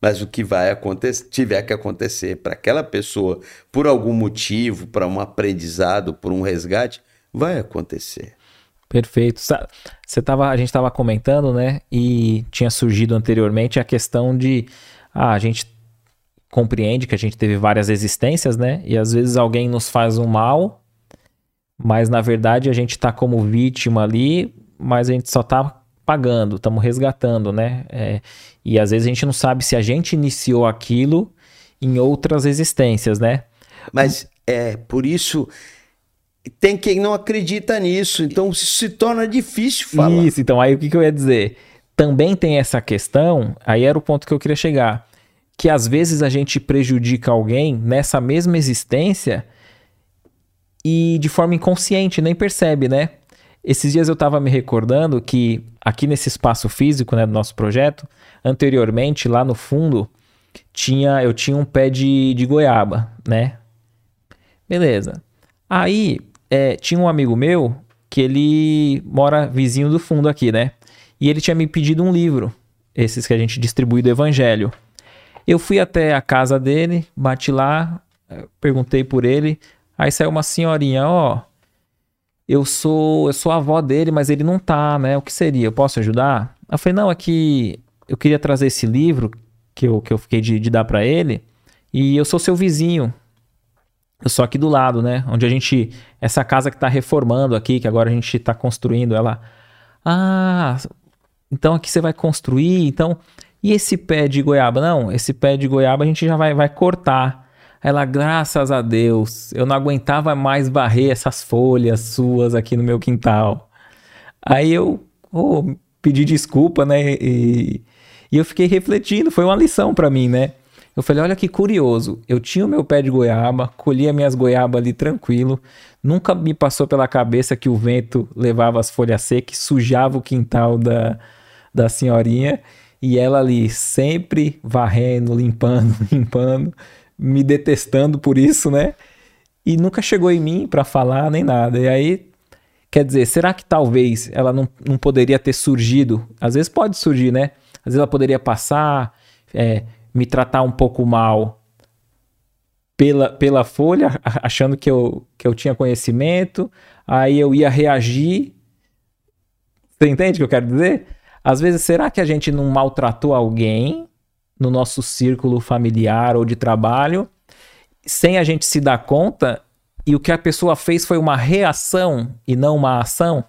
Mas o que vai acontecer, tiver que acontecer para aquela pessoa, por algum motivo, para um aprendizado, por um resgate, vai acontecer. Perfeito. Você tava, a gente estava comentando, né? E tinha surgido anteriormente a questão de ah, a gente compreende que a gente teve várias existências, né? E às vezes alguém nos faz um mal, mas na verdade a gente está como vítima ali, mas a gente só está pagando, estamos resgatando, né? É, e às vezes a gente não sabe se a gente iniciou aquilo em outras existências, né? Mas é por isso tem quem não acredita nisso, então se torna difícil falar. Isso, então aí o que, que eu ia dizer? Também tem essa questão, aí era o ponto que eu queria chegar. que às vezes a gente prejudica alguém nessa mesma existência e de forma inconsciente, nem percebe, né? Esses dias eu estava me recordando que aqui nesse espaço físico né, do nosso projeto, anteriormente, lá no fundo, tinha eu tinha um pé de, de goiaba, né? Beleza. Aí é, tinha um amigo meu que ele mora vizinho do fundo aqui, né? E ele tinha me pedido um livro, esses que a gente distribui do Evangelho. Eu fui até a casa dele, bati lá, perguntei por ele. Aí saiu uma senhorinha, ó, eu sou, eu sou a avó dele, mas ele não tá, né? O que seria? Eu posso ajudar? Eu falei, não, é que eu queria trazer esse livro que eu, que eu fiquei de, de dar para ele, e eu sou seu vizinho. Eu sou aqui do lado, né? Onde a gente. Essa casa que tá reformando aqui, que agora a gente tá construindo, ela. Ah, então aqui você vai construir, então. E esse pé de goiaba? Não, esse pé de goiaba a gente já vai, vai cortar. Ela, graças a Deus, eu não aguentava mais varrer essas folhas suas aqui no meu quintal. Aí eu oh, pedi desculpa, né? E, e eu fiquei refletindo, foi uma lição para mim, né? Eu falei, olha que curioso, eu tinha o meu pé de goiaba, colhia minhas goiabas ali tranquilo, nunca me passou pela cabeça que o vento levava as folhas secas, sujava o quintal da, da senhorinha, e ela ali sempre varrendo, limpando, limpando, me detestando por isso, né? E nunca chegou em mim para falar nem nada. E aí, quer dizer, será que talvez ela não, não poderia ter surgido? Às vezes pode surgir, né? Às vezes ela poderia passar, é, me tratar um pouco mal pela, pela folha, achando que eu, que eu tinha conhecimento, aí eu ia reagir. Você entende o que eu quero dizer? Às vezes, será que a gente não maltratou alguém no nosso círculo familiar ou de trabalho, sem a gente se dar conta, e o que a pessoa fez foi uma reação e não uma ação?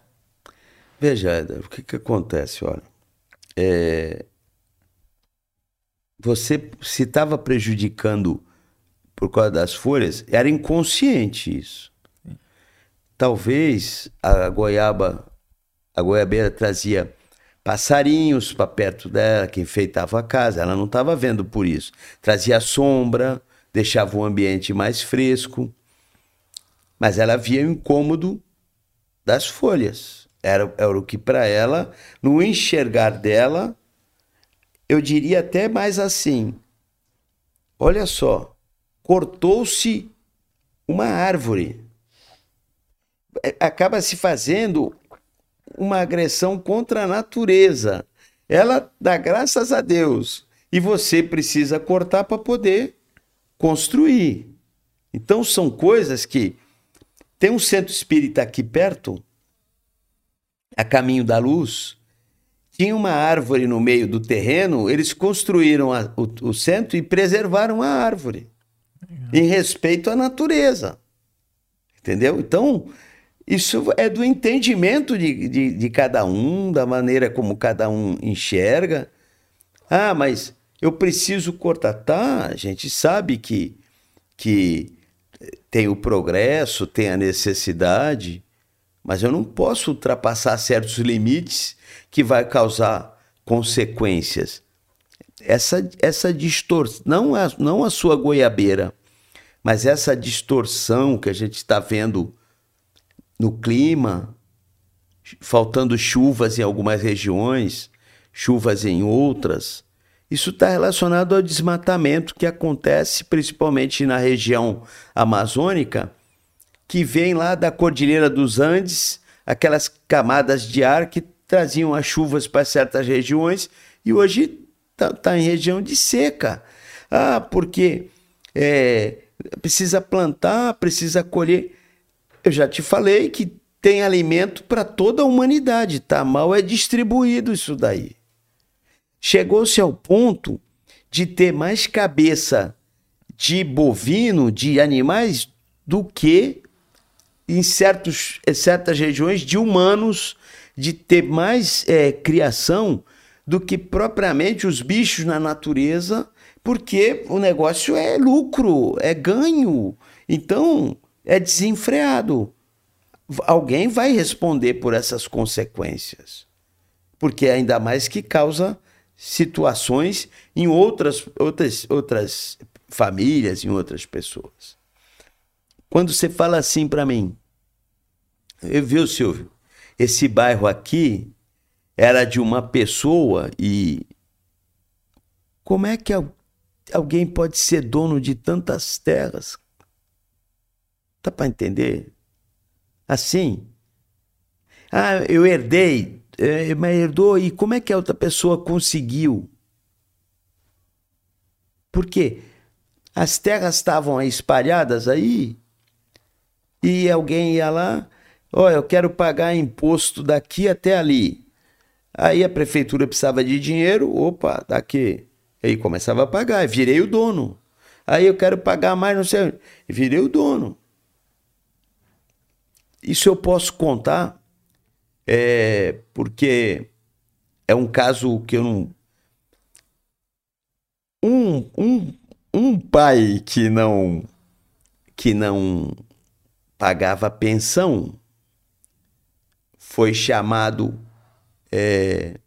Veja, o que, que acontece, olha. É, você se estava prejudicando por causa das folhas, era inconsciente isso. Talvez a goiaba, a goiabeira trazia passarinhos para perto dela, que enfeitava a casa. Ela não estava vendo por isso. Trazia sombra, deixava o ambiente mais fresco. Mas ela via o incômodo das folhas. Era, era o que para ela, no enxergar dela, eu diria até mais assim: olha só, cortou-se uma árvore. É, acaba se fazendo uma agressão contra a natureza. Ela dá graças a Deus e você precisa cortar para poder construir. Então são coisas que tem um centro espírita aqui perto, a caminho da luz, tinha uma árvore no meio do terreno, eles construíram a, o, o, centro e preservaram a árvore. Legal. Em respeito à natureza. Entendeu? Então, isso é do entendimento de, de, de cada um, da maneira como cada um enxerga. Ah, mas eu preciso cortar. Tá, a gente sabe que, que tem o progresso, tem a necessidade, mas eu não posso ultrapassar certos limites que vai causar consequências. Essa, essa distorção, não a, não a sua goiabeira, mas essa distorção que a gente está vendo no clima, faltando chuvas em algumas regiões, chuvas em outras, isso está relacionado ao desmatamento que acontece principalmente na região amazônica, que vem lá da Cordilheira dos Andes, aquelas camadas de ar que traziam as chuvas para certas regiões e hoje está tá em região de seca. Ah, porque é, precisa plantar, precisa colher. Eu já te falei que tem alimento para toda a humanidade, tá? Mal é distribuído isso daí. Chegou-se ao ponto de ter mais cabeça de bovino, de animais, do que em certos, em certas regiões de humanos de ter mais é, criação do que propriamente os bichos na natureza, porque o negócio é lucro, é ganho. Então, é desenfreado. Alguém vai responder por essas consequências. Porque ainda mais que causa situações em outras, outras, outras famílias, em outras pessoas. Quando você fala assim para mim, eu viu, Silvio, esse bairro aqui era de uma pessoa e como é que alguém pode ser dono de tantas terras? Tá para entender? Assim, ah, eu herdei, é, mas herdou e como é que a outra pessoa conseguiu? Porque as terras estavam espalhadas aí e alguém ia lá, olha, eu quero pagar imposto daqui até ali. Aí a prefeitura precisava de dinheiro, opa, daqui. Aí começava a pagar, virei o dono. Aí eu quero pagar mais, não sei, virei o dono. Isso eu posso contar, é, porque é um caso que eu não. Um, um, um pai que não que não pagava pensão foi chamado é,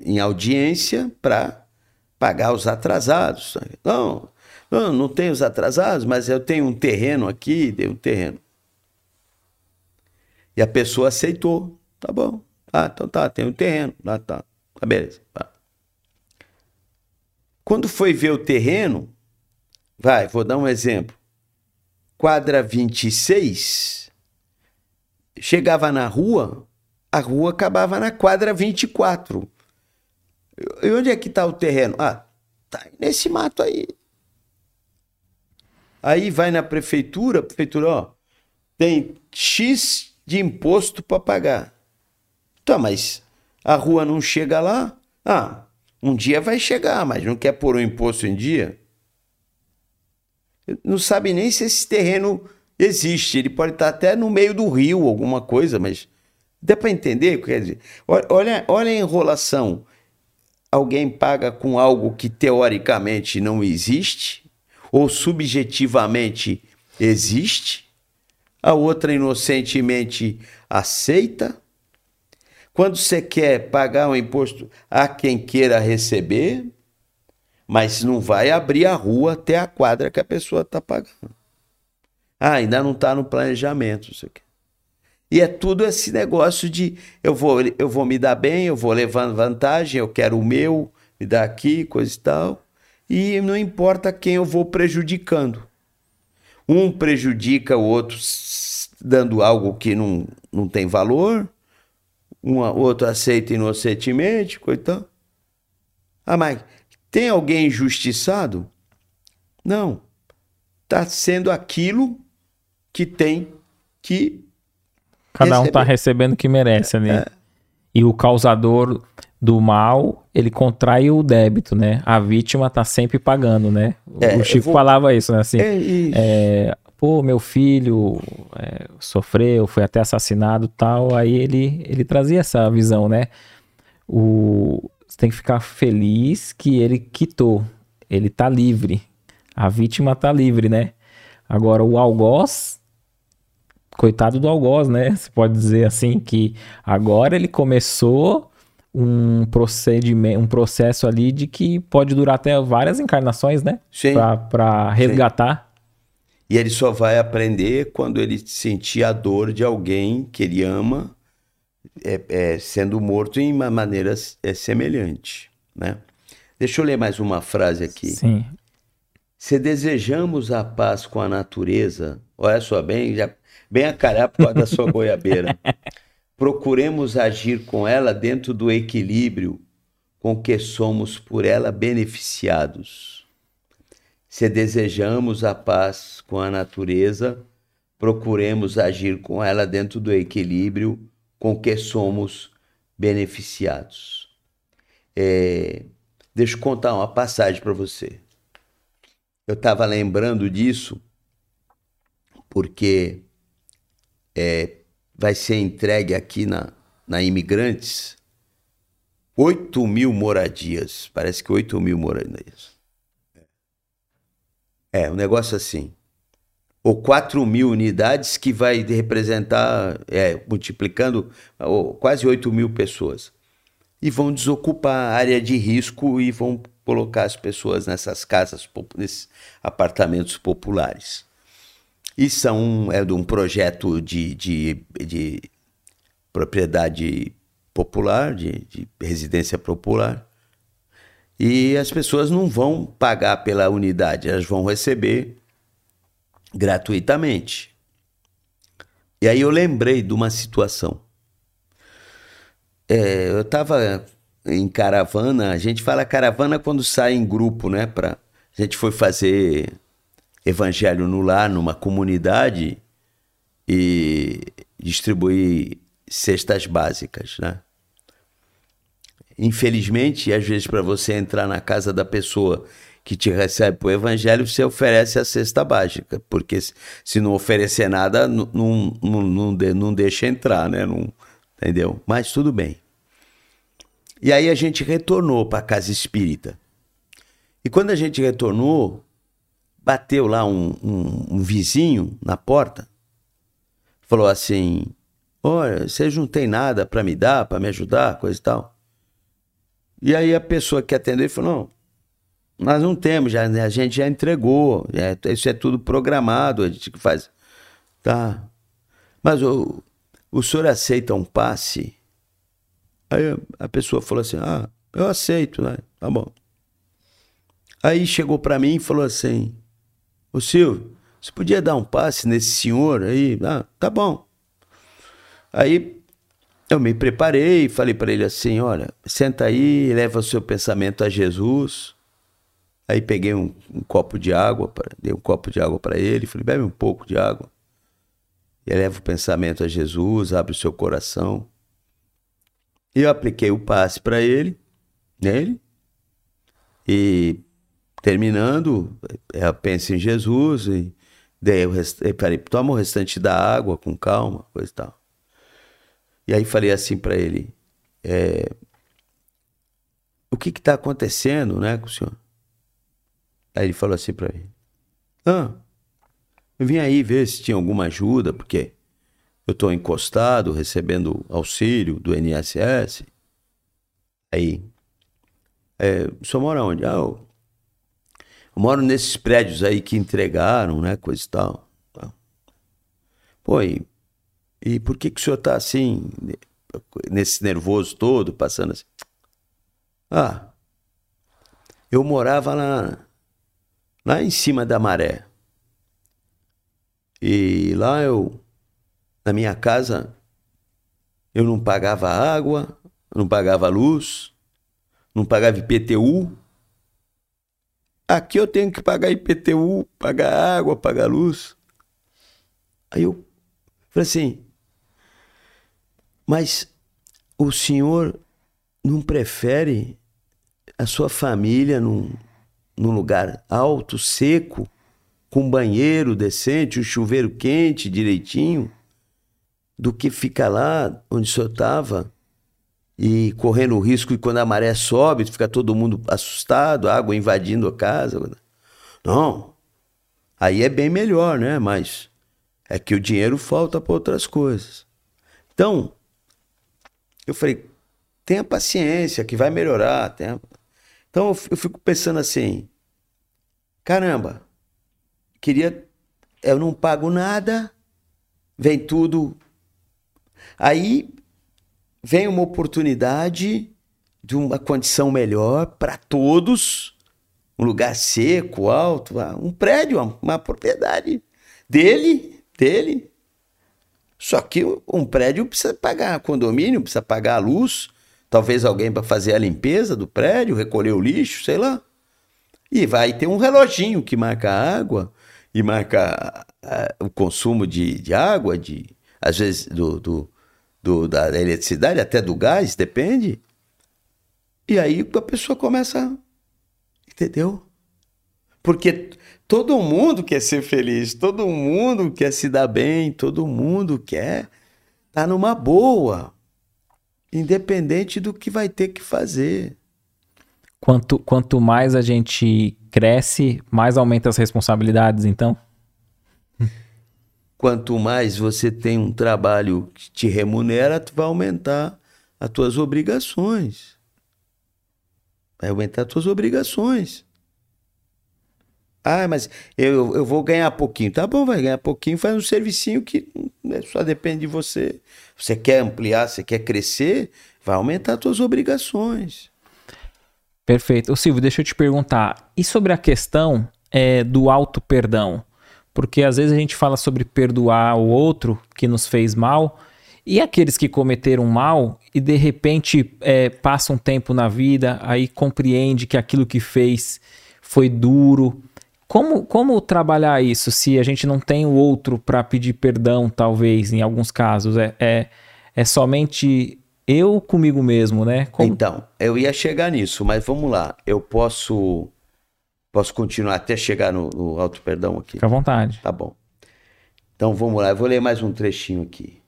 em audiência para pagar os atrasados. Não, não, não tenho os atrasados, mas eu tenho um terreno aqui, dei um terreno. E a pessoa aceitou. Tá bom. Ah, então tá, tem um terreno. Lá tá. Tá, beleza. Tá. Quando foi ver o terreno, vai, vou dar um exemplo quadra 26, chegava na rua, a rua acabava na quadra 24. E onde é que está o terreno? Ah, tá nesse mato aí. Aí vai na prefeitura, prefeitura, ó, tem X de imposto para pagar. Tá, mas a rua não chega lá? Ah, um dia vai chegar, mas não quer pôr o imposto em dia? não sabe nem se esse terreno existe. Ele pode estar até no meio do rio, alguma coisa, mas dá para entender? Quer dizer, olha, olha a enrolação. Alguém paga com algo que teoricamente não existe, ou subjetivamente existe, a outra inocentemente aceita. Quando você quer pagar um imposto a quem queira receber, mas não vai abrir a rua até a quadra que a pessoa está pagando. Ah, ainda não está no planejamento. Isso aqui. E é tudo esse negócio de eu vou, eu vou me dar bem, eu vou levando vantagem, eu quero o meu, me dar aqui, coisa e tal. E não importa quem eu vou prejudicando. Um prejudica o outro dando algo que não, não tem valor, um outro aceita inocentemente, coitado. Ah, mas tem alguém injustiçado? Não. Está sendo aquilo que tem que. Cada receber. um está recebendo o que merece ali. É. E o causador do mal, ele contrai o débito, né? A vítima está sempre pagando, né? É, o Chico vou... falava isso, né? Assim, é, é, pô, meu filho é, sofreu, foi até assassinado tal. Aí ele, ele trazia essa visão, né? O, você tem que ficar feliz que ele quitou. Ele tá livre. A vítima tá livre, né? Agora, o algoz, coitado do algoz, né? Você pode dizer assim que agora ele começou um procedimento, um processo ali de que pode durar até várias encarnações, né? Sim. Para resgatar. Sim. E ele só vai aprender quando ele sentir a dor de alguém que ele ama é, é, sendo morto em uma maneira é, semelhante, né? Deixa eu ler mais uma frase aqui. Sim. Se desejamos a paz com a natureza, olha só bem, já, bem a carápua da sua goiabeira. Procuremos agir com ela dentro do equilíbrio com que somos por ela beneficiados. Se desejamos a paz com a natureza, procuremos agir com ela dentro do equilíbrio com que somos beneficiados. É, deixa eu contar uma passagem para você. Eu estava lembrando disso porque é, vai ser entregue aqui na, na Imigrantes 8 mil moradias. Parece que 8 mil moradias. É, um negócio assim ou 4 mil unidades, que vai representar, é, multiplicando, oh, quase 8 mil pessoas. e vão desocupar a área de risco e vão colocar as pessoas nessas casas, nesses apartamentos populares. E são, é de um projeto de, de, de propriedade popular, de, de residência popular. E as pessoas não vão pagar pela unidade, elas vão receber gratuitamente. E aí eu lembrei de uma situação. É, eu estava em caravana, a gente fala caravana quando sai em grupo, né? Pra, a gente foi fazer evangelho no lar, numa comunidade, e distribuir cestas básicas, né? Infelizmente, às vezes, para você entrar na casa da pessoa que te recebe o evangelho, você oferece a cesta básica, porque se não oferecer nada, não, não, não, não deixa entrar, né? Não, entendeu? Mas tudo bem. E aí a gente retornou para a casa espírita. E quando a gente retornou, bateu lá um, um, um vizinho na porta, falou assim: Olha, vocês não tem nada para me dar, para me ajudar, coisa e tal. E aí a pessoa que atendeu falou: Não, nós não temos, já, a gente já entregou, já, isso é tudo programado, a gente faz. Tá. Mas o, o senhor aceita um passe? Aí a pessoa falou assim: Ah, eu aceito, né? Tá bom. Aí chegou para mim e falou assim: Ô Silvio, você podia dar um passe nesse senhor aí? Ah, tá bom. Aí eu me preparei falei para ele assim: Olha, senta aí, leva o seu pensamento a Jesus. Aí peguei um, um copo de água, pra, dei um copo de água para ele, falei: Bebe um pouco de água. E leva o pensamento a Jesus, abre o seu coração. E eu apliquei o passe para ele, nele, e terminando, eu penso em Jesus e dei o rest... falei, toma o restante da água com calma, coisa e tal. E aí falei assim para ele, é... o que está acontecendo, né, com o senhor? Aí ele falou assim para mim, ah, eu vim aí ver se tinha alguma ajuda, porque eu estou encostado, recebendo auxílio do INSS. Aí, é, o senhor mora onde? Ah, eu, eu, moro nesses prédios aí que entregaram, né, coisa e tal. Pô, e, e por que que o senhor está assim, nesse nervoso todo, passando assim? Ah, eu morava lá, lá em cima da maré. E lá eu na minha casa, eu não pagava água, não pagava luz, não pagava IPTU. Aqui eu tenho que pagar IPTU, pagar água, pagar luz. Aí eu falei assim, mas o senhor não prefere a sua família num, num lugar alto, seco, com banheiro decente, um chuveiro quente direitinho? do que ficar lá onde o senhor estava e correndo o risco de quando a maré sobe, fica todo mundo assustado, água invadindo a casa. Não. Aí é bem melhor, né? Mas é que o dinheiro falta para outras coisas. Então, eu falei, tenha paciência, que vai melhorar. Tenha... Então eu fico pensando assim, caramba, queria, eu não pago nada, vem tudo Aí vem uma oportunidade de uma condição melhor para todos, um lugar seco, alto, ah, um prédio, uma, propriedade dele, dele. Só que um prédio precisa pagar condomínio, precisa pagar a luz, talvez alguém para fazer a limpeza do prédio, recolher o lixo, sei lá. E vai ter um reloginho que marca a água e marca uh, o consumo de, de água, de às vezes do, do, do, da eletricidade, até do gás, depende. E aí a pessoa começa. Entendeu? Porque todo mundo quer ser feliz, todo mundo quer se dar bem, todo mundo quer estar tá numa boa, independente do que vai ter que fazer. Quanto, quanto mais a gente cresce, mais aumenta as responsabilidades, então? Quanto mais você tem um trabalho que te remunera, vai aumentar as tuas obrigações. Vai aumentar as tuas obrigações. Ah, mas eu, eu vou ganhar pouquinho. Tá bom, vai ganhar pouquinho, faz um servicinho que né, só depende de você. Você quer ampliar, você quer crescer, vai aumentar as suas obrigações. Perfeito. Ô Silvio, deixa eu te perguntar. E sobre a questão é, do auto perdão? Porque às vezes a gente fala sobre perdoar o outro que nos fez mal, e aqueles que cometeram mal e de repente é, passa um tempo na vida, aí compreende que aquilo que fez foi duro. Como, como trabalhar isso se a gente não tem o outro para pedir perdão, talvez, em alguns casos? É, é, é somente eu comigo mesmo, né? Como... Então, eu ia chegar nisso, mas vamos lá. Eu posso posso continuar até chegar no, no auto perdão aqui. Fica à vontade. Tá bom. Então vamos lá, eu vou ler mais um trechinho aqui.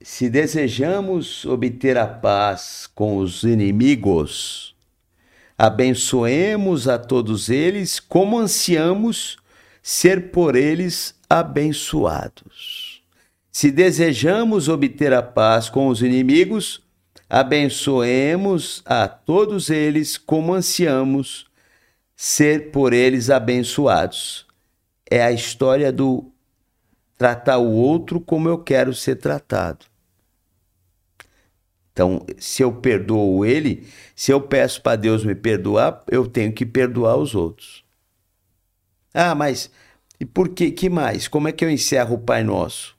Se desejamos obter a paz com os inimigos, abençoemos a todos eles como ansiamos ser por eles abençoados. Se desejamos obter a paz com os inimigos, abençoemos a todos eles como ansiamos ser por eles abençoados. É a história do tratar o outro como eu quero ser tratado. Então, se eu perdoo ele, se eu peço para Deus me perdoar, eu tenho que perdoar os outros. Ah, mas e por que, que mais? Como é que eu encerro o Pai Nosso?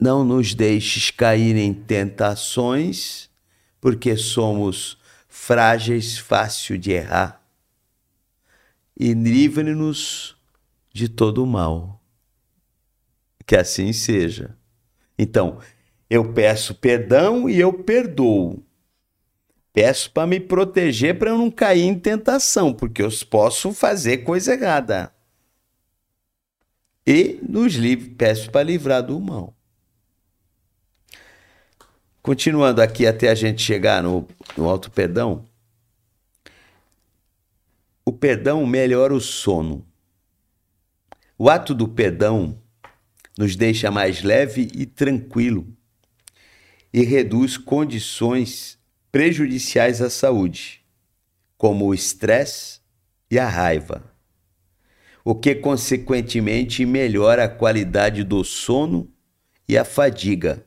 Não nos deixes cair em tentações, porque somos frágeis, fácil de errar. E livre-nos de todo o mal. Que assim seja. Então, eu peço perdão e eu perdoo. Peço para me proteger para eu não cair em tentação, porque eu posso fazer coisa errada. E nos livre, peço para livrar do mal. Continuando aqui até a gente chegar no, no alto perdão. O perdão melhora o sono. O ato do perdão nos deixa mais leve e tranquilo e reduz condições prejudiciais à saúde, como o estresse e a raiva, o que consequentemente melhora a qualidade do sono e a fadiga,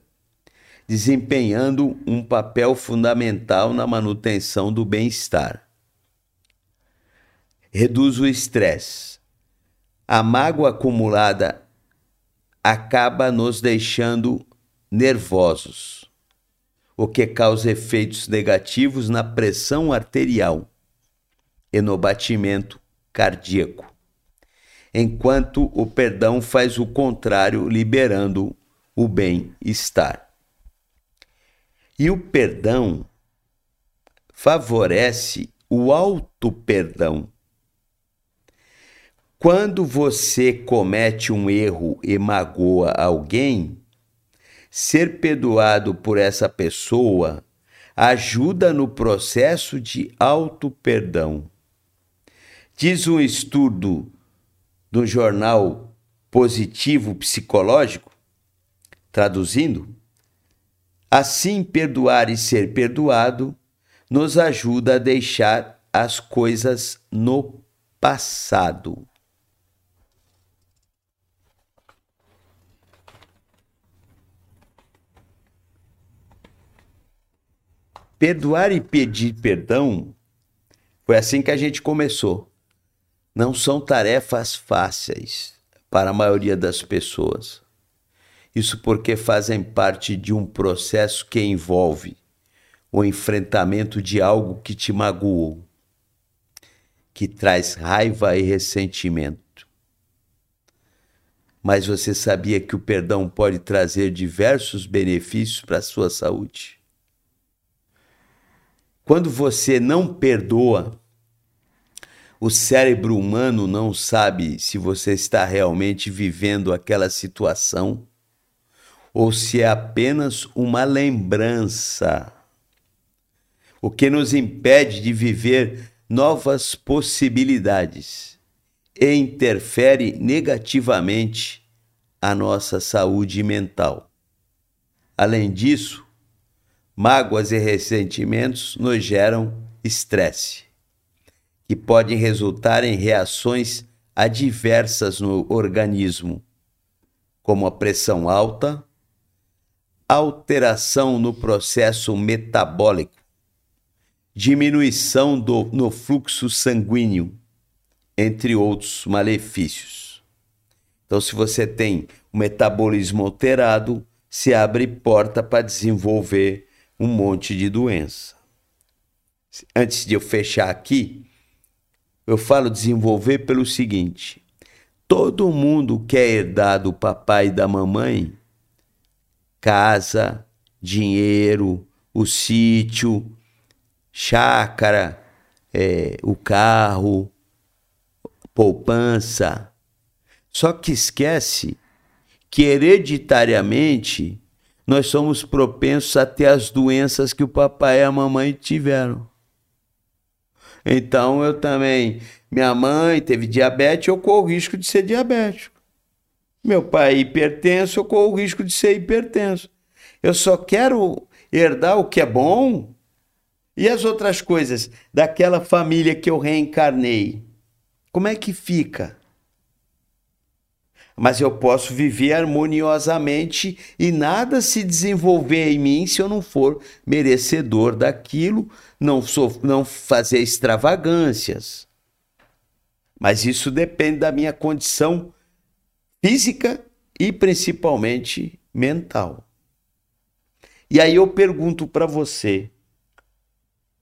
desempenhando um papel fundamental na manutenção do bem-estar. Reduz o estresse a mágoa acumulada acaba nos deixando nervosos, o que causa efeitos negativos na pressão arterial e no batimento cardíaco, enquanto o perdão faz o contrário, liberando o bem-estar. E o perdão favorece o auto-perdão quando você comete um erro e magoa alguém, ser perdoado por essa pessoa ajuda no processo de auto-perdão. Diz um estudo do jornal Positivo Psicológico, traduzindo, assim perdoar e ser perdoado nos ajuda a deixar as coisas no passado. Perdoar e pedir perdão foi assim que a gente começou. Não são tarefas fáceis para a maioria das pessoas. Isso porque fazem parte de um processo que envolve o enfrentamento de algo que te magoou, que traz raiva e ressentimento. Mas você sabia que o perdão pode trazer diversos benefícios para a sua saúde? Quando você não perdoa, o cérebro humano não sabe se você está realmente vivendo aquela situação ou se é apenas uma lembrança. O que nos impede de viver novas possibilidades e interfere negativamente a nossa saúde mental. Além disso, mágoas e ressentimentos nos geram estresse, que podem resultar em reações adversas no organismo, como a pressão alta, alteração no processo metabólico, diminuição do, no fluxo sanguíneo, entre outros malefícios. Então, se você tem o metabolismo alterado, se abre porta para desenvolver um monte de doença. Antes de eu fechar aqui, eu falo desenvolver pelo seguinte: todo mundo quer herdar do papai e da mamãe casa, dinheiro, o sítio, chácara, é, o carro, poupança. Só que esquece que hereditariamente nós somos propensos a ter as doenças que o papai e a mamãe tiveram. Então eu também, minha mãe teve diabetes, eu corro o risco de ser diabético. Meu pai é hipertenso, eu corro o risco de ser hipertenso. Eu só quero herdar o que é bom e as outras coisas daquela família que eu reencarnei. Como é que fica? Mas eu posso viver harmoniosamente e nada se desenvolver em mim se eu não for merecedor daquilo, não, sou, não fazer extravagâncias. Mas isso depende da minha condição física e principalmente mental. E aí eu pergunto para você: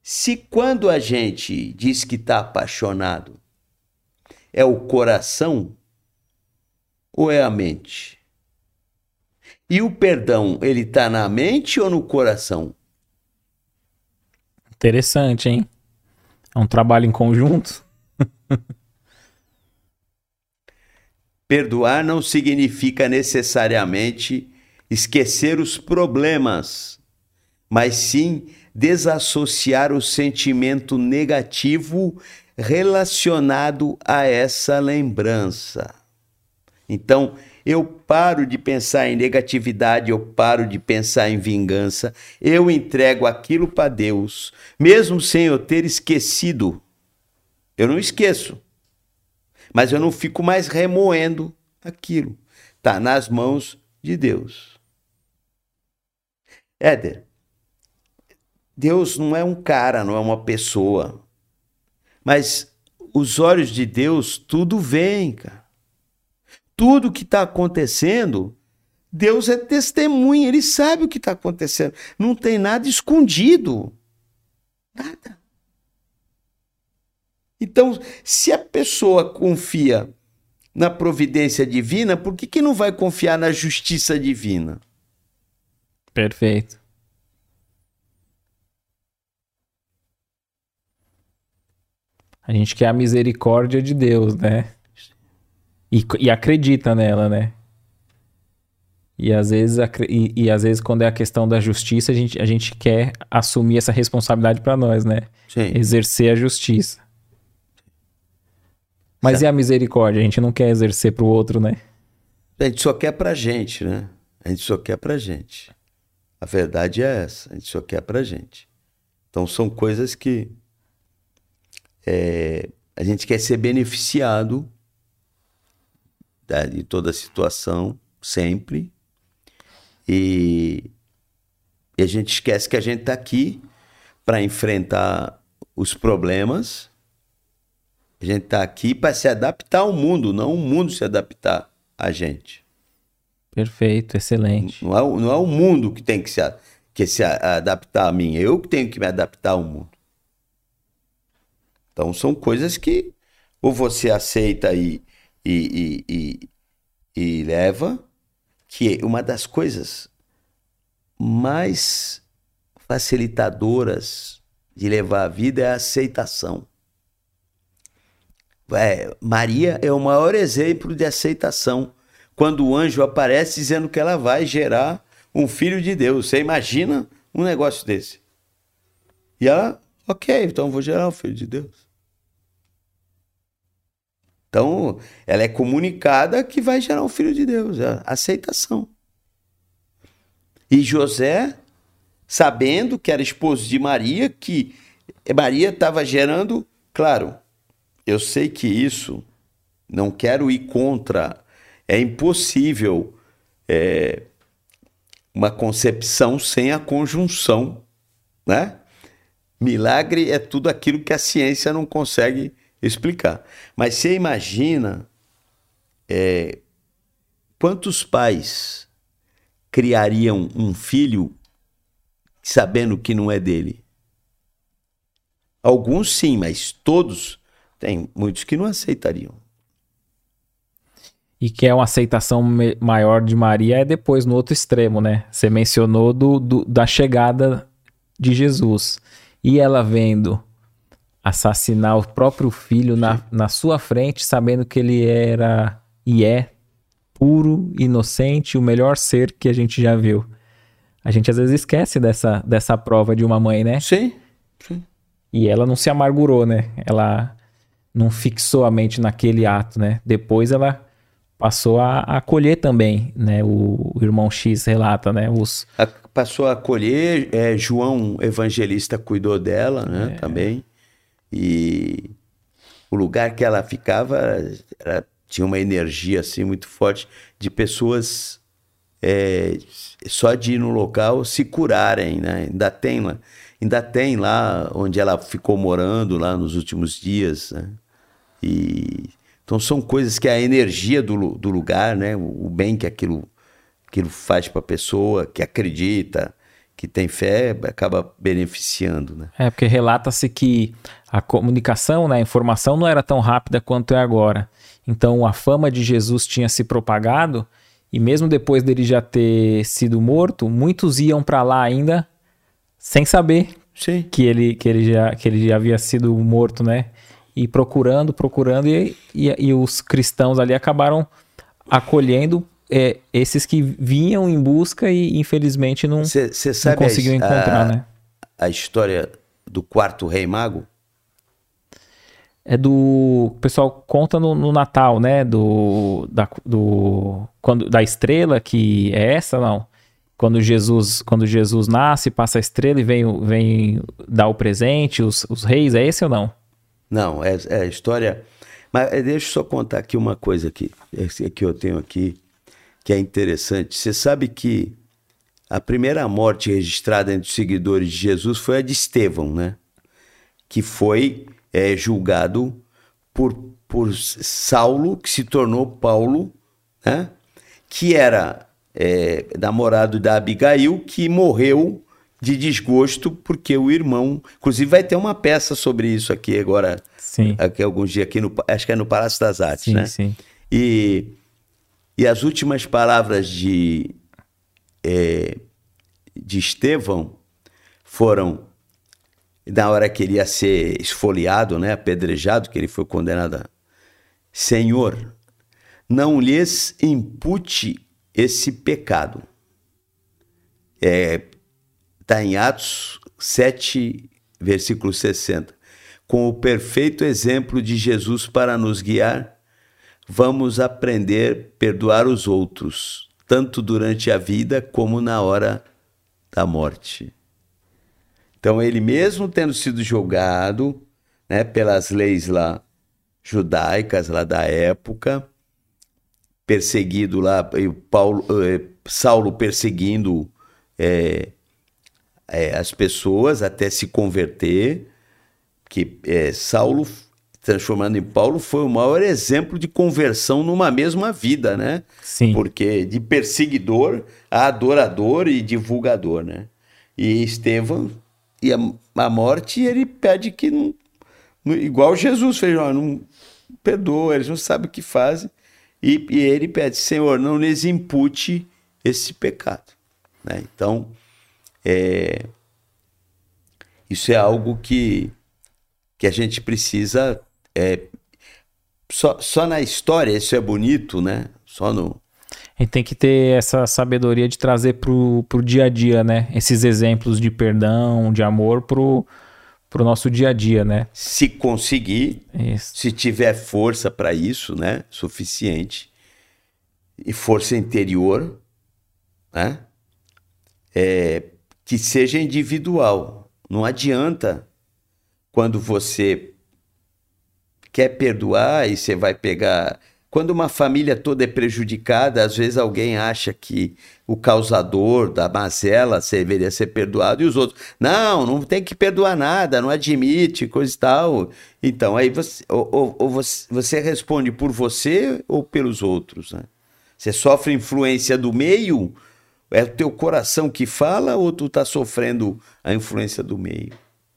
se quando a gente diz que está apaixonado, é o coração ou é a mente? E o perdão, ele está na mente ou no coração? Interessante, hein? É um trabalho em conjunto. Perdoar não significa necessariamente esquecer os problemas, mas sim desassociar o sentimento negativo relacionado a essa lembrança. Então, eu paro de pensar em negatividade, eu paro de pensar em vingança, eu entrego aquilo para Deus, mesmo sem eu ter esquecido. Eu não esqueço, mas eu não fico mais remoendo aquilo. Está nas mãos de Deus. Éder, Deus não é um cara, não é uma pessoa. Mas os olhos de Deus tudo vem, cara. Tudo que está acontecendo, Deus é testemunha, ele sabe o que está acontecendo. Não tem nada escondido. Nada. Então, se a pessoa confia na providência divina, por que, que não vai confiar na justiça divina? Perfeito. A gente quer a misericórdia de Deus, né? E, e acredita nela, né? E às, vezes, e, e, às vezes, quando é a questão da justiça, a gente, a gente quer assumir essa responsabilidade para nós, né? Sim. Exercer a justiça. Mas certo. e a misericórdia? A gente não quer exercer para o outro, né? A gente só quer pra gente, né? A gente só quer pra gente. A verdade é essa, a gente só quer pra gente. Então são coisas que é, a gente quer ser beneficiado de toda a situação, sempre. E, e a gente esquece que a gente está aqui para enfrentar os problemas. A gente está aqui para se adaptar ao mundo, não o mundo se adaptar a gente. Perfeito, excelente. Não é, não é o mundo que tem que se, que se adaptar a mim, eu que tenho que me adaptar ao mundo. Então são coisas que ou você aceita e, e, e, e, e leva, que é uma das coisas mais facilitadoras de levar a vida é a aceitação. É, Maria é o maior exemplo de aceitação. Quando o anjo aparece dizendo que ela vai gerar um filho de Deus. Você imagina um negócio desse? E ela, ok, então vou gerar um filho de Deus. Então, ela é comunicada que vai gerar um filho de Deus, é aceitação. E José, sabendo que era esposo de Maria, que Maria estava gerando, claro, eu sei que isso, não quero ir contra, é impossível é, uma concepção sem a conjunção, né? Milagre é tudo aquilo que a ciência não consegue explicar. Mas você imagina é, quantos pais criariam um filho sabendo que não é dele? Alguns sim, mas todos tem muitos que não aceitariam. E que é uma aceitação maior de Maria é depois no outro extremo, né? Você mencionou do, do, da chegada de Jesus. E ela vendo assassinar o próprio filho na, na sua frente, sabendo que ele era e é puro, inocente, o melhor ser que a gente já viu. A gente às vezes esquece dessa, dessa prova de uma mãe, né? Sim. sim. E ela não se amargurou, né? Ela não fixou a mente naquele ato, né? Depois ela passou a acolher também, né? O, o irmão X relata, né? Os... A, passou a acolher, é, João Evangelista cuidou dela, né? É. Também. E o lugar que ela ficava era, tinha uma energia assim muito forte de pessoas é, só de ir no local se curarem, né? Ainda tem lá, ainda tem lá onde ela ficou morando lá nos últimos dias, né? E então são coisas que a energia do, do lugar, né? O, o bem que aquilo, aquilo faz para a pessoa que acredita, que tem fé, acaba beneficiando, né? É, porque relata-se que a comunicação, né, a informação não era tão rápida quanto é agora. Então a fama de Jesus tinha se propagado e mesmo depois dele já ter sido morto, muitos iam para lá ainda sem saber Sim. que ele que ele já que ele já havia sido morto, né? E procurando, procurando, e, e, e os cristãos ali acabaram acolhendo é, esses que vinham em busca e infelizmente não, cê, cê não conseguiu encontrar, a, né? A história do quarto rei mago? É do. O pessoal conta no, no, Natal, né? Do. Da, do quando, da estrela, que é essa, não? Quando Jesus, quando Jesus nasce, passa a estrela e vem, vem dar o presente, os, os reis, é esse ou não? Não, é, é história. Mas é, deixa eu só contar aqui uma coisa aqui, que eu tenho aqui, que é interessante. Você sabe que a primeira morte registrada entre os seguidores de Jesus foi a de Estevão, né? Que foi é, julgado por, por Saulo, que se tornou Paulo, né? Que era é, namorado da Abigail, que morreu de desgosto porque o irmão, inclusive vai ter uma peça sobre isso aqui agora, sim. aqui alguns dias aqui no, acho que é no Palácio das Artes, sim, né? Sim. E e as últimas palavras de é, de Estevão foram na hora que ele ia ser esfoliado, né, apedrejado, que ele foi condenado a Senhor, não lhes impute esse pecado. É, Está em Atos 7, versículo 60. Com o perfeito exemplo de Jesus para nos guiar, vamos aprender a perdoar os outros, tanto durante a vida como na hora da morte. Então, ele mesmo tendo sido julgado né, pelas leis lá judaicas lá da época, perseguido lá, Paulo, eh, Saulo perseguindo eh, é, as pessoas até se converter, que é, Saulo transformando em Paulo foi o maior exemplo de conversão numa mesma vida, né? Sim. Porque de perseguidor a adorador e divulgador, né? E Estevão e a, a morte ele pede que não, não igual Jesus fez, ó, não perdoa, eles não sabem o que fazem. E, e ele pede, Senhor, não lhes impute esse pecado. Né? Então, é, isso é algo que, que a gente precisa. É, só, só na história isso é bonito, né? Só no. A gente tem que ter essa sabedoria de trazer pro, pro dia a dia, né? Esses exemplos de perdão, de amor pro, pro nosso dia a dia, né? Se conseguir, isso. se tiver força para isso, né? Suficiente. E força interior, né? é, que seja individual. Não adianta quando você quer perdoar e você vai pegar. Quando uma família toda é prejudicada, às vezes alguém acha que o causador da mazela deveria ser perdoado e os outros, não, não tem que perdoar nada, não admite, coisa e tal. Então, aí você, ou, ou, ou você, você responde por você ou pelos outros, né? Você sofre influência do meio, é o teu coração que fala ou tu tá sofrendo a influência do meio?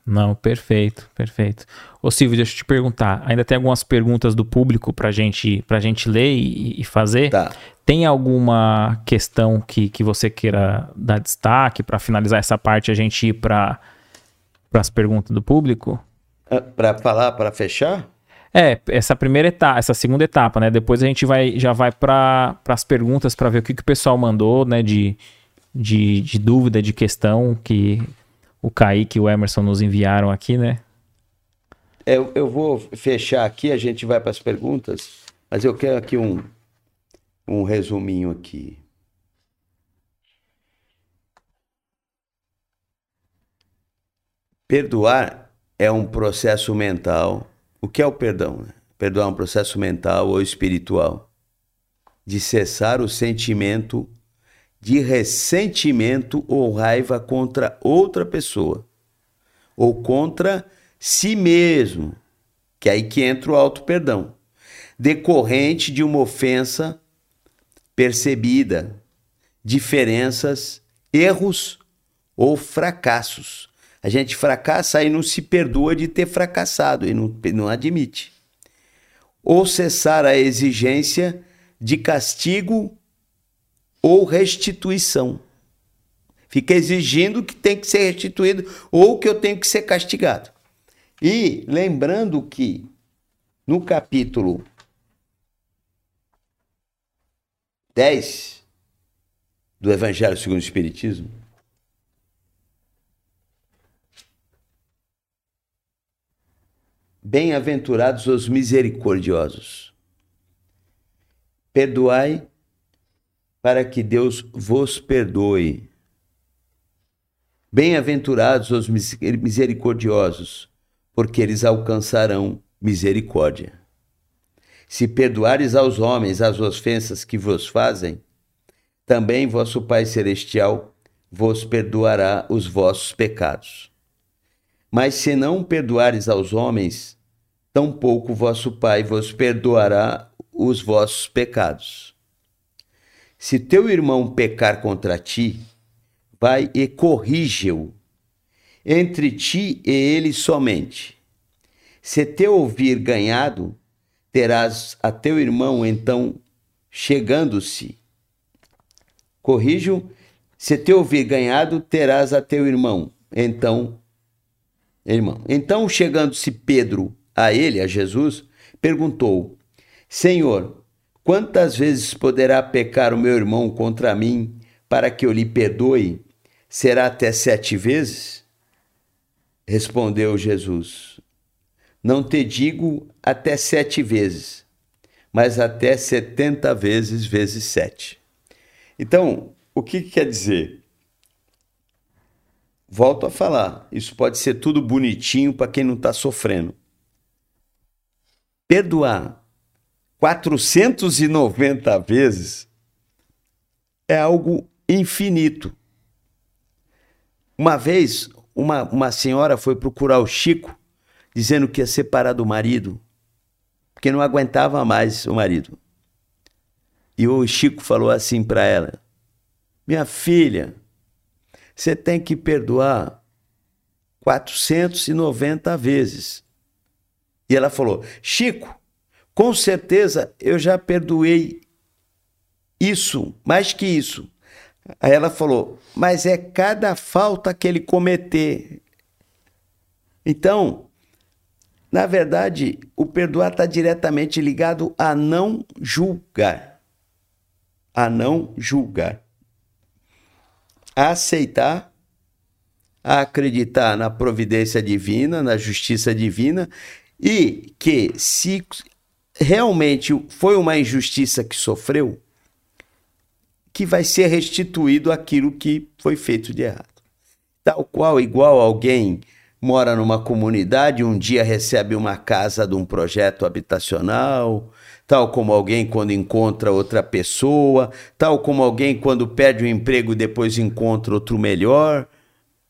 Não, perfeito, perfeito. Ô Silvio, deixa eu te perguntar. Ainda tem algumas perguntas do público pra gente, pra gente ler e, e fazer. Tá. Tem alguma questão que, que você queira dar destaque para finalizar essa parte a gente ir para as perguntas do público? Ah, Para falar, para fechar? É, essa primeira etapa, essa segunda etapa, né? Depois a gente vai, já vai para as perguntas para ver o que, que o pessoal mandou, né? De, de, de dúvida, de questão que o Kaique e o Emerson nos enviaram aqui, né? Eu, eu vou fechar aqui, a gente vai para as perguntas, mas eu quero aqui um, um resuminho aqui. Perdoar é um processo mental. O que é o perdão? né? Perdoar é um processo mental ou espiritual de cessar o sentimento de ressentimento ou raiva contra outra pessoa ou contra si mesmo, que é aí que entra o auto-perdão, decorrente de uma ofensa percebida, diferenças, erros ou fracassos. A gente fracassa e não se perdoa de ter fracassado e não, não admite. Ou cessar a exigência de castigo ou restituição. Fica exigindo que tem que ser restituído ou que eu tenho que ser castigado. E lembrando que no capítulo 10 do Evangelho segundo o Espiritismo, Bem-aventurados os misericordiosos. Perdoai para que Deus vos perdoe. Bem-aventurados os misericordiosos, porque eles alcançarão misericórdia. Se perdoares aos homens as ofensas que vos fazem, também vosso Pai Celestial vos perdoará os vossos pecados. Mas se não perdoares aos homens, tampouco vosso Pai vos perdoará os vossos pecados. Se teu irmão pecar contra ti, vai e corrige-o, entre ti e ele somente. Se teu ouvir ganhado, terás a teu irmão então chegando-se. Corrijo, se teu ouvir ganhado, terás a teu irmão, então irmão. Então, chegando-se Pedro a ele, a Jesus, perguntou: Senhor, quantas vezes poderá pecar o meu irmão contra mim para que eu lhe perdoe? Será até sete vezes? Respondeu Jesus: Não te digo até sete vezes, mas até setenta vezes vezes sete. Então, o que, que quer dizer? Volto a falar, isso pode ser tudo bonitinho para quem não está sofrendo. Perdoar 490 vezes é algo infinito. Uma vez, uma, uma senhora foi procurar o Chico dizendo que ia separar do marido, porque não aguentava mais o marido. E o Chico falou assim para ela: Minha filha, você tem que perdoar 490 vezes. E ela falou: Chico, com certeza eu já perdoei isso, mais que isso. Aí ela falou: Mas é cada falta que ele cometer. Então, na verdade, o perdoar está diretamente ligado a não julgar. A não julgar a aceitar, a acreditar na providência divina, na justiça divina e que se realmente foi uma injustiça que sofreu, que vai ser restituído aquilo que foi feito de errado. Tal qual, igual alguém mora numa comunidade, um dia recebe uma casa de um projeto habitacional, tal como alguém quando encontra outra pessoa, tal como alguém quando perde um emprego depois encontra outro melhor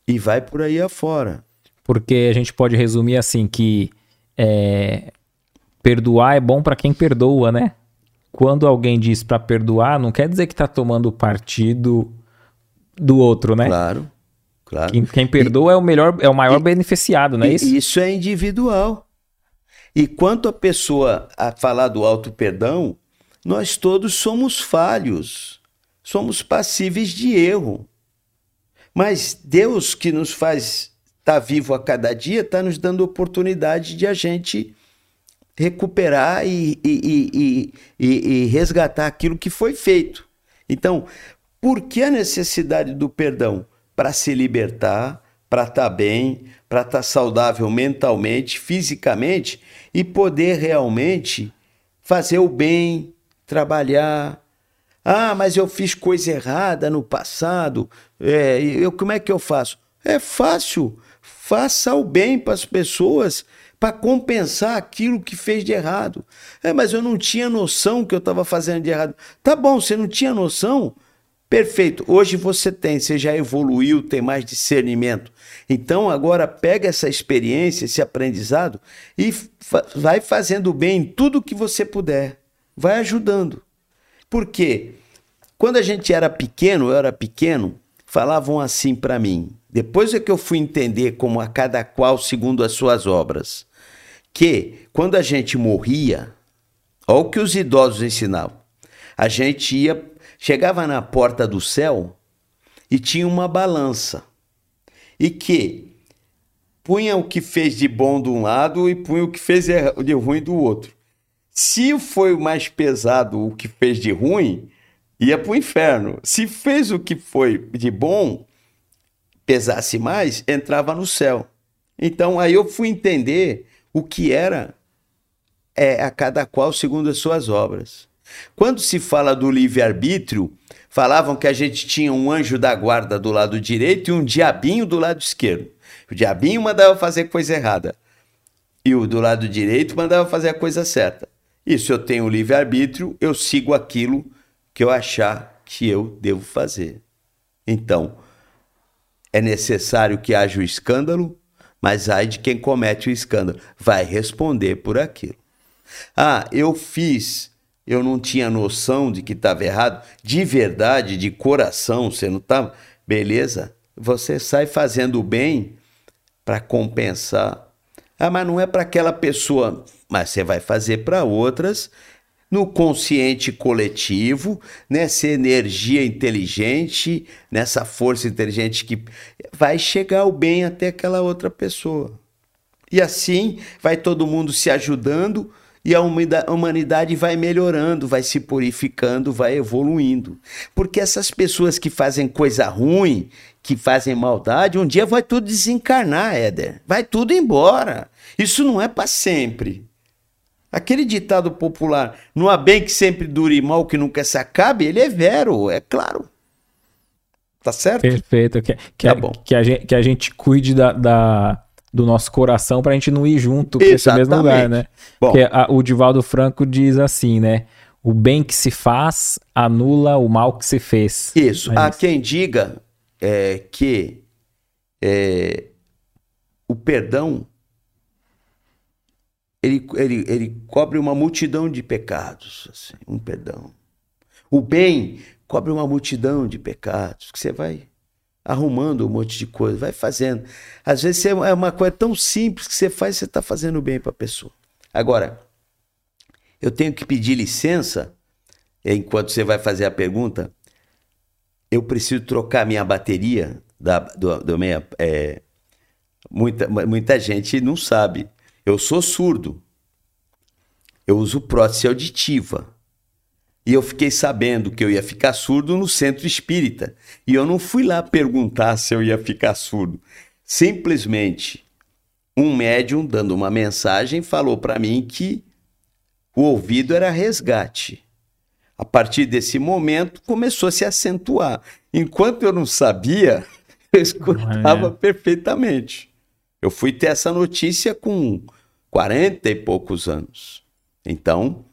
e vai por aí afora. Porque a gente pode resumir assim que é, perdoar é bom para quem perdoa, né? Quando alguém diz para perdoar, não quer dizer que está tomando partido do outro, né? Claro. Claro. Quem, quem perdoa e, é o melhor, é o maior e, beneficiado, não é isso? Isso é individual. E quanto a pessoa a falar do auto perdão, nós todos somos falhos, somos passíveis de erro. Mas Deus que nos faz estar tá vivo a cada dia está nos dando oportunidade de a gente recuperar e, e, e, e, resgatar aquilo que foi feito. Então, por que a necessidade do perdão? Para se libertar, para estar tá bem, para estar tá saudável mentalmente, fisicamente e poder realmente fazer o bem, trabalhar. Ah, mas eu fiz coisa errada no passado. É, eu, como é que eu faço? É fácil. Faça o bem para as pessoas para compensar aquilo que fez de errado. É, mas eu não tinha noção que eu estava fazendo de errado. Tá bom, você não tinha noção? Perfeito. Hoje você tem, você já evoluiu, tem mais discernimento. Então agora pega essa experiência, esse aprendizado e fa vai fazendo bem em tudo que você puder. Vai ajudando. Por quê? Quando a gente era pequeno, eu era pequeno, falavam assim para mim. Depois é que eu fui entender como a cada qual segundo as suas obras que quando a gente morria, olha o que os idosos ensinavam. A gente ia, chegava na porta do céu e tinha uma balança. E que punha o que fez de bom de um lado e punha o que fez de ruim do outro. Se foi o mais pesado o que fez de ruim, ia para o inferno. Se fez o que foi de bom, pesasse mais, entrava no céu. Então aí eu fui entender o que era é a cada qual segundo as suas obras. Quando se fala do livre-arbítrio, falavam que a gente tinha um anjo da guarda do lado direito e um diabinho do lado esquerdo. O diabinho mandava fazer coisa errada e o do lado direito mandava fazer a coisa certa. Isso eu tenho livre-arbítrio, eu sigo aquilo que eu achar que eu devo fazer. Então, é necessário que haja o escândalo, mas ai de quem comete o escândalo, vai responder por aquilo. Ah, eu fiz, eu não tinha noção de que estava errado, de verdade, de coração, você não estava. Beleza, você sai fazendo o bem para compensar. Ah, mas não é para aquela pessoa, mas você vai fazer para outras no consciente coletivo, nessa energia inteligente, nessa força inteligente que vai chegar o bem até aquela outra pessoa. E assim vai todo mundo se ajudando e a humanidade vai melhorando, vai se purificando, vai evoluindo. Porque essas pessoas que fazem coisa ruim, que fazem maldade, um dia vai tudo desencarnar, Éder. Vai tudo embora. Isso não é para sempre. Aquele ditado popular, não há bem que sempre dure mal que nunca se acabe, ele é vero, é claro. Tá certo? Perfeito. Que, que, tá a, bom. Que, a gente, que a gente cuide da, da do nosso coração para a gente não ir junto para esse mesmo lugar, né? Bom. Porque a, o Divaldo Franco diz assim, né? O bem que se faz anula o mal que se fez. Isso. É Há quem diga é, que é, o perdão ele, ele, ele cobre uma multidão de pecados, assim, um perdão. O bem cobre uma multidão de pecados, que você vai arrumando um monte de coisa, vai fazendo. Às vezes é uma coisa tão simples que você faz, você está fazendo bem para a pessoa. Agora, eu tenho que pedir licença, enquanto você vai fazer a pergunta, eu preciso trocar minha bateria da, do, do minha, é, muita, muita gente não sabe. Eu sou surdo. Eu uso prótese auditiva. E eu fiquei sabendo que eu ia ficar surdo no centro espírita. E eu não fui lá perguntar se eu ia ficar surdo. Simplesmente, um médium dando uma mensagem falou para mim que o ouvido era resgate. a partir desse momento, começou a se acentuar. Enquanto eu não sabia, eu escutava é. perfeitamente. Eu fui ter essa notícia com 40 e poucos anos. Então,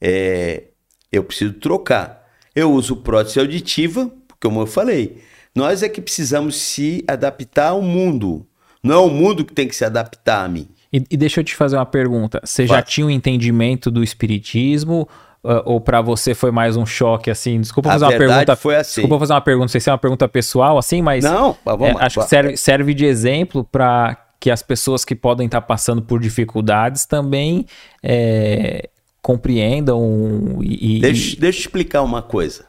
é, eu preciso trocar. Eu uso prótese auditiva, porque como eu falei, nós é que precisamos se adaptar ao mundo. Não é o mundo que tem que se adaptar a mim. E, e deixa eu te fazer uma pergunta. Você já tinha um entendimento do espiritismo? Uh, ou para você foi mais um choque assim? Desculpa fazer uma pergunta. Foi assim. Desculpa fazer uma pergunta, não sei se é uma pergunta pessoal assim, mas Não, vamos, é, acho que serve, serve de exemplo para que as pessoas que podem estar passando por dificuldades também é, compreendam e. Deixa, deixa eu explicar uma coisa.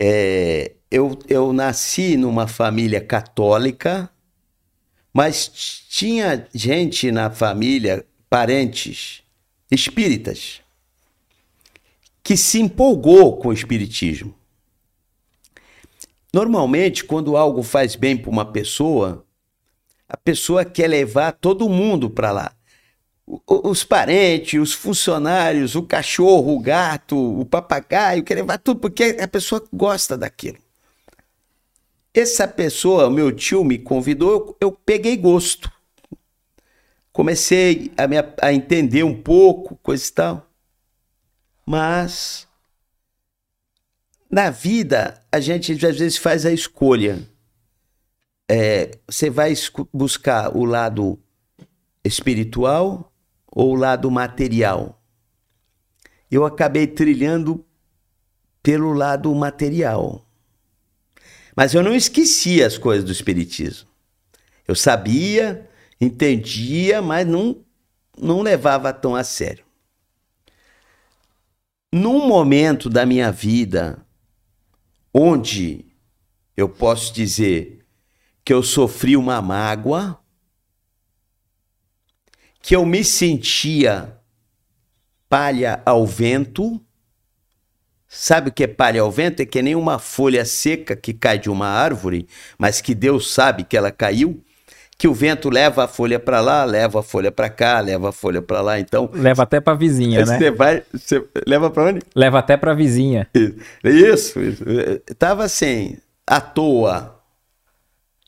É, eu, eu nasci numa família católica, mas tinha gente na família, parentes espíritas, que se empolgou com o espiritismo. Normalmente, quando algo faz bem para uma pessoa, a pessoa quer levar todo mundo para lá. Os parentes, os funcionários, o cachorro, o gato, o papagaio, quer levar tudo, porque a pessoa gosta daquilo. Essa pessoa, meu tio, me convidou, eu, eu peguei gosto. Comecei a, me, a entender um pouco, coisa e tal. Mas, na vida, a gente às vezes faz a escolha é, você vai buscar o lado espiritual ou o lado material? Eu acabei trilhando pelo lado material. Mas eu não esquecia as coisas do espiritismo. Eu sabia, entendia, mas não, não levava tão a sério. Num momento da minha vida onde eu posso dizer que eu sofri uma mágoa, que eu me sentia palha ao vento. Sabe o que é palha ao vento? É que nem uma folha seca que cai de uma árvore, mas que Deus sabe que ela caiu, que o vento leva a folha para lá, leva a folha para cá, leva a folha para lá, então leva até para vizinha, né? Você vai, você leva para onde? Leva até para vizinha. Isso, isso. Tava assim, à toa,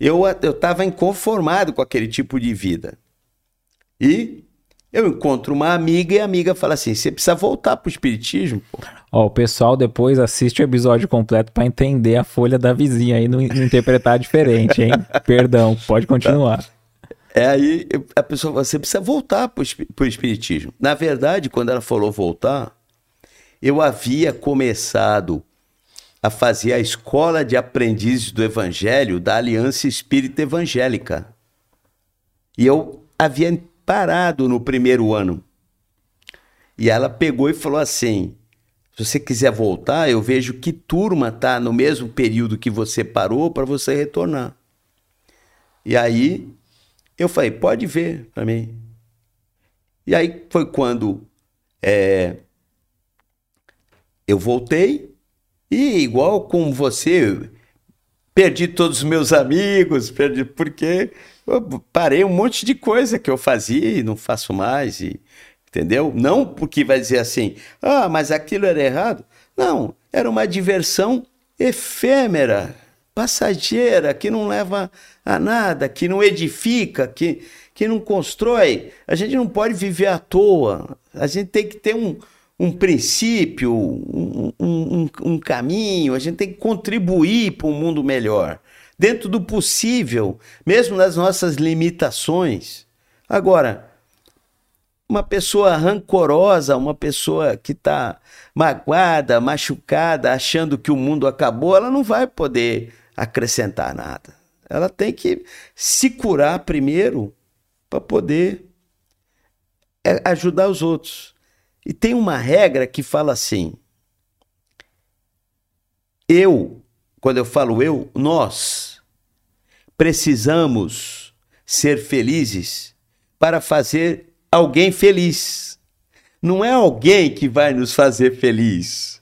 eu estava inconformado com aquele tipo de vida. E eu encontro uma amiga e a amiga fala assim: você precisa voltar para o Espiritismo. Pô. Ó, o pessoal depois assiste o episódio completo para entender a folha da vizinha e não, interpretar diferente, hein? Perdão, pode continuar. É aí a pessoa fala, você precisa voltar para o Espiritismo. Na verdade, quando ela falou voltar, eu havia começado a fazer a escola de aprendizes do Evangelho da Aliança Espírita Evangélica. E eu havia parado no primeiro ano. E ela pegou e falou assim: se você quiser voltar, eu vejo que turma tá no mesmo período que você parou para você retornar. E aí eu falei: pode ver para mim. E aí foi quando é, eu voltei e igual com você, perdi todos os meus amigos, perdi porque eu parei um monte de coisa que eu fazia e não faço mais, e, entendeu? Não porque vai dizer assim, ah, mas aquilo era errado. Não, era uma diversão efêmera, passageira, que não leva a nada, que não edifica, que, que não constrói. A gente não pode viver à toa. A gente tem que ter um, um princípio, um, um, um, caminho, a gente tem que contribuir para um mundo melhor, dentro do possível, mesmo nas nossas limitações. Agora, uma pessoa rancorosa, uma pessoa que está magoada, machucada, achando que o mundo acabou, ela não vai poder acrescentar nada. Ela tem que se curar primeiro para poder é, ajudar os outros. E tem uma regra que fala assim: eu, quando eu falo eu, nós precisamos ser felizes para fazer alguém feliz. Não é alguém que vai nos fazer feliz.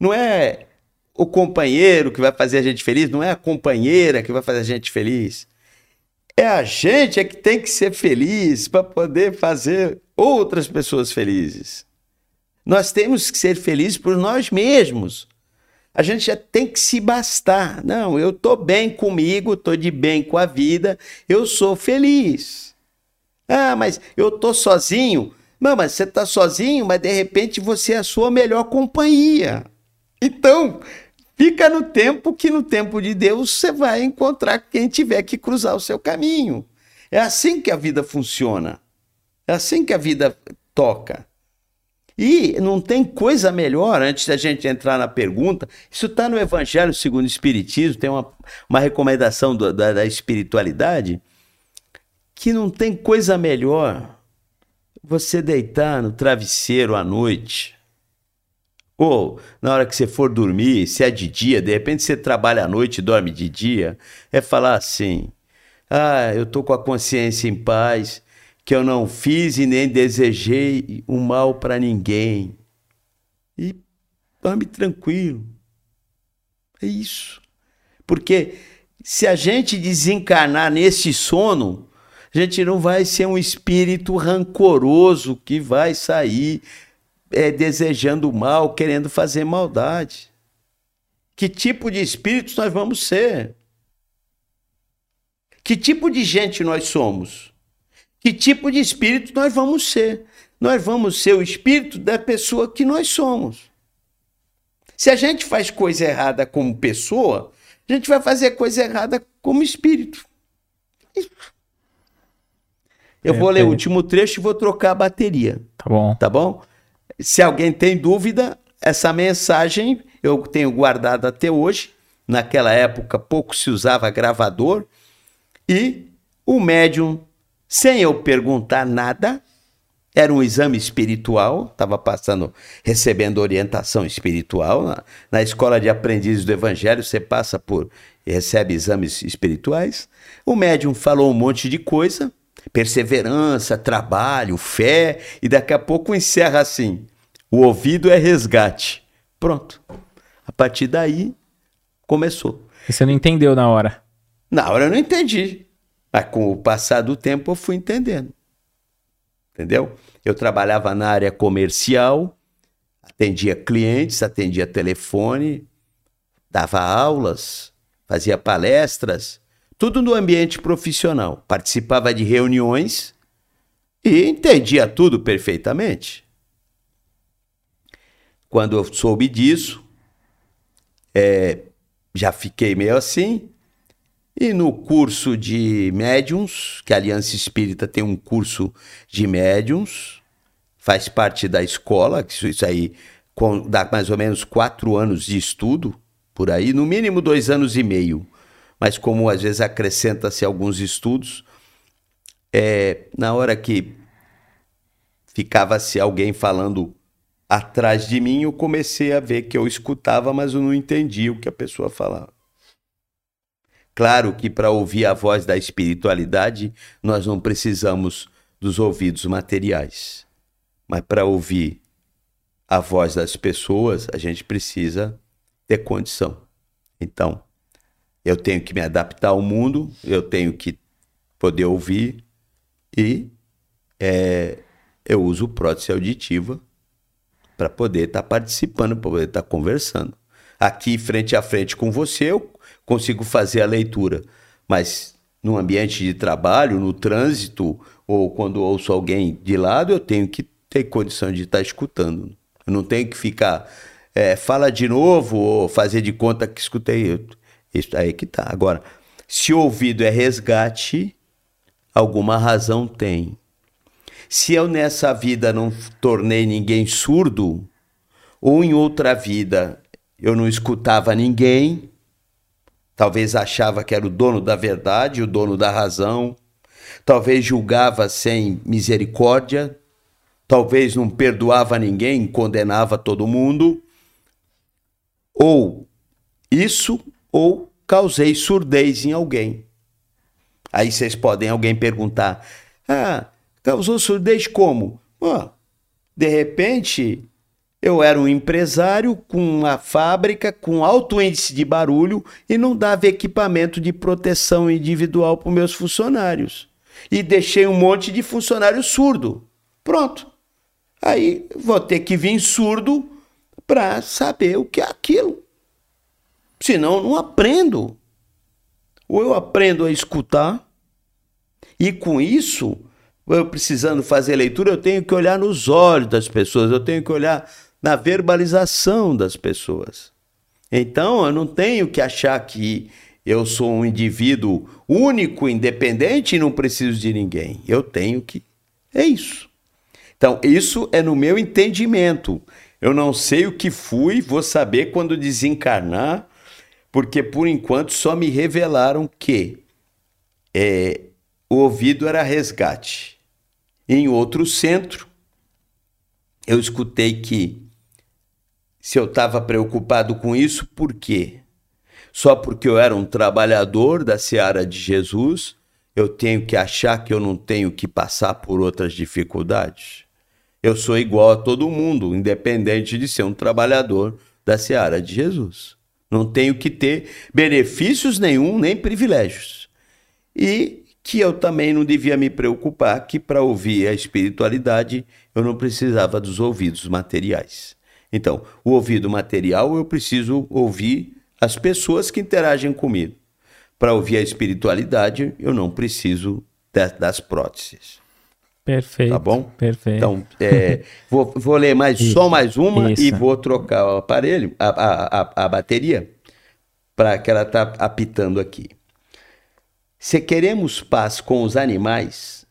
Não é o companheiro que vai fazer a gente feliz, não é a companheira que vai fazer a gente feliz. É a gente é que tem que ser feliz para poder fazer outras pessoas felizes. Nós temos que ser felizes por nós mesmos. A gente já tem que se bastar. Não, eu estou bem comigo, estou de bem com a vida, eu sou feliz. Ah, mas eu estou sozinho. Não, mas você está sozinho, mas de repente você é a sua melhor companhia. Então, fica no tempo que no tempo de Deus você vai encontrar quem tiver que cruzar o seu caminho. É assim que a vida funciona. É assim que a vida toca. E não tem coisa melhor, antes da gente entrar na pergunta, isso está no Evangelho segundo o Espiritismo, tem uma, uma recomendação do, da, da espiritualidade, que não tem coisa melhor você deitar no travesseiro à noite, ou na hora que você for dormir, se é de dia, de repente você trabalha à noite e dorme de dia, é falar assim: ah, eu tô com a consciência em paz, que eu não fiz e nem desejei o mal para ninguém. E dorme tranquilo. É isso. Porque se a gente desencarnar nesse sono, a gente não vai ser um espírito rancoroso que vai sair é, desejando mal, querendo fazer maldade. Que tipo de espíritos nós vamos ser? Que tipo de gente nós somos? Que tipo de espírito nós vamos ser? Nós vamos ser o espírito da pessoa que nós somos. Se a gente faz coisa errada como pessoa, a gente vai fazer coisa errada como espírito. Eu é, vou ler é. o último trecho e vou trocar a bateria. Tá bom. Tá bom? Se alguém tem dúvida, essa mensagem eu tenho guardado até hoje. Naquela época pouco se usava gravador e o médium sem eu perguntar nada. Era um exame espiritual, estava passando, recebendo orientação espiritual. Na, na escola de aprendizes do Evangelho, você passa por e recebe exames espirituais. O médium falou um monte de coisa, perseverança, trabalho, fé, e daqui a pouco encerra assim: o ouvido é resgate. Pronto. A partir daí, começou. E você não entendeu na hora? Na hora eu não entendi. Mas com o passar do tempo eu fui entendendo. Entendeu? Eu trabalhava na área comercial, atendia clientes, atendia telefone, dava aulas, fazia palestras, tudo no ambiente profissional. Participava de reuniões e entendia tudo perfeitamente. Quando eu soube disso, é, já fiquei meio assim, e no curso de médiums, que a Aliança Espírita tem um curso de médiums, faz parte da escola, que isso aí dá mais ou menos quatro anos de estudo, por aí, no mínimo dois anos e meio. Mas como às vezes acrescenta-se alguns estudos, é, na hora que ficava-se alguém falando atrás de mim, eu comecei a ver que eu escutava, mas eu não entendia o que a pessoa falava. Claro que para ouvir a voz da espiritualidade, nós não precisamos dos ouvidos materiais. Mas para ouvir a voz das pessoas, a gente precisa ter condição. Então, eu tenho que me adaptar ao mundo, eu tenho que poder ouvir e é, eu uso prótese auditiva para poder estar tá participando, para poder estar tá conversando. Aqui, frente a frente com você, eu consigo fazer a leitura. Mas no ambiente de trabalho, no trânsito, ou quando ouço alguém de lado, eu tenho que ter condição de estar escutando. Eu não tenho que ficar, é, fala de novo, ou fazer de conta que escutei. Isso aí que tá. Agora, se o ouvido é resgate, alguma razão tem. Se eu nessa vida não tornei ninguém surdo, ou em outra vida eu não escutava ninguém, Talvez achava que era o dono da verdade, o dono da razão. Talvez julgava sem misericórdia. Talvez não perdoava ninguém, condenava todo mundo. Ou isso, ou causei surdez em alguém. Aí vocês podem alguém perguntar: Ah, causou surdez como? Oh, de repente, eu era um empresário com uma fábrica com alto índice de barulho e não dava equipamento de proteção individual para meus funcionários. E deixei um monte de funcionário surdo. Pronto. Aí vou ter que vir surdo para saber o que é aquilo. Senão não aprendo. Ou eu aprendo a escutar, e com isso, eu precisando fazer leitura, eu tenho que olhar nos olhos das pessoas, eu tenho que olhar na verbalização das pessoas. Então, eu não tenho que achar que eu sou um indivíduo único, independente e não preciso de ninguém. Eu tenho que. É isso. Então, isso é no meu entendimento. Eu não sei o que fui, vou saber quando desencarnar, porque por enquanto só me revelaram que é, o ouvido era resgate. Em outro centro, eu escutei que se eu estava preocupado com isso, por quê? Só porque eu era um trabalhador da seara de Jesus, eu tenho que achar que eu não tenho que passar por outras dificuldades? Eu sou igual a todo mundo, independente de ser um trabalhador da seara de Jesus. Não tenho que ter benefícios nenhum, nem privilégios. E que eu também não devia me preocupar que para ouvir a espiritualidade eu não precisava dos ouvidos materiais. Então, o ouvido material eu preciso ouvir as pessoas que interagem comigo. Para ouvir a espiritualidade eu não preciso das próteses. Perfeito. Tá bom? Perfeito. Então, é, vou, vou ler mais isso, só mais uma isso. e vou trocar o aparelho, a, a, a, a bateria, para que ela tá apitando aqui. Se queremos paz com os animais,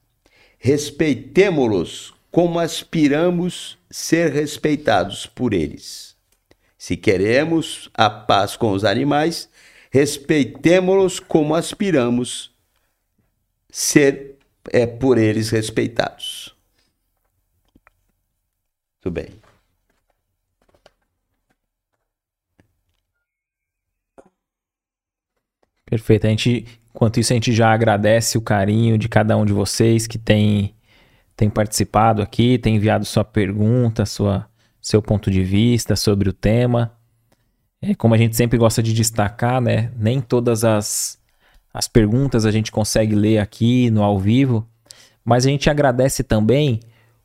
respeitemo-los como aspiramos ser respeitados por eles. Se queremos a paz com os animais, respeitemo-los como aspiramos ser é por eles respeitados. Tudo bem. Perfeito. A gente, enquanto isso, a gente já agradece o carinho de cada um de vocês que tem, tem participado aqui, tem enviado sua pergunta, sua, seu ponto de vista sobre o tema. É, como a gente sempre gosta de destacar, né? Nem todas as, as perguntas a gente consegue ler aqui no ao vivo, mas a gente agradece também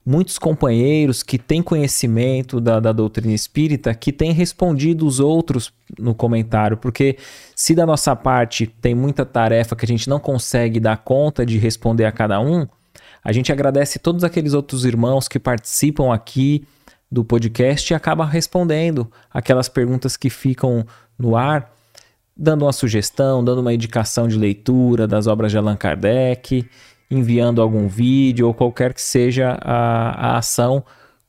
muitos companheiros que têm conhecimento da, da, doutrina espírita que têm respondido os outros no comentário, porque se da nossa parte tem muita tarefa que a gente não consegue dar conta de responder a cada um, a gente agradece todos aqueles outros irmãos que participam aqui do podcast e acaba respondendo aquelas perguntas que ficam no ar dando uma sugestão, dando uma indicação de leitura das obras de Allan Kardec, enviando algum vídeo ou qualquer que seja a, a ação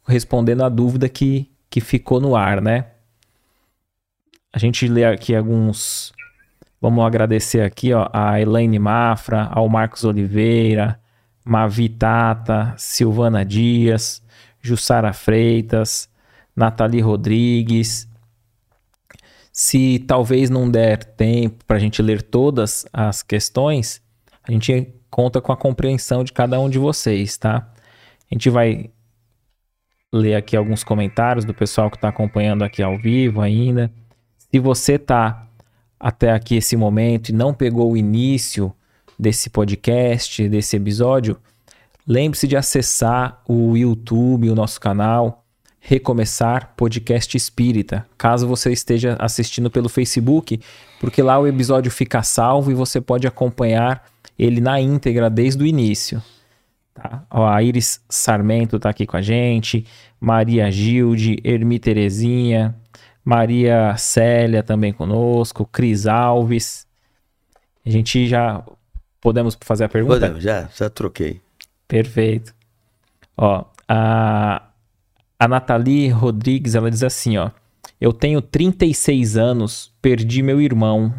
respondendo a dúvida que, que ficou no ar, né? A gente lê aqui alguns. Vamos agradecer aqui ó, a Elaine Mafra, ao Marcos Oliveira, Mavi Tata, Silvana Dias, Jussara Freitas, Nathalie Rodrigues, se talvez não der tempo para a gente ler todas as questões, a gente conta com a compreensão de cada um de vocês, tá? A gente vai ler aqui alguns comentários do pessoal que está acompanhando aqui ao vivo ainda. Se você está até aqui esse momento e não pegou o início desse podcast, desse episódio, lembre-se de acessar o YouTube, o nosso canal Recomeçar Podcast Espírita, caso você esteja assistindo pelo Facebook, porque lá o episódio fica salvo e você pode acompanhar ele na íntegra desde o início. Tá? Ó, a Iris Sarmento está aqui com a gente, Maria Gilde, Ermi Terezinha, Maria Célia também conosco, Cris Alves. A gente já podemos fazer a pergunta? Podemos, já, já troquei. Perfeito. Ó, a a Nathalie Rodrigues, ela diz assim, ó. Eu tenho 36 anos, perdi meu irmão.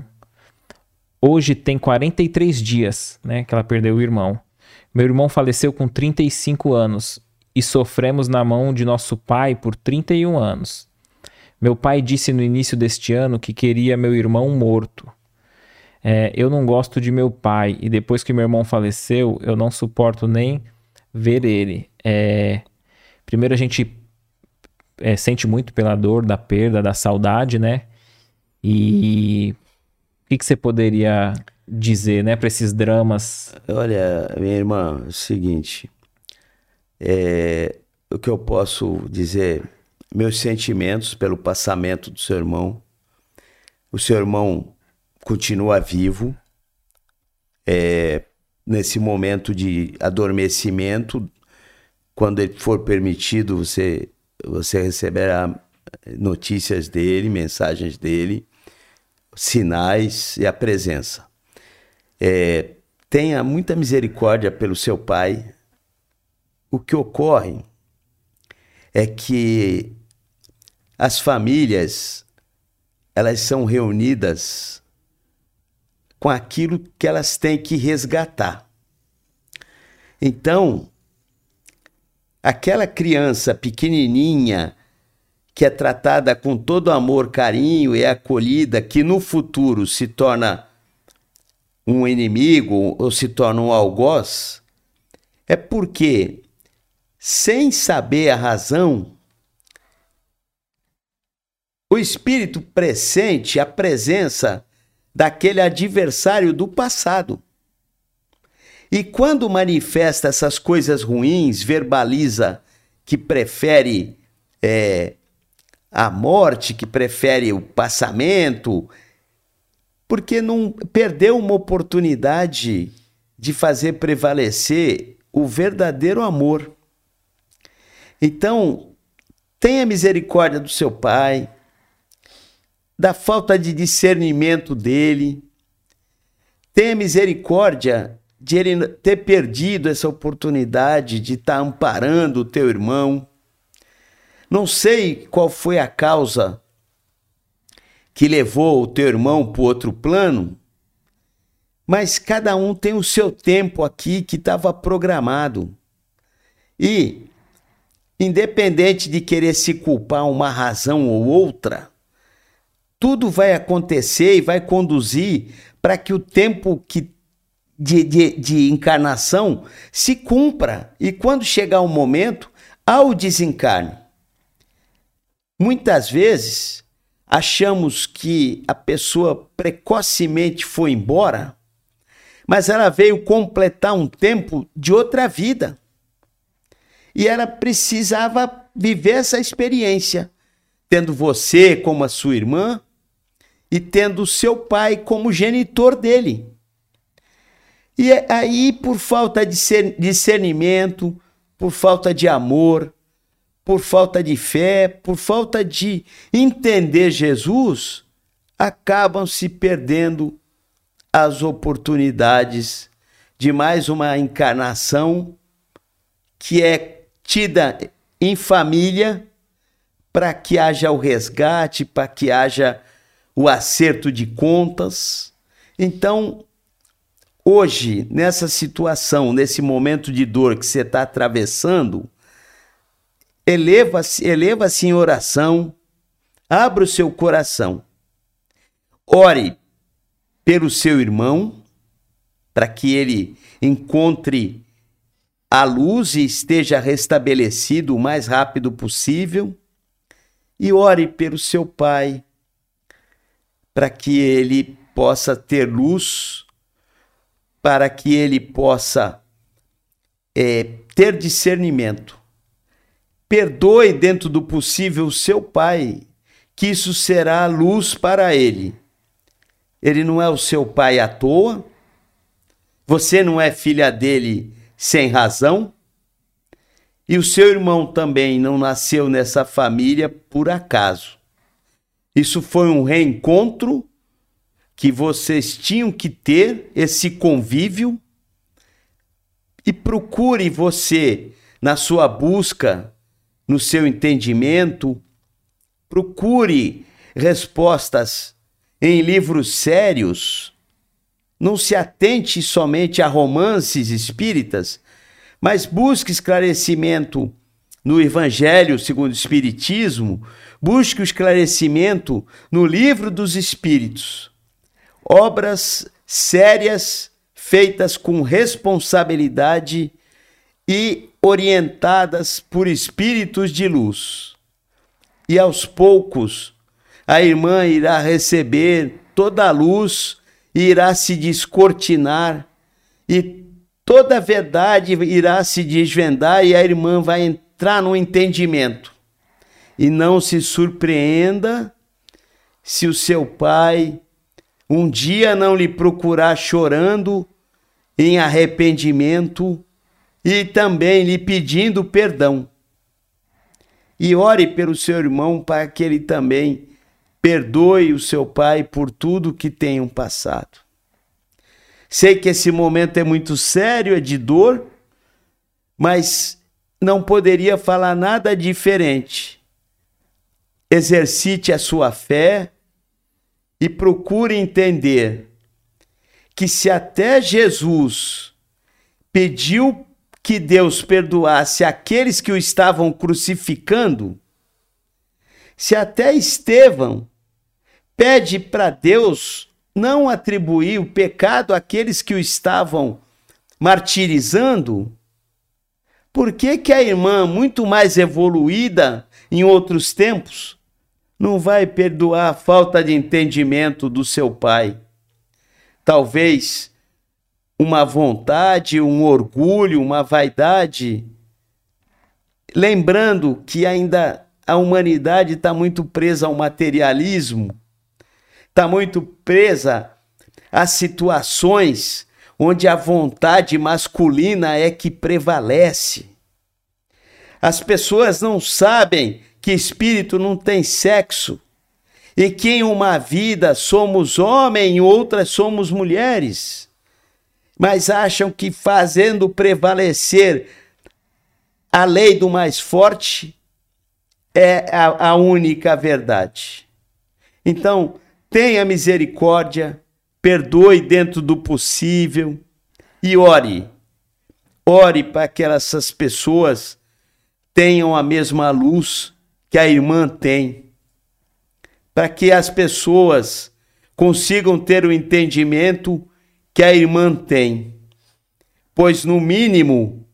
Hoje tem 43 dias, né, que ela perdeu o irmão. Meu irmão faleceu com 35 anos e sofremos na mão de nosso pai por 31 anos. Meu pai disse no início deste ano que queria meu irmão morto. É, eu não gosto de meu pai e depois que meu irmão faleceu, eu não suporto nem ver ele. É, primeiro a gente é, sente muito pela dor da perda, da saudade, né? E o que, que você poderia dizer, né, para esses dramas? Olha, minha irmã, é o seguinte, é, que eu posso dizer? Meus sentimentos pelo passamento do seu irmão. O seu irmão continua vivo. É, nesse momento de adormecimento, quando ele for permitido, você, você receberá notícias dele, mensagens dele, sinais e a presença. É, tenha muita misericórdia pelo seu pai. O que ocorre é que as famílias elas são reunidas com aquilo que elas têm que resgatar. Então, aquela criança pequenininha que é tratada com todo amor, carinho e é acolhida, que no futuro se torna um inimigo ou se torna um algoz, é porque, sem saber a razão, o espírito pressente a presença daquele adversário do passado. E quando manifesta essas coisas ruins, verbaliza que prefere é, a morte, que prefere o passamento, porque não perdeu uma oportunidade de fazer prevalecer o verdadeiro amor. Então, tenha misericórdia do seu pai, da falta de discernimento dele, tenha misericórdia de ele ter perdido essa oportunidade de estar tá amparando o teu irmão não sei qual foi a causa que levou o teu irmão para outro plano, mas cada um tem o seu tempo aqui que estava programado. E, independente de querer se culpar uma razão ou outra, tudo vai acontecer e vai conduzir para que o tempo que de, de, de, encarnação se cumpra. E quando chegar o momento, ao desencarne. Muitas vezes achamos que a pessoa precocemente foi embora, mas ela veio completar um tempo de outra vida. E ela precisava viver essa experiência, tendo você como a sua irmã e tendo seu pai como genitor dele. E aí, por falta de discernimento, por falta de amor, por falta de fé, por falta de entender Jesus, acabam se perdendo as oportunidades de mais uma encarnação que é tida em família para que haja o resgate, para que haja o acerto de contas. Então, hoje, nessa situação, nesse momento de dor que você está atravessando, eleva-se eleva em oração, abra o seu coração. Ore pelo seu irmão, para que ele encontre a luz e esteja restabelecido o mais rápido possível. E ore pelo seu pai, para que ele possa ter luz, para que ele possa é, ter discernimento Perdoe dentro do possível seu pai, que isso será luz para ele. Ele não é o seu pai à toa. Você não é filha dele sem razão. E o seu irmão também não nasceu nessa família por acaso. Isso foi um reencontro que vocês tinham que ter esse convívio e procure você na sua busca no seu entendimento, procure respostas em livros sérios. Não se atente somente a romances espíritas, mas busque esclarecimento no Evangelho segundo o Espiritismo, busque o esclarecimento no Livro dos Espíritos. Obras sérias, feitas com responsabilidade e orientadas por espíritos de luz. E aos poucos, a irmã irá receber toda a luz e irá se descortinar, e toda a verdade irá se desvendar, e a irmã vai entrar no entendimento. E não se surpreenda se o seu pai um dia não lhe procurar chorando em arrependimento e também lhe pedindo perdão. E ore pelo seu irmão para que ele também perdoe o seu pai por tudo que tenham passado. Sei que esse momento é muito sério, é de dor, mas não poderia falar nada diferente. Exercite a sua fé e procure entender que se até Jesus pediu que Deus perdoasse aqueles que o estavam crucificando, se até Estevão pede para Deus não atribuir o pecado àqueles que o estavam martirizando, por que, que a irmã, muito mais evoluída em outros tempos, não vai perdoar a falta de entendimento do seu pai? Talvez uma vontade, um orgulho, uma vaidade, lembrando que ainda a humanidade está muito presa ao materialismo, está muito presa a situações onde a vontade masculina é que prevalece. As pessoas não sabem que espírito não tem sexo e que em uma vida somos homem, em outra somos mulheres mas acham que fazendo prevalecer a lei do mais forte é a, a única verdade. Então, tenha misericórdia, perdoe dentro do possível e ore. Ore para que essas pessoas tenham a mesma luz que a irmã tem. Para que as pessoas consigam ter o entendimento que a irmã tem, pois no mínimo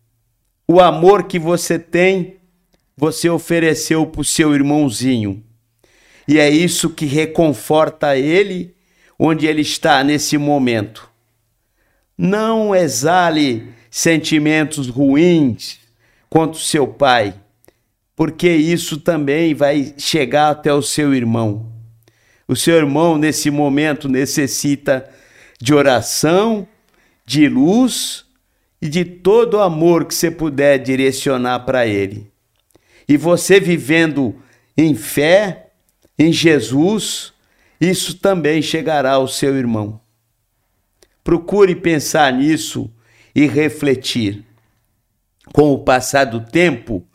o amor que você tem, você ofereceu para o seu irmãozinho. E é isso que reconforta ele onde ele está nesse momento. Não exale sentimentos ruins contra o seu pai, porque isso também vai chegar até o seu irmão. O seu irmão, nesse momento, necessita de oração, de luz e de todo o amor que você puder direcionar para Ele. E você vivendo em fé, em Jesus, isso também chegará ao seu irmão. Procure pensar nisso e refletir. Com o passar do tempo,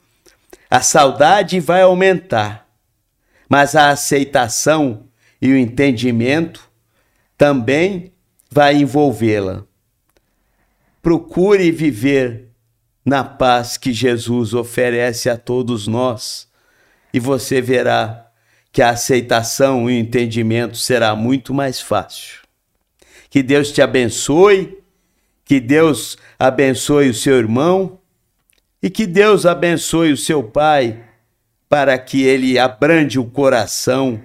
a saudade vai aumentar, mas a aceitação e o entendimento também vai envolvê-la. Procure viver na paz que Jesus oferece a todos nós e você verá que a aceitação e o entendimento será muito mais fácil. Que Deus te abençoe, que Deus abençoe o seu irmão e que Deus abençoe o seu pai para que ele abrande o coração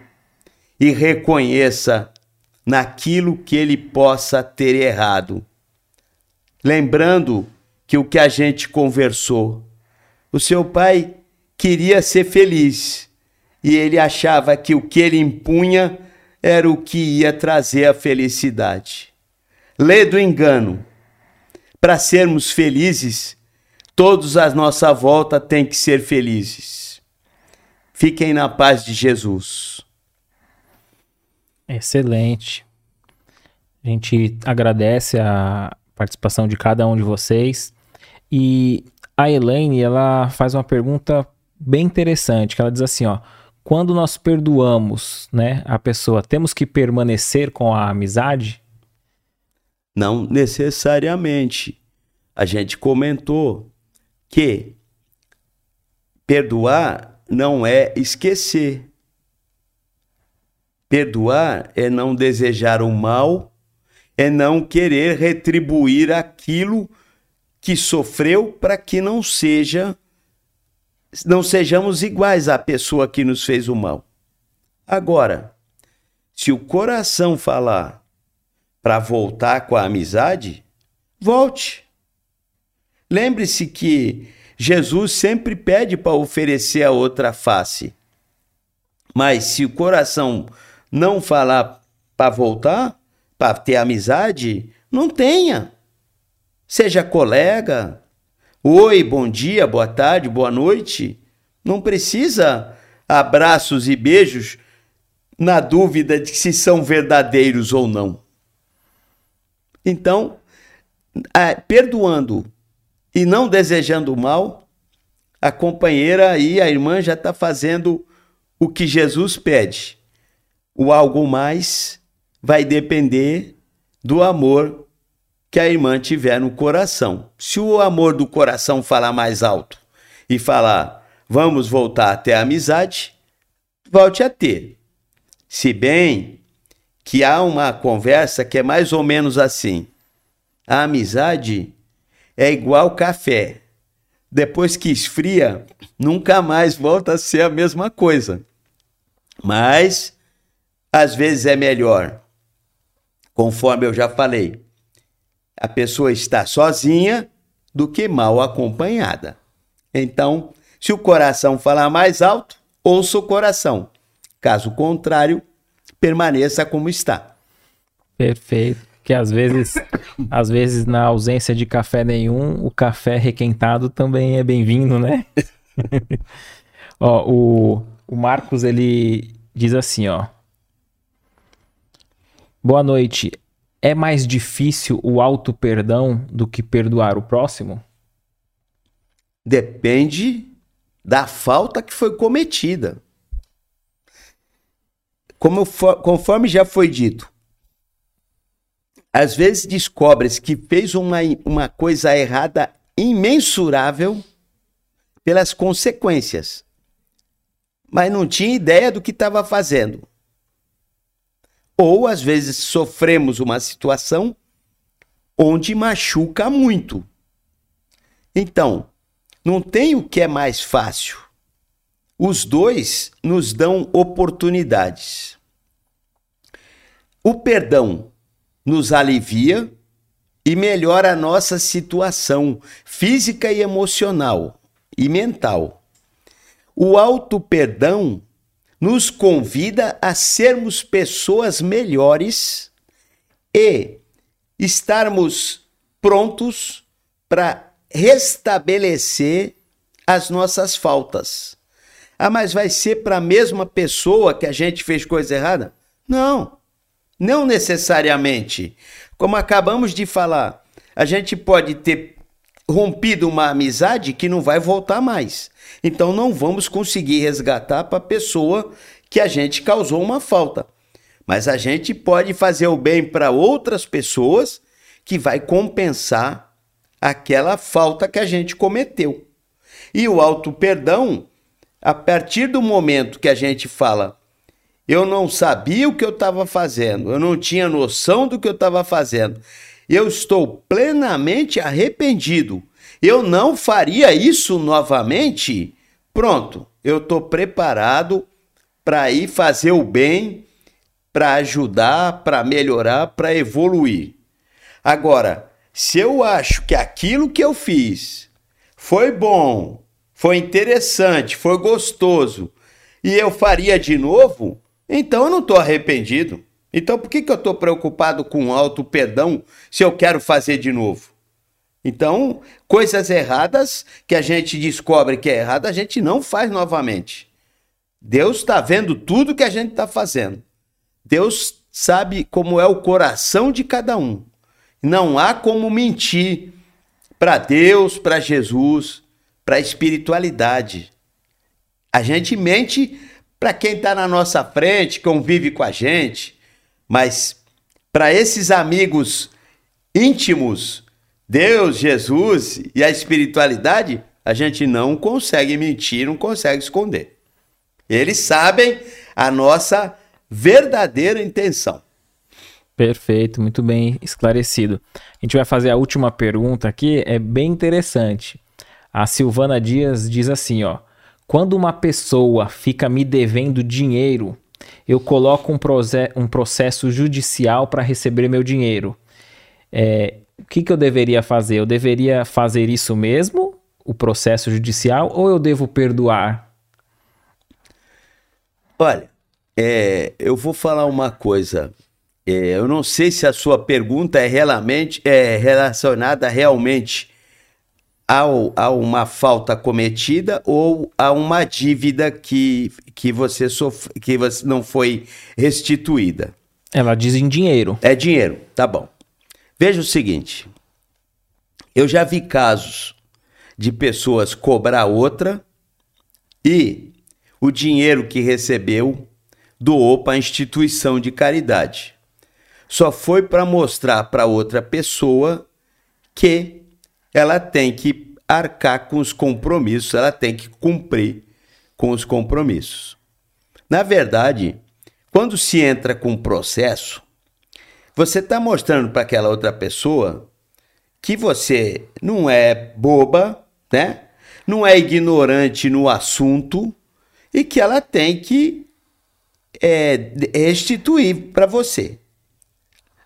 e reconheça naquilo que ele possa ter errado. Lembrando que o que a gente conversou, o seu pai queria ser feliz e ele achava que o que ele impunha era o que ia trazer a felicidade. Lê do engano. Para sermos felizes, todos à nossa volta têm que ser felizes. Fiquem na paz de Jesus. Excelente. A gente agradece a participação de cada um de vocês. E a Elaine, ela faz uma pergunta bem interessante, que ela diz assim, ó: quando nós perdoamos, né, a pessoa, temos que permanecer com a amizade? Não necessariamente. A gente comentou que perdoar não é esquecer. Perdoar é não desejar o mal, é não querer retribuir aquilo que sofreu para que não seja não sejamos iguais à pessoa que nos fez o mal. Agora, se o coração falar para voltar com a amizade, volte. Lembre-se que Jesus sempre pede para oferecer a outra face. Mas se o coração não falar para voltar, para ter amizade, não tenha. Seja colega. Oi, bom dia, boa tarde, boa noite. Não precisa abraços e beijos na dúvida de se são verdadeiros ou não. Então, perdoando e não desejando mal, a companheira e a irmã já está fazendo o que Jesus pede. O algo mais vai depender do amor que a irmã tiver no coração. Se o amor do coração falar mais alto e falar, vamos voltar até a amizade, volte a ter. Se bem que há uma conversa que é mais ou menos assim: a amizade é igual café. Depois que esfria, nunca mais volta a ser a mesma coisa. Mas às vezes é melhor, conforme eu já falei, a pessoa estar sozinha do que mal acompanhada. Então, se o coração falar mais alto, ouça o coração. Caso contrário, permaneça como está. Perfeito. Que às vezes, às vezes na ausência de café nenhum, o café requentado também é bem-vindo, né? ó, o, o Marcos ele diz assim, ó. Boa noite. É mais difícil o auto perdão do que perdoar o próximo? Depende da falta que foi cometida. Como conforme já foi dito, às vezes descobres que fez uma, uma coisa errada imensurável pelas consequências, mas não tinha ideia do que estava fazendo. Ou às vezes sofremos uma situação onde machuca muito. Então, não tem o que é mais fácil. Os dois nos dão oportunidades. O perdão nos alivia e melhora a nossa situação física e emocional e mental. O auto-perdão nos convida a sermos pessoas melhores e estarmos prontos para restabelecer as nossas faltas. Ah, mas vai ser para a mesma pessoa que a gente fez coisa errada? Não. Não necessariamente. Como acabamos de falar, a gente pode ter rompido uma amizade que não vai voltar mais. Então não vamos conseguir resgatar para a pessoa que a gente causou uma falta. Mas a gente pode fazer o bem para outras pessoas que vai compensar aquela falta que a gente cometeu. E o auto perdão, a partir do momento que a gente fala eu não sabia o que eu estava fazendo, eu não tinha noção do que eu estava fazendo. Eu estou plenamente arrependido. Eu não faria isso novamente. Pronto, eu estou preparado para ir fazer o bem, para ajudar, para melhorar, para evoluir. Agora, se eu acho que aquilo que eu fiz foi bom, foi interessante, foi gostoso e eu faria de novo, então eu não estou arrependido. Então por que, que eu estou preocupado com alto perdão se eu quero fazer de novo? Então, coisas erradas que a gente descobre que é errado, a gente não faz novamente. Deus está vendo tudo que a gente está fazendo. Deus sabe como é o coração de cada um. Não há como mentir para Deus, para Jesus, para a espiritualidade. A gente mente para quem está na nossa frente, convive com a gente, mas para esses amigos íntimos, Deus, Jesus e a espiritualidade, a gente não consegue mentir, não consegue esconder. Eles sabem a nossa verdadeira intenção. Perfeito, muito bem esclarecido. A gente vai fazer a última pergunta aqui, é bem interessante. A Silvana Dias diz assim, ó: quando uma pessoa fica me devendo dinheiro, eu coloco um, um processo judicial para receber meu dinheiro. É, o que, que eu deveria fazer? Eu deveria fazer isso mesmo o processo judicial ou eu devo perdoar? Olha, é, eu vou falar uma coisa. É, eu não sei se a sua pergunta é, realmente, é relacionada realmente ao, a uma falta cometida ou a uma dívida que, que, você sof... que você não foi restituída. Ela diz em dinheiro. É dinheiro, tá bom. Veja o seguinte: eu já vi casos de pessoas cobrar outra e o dinheiro que recebeu doou para a instituição de caridade. Só foi para mostrar para outra pessoa que ela tem que arcar com os compromissos, ela tem que cumprir com os compromissos. Na verdade, quando se entra com um processo, você está mostrando para aquela outra pessoa que você não é boba, né? Não é ignorante no assunto e que ela tem que é, restituir para você.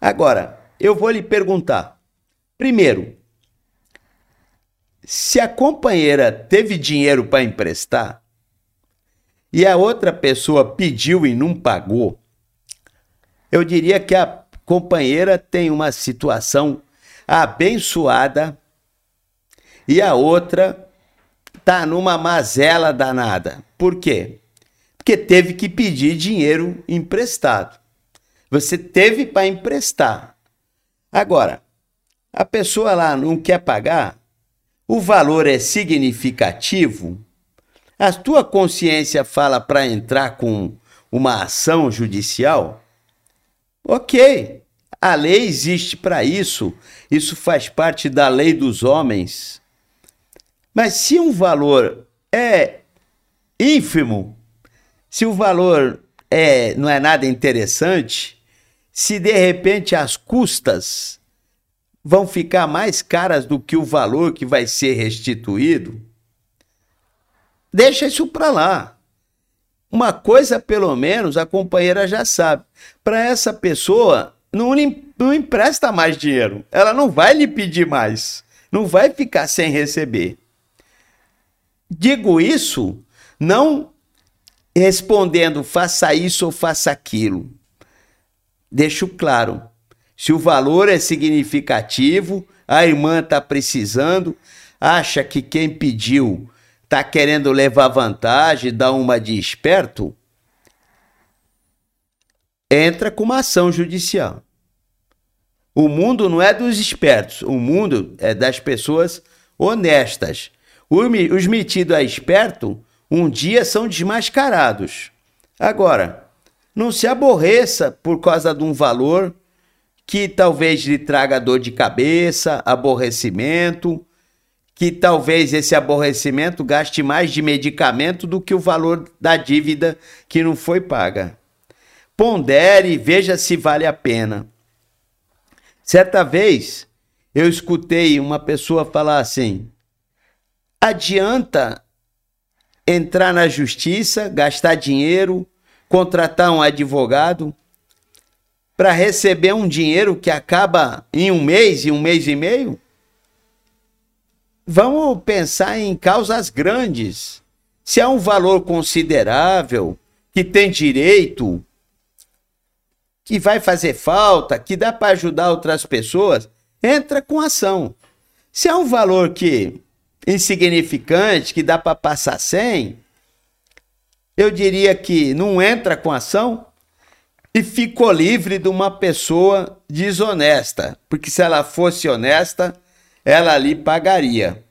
Agora, eu vou lhe perguntar. Primeiro, se a companheira teve dinheiro para emprestar e a outra pessoa pediu e não pagou, eu diria que a companheira tem uma situação abençoada e a outra tá numa mazela danada. Por quê? Porque teve que pedir dinheiro emprestado. Você teve para emprestar. Agora, a pessoa lá não quer pagar, o valor é significativo, a tua consciência fala para entrar com uma ação judicial? Ok, a lei existe para isso, isso faz parte da lei dos homens. Mas se um valor é ínfimo, se o valor é, não é nada interessante, se de repente as custas vão ficar mais caras do que o valor que vai ser restituído, deixa isso para lá. Uma coisa, pelo menos, a companheira já sabe. Para essa pessoa, não, não empresta mais dinheiro. Ela não vai lhe pedir mais. Não vai ficar sem receber. Digo isso não respondendo faça isso ou faça aquilo. Deixo claro. Se o valor é significativo, a irmã está precisando, acha que quem pediu está querendo levar vantagem, dar uma de esperto, entra com uma ação judicial. O mundo não é dos espertos, o mundo é das pessoas honestas. Os metidos a esperto, um dia são desmascarados. Agora, não se aborreça por causa de um valor que talvez lhe traga dor de cabeça, aborrecimento, que talvez esse aborrecimento gaste mais de medicamento do que o valor da dívida que não foi paga. Pondere e veja se vale a pena. Certa vez eu escutei uma pessoa falar assim: adianta entrar na justiça, gastar dinheiro, contratar um advogado para receber um dinheiro que acaba em um mês e um mês e meio? Vamos pensar em causas grandes. Se há um valor considerável, que tem direito, que vai fazer falta, que dá para ajudar outras pessoas, entra com ação. Se há um valor que insignificante, que dá para passar sem, eu diria que não entra com ação, e ficou livre de uma pessoa desonesta, porque se ela fosse honesta, ela ali pagaria.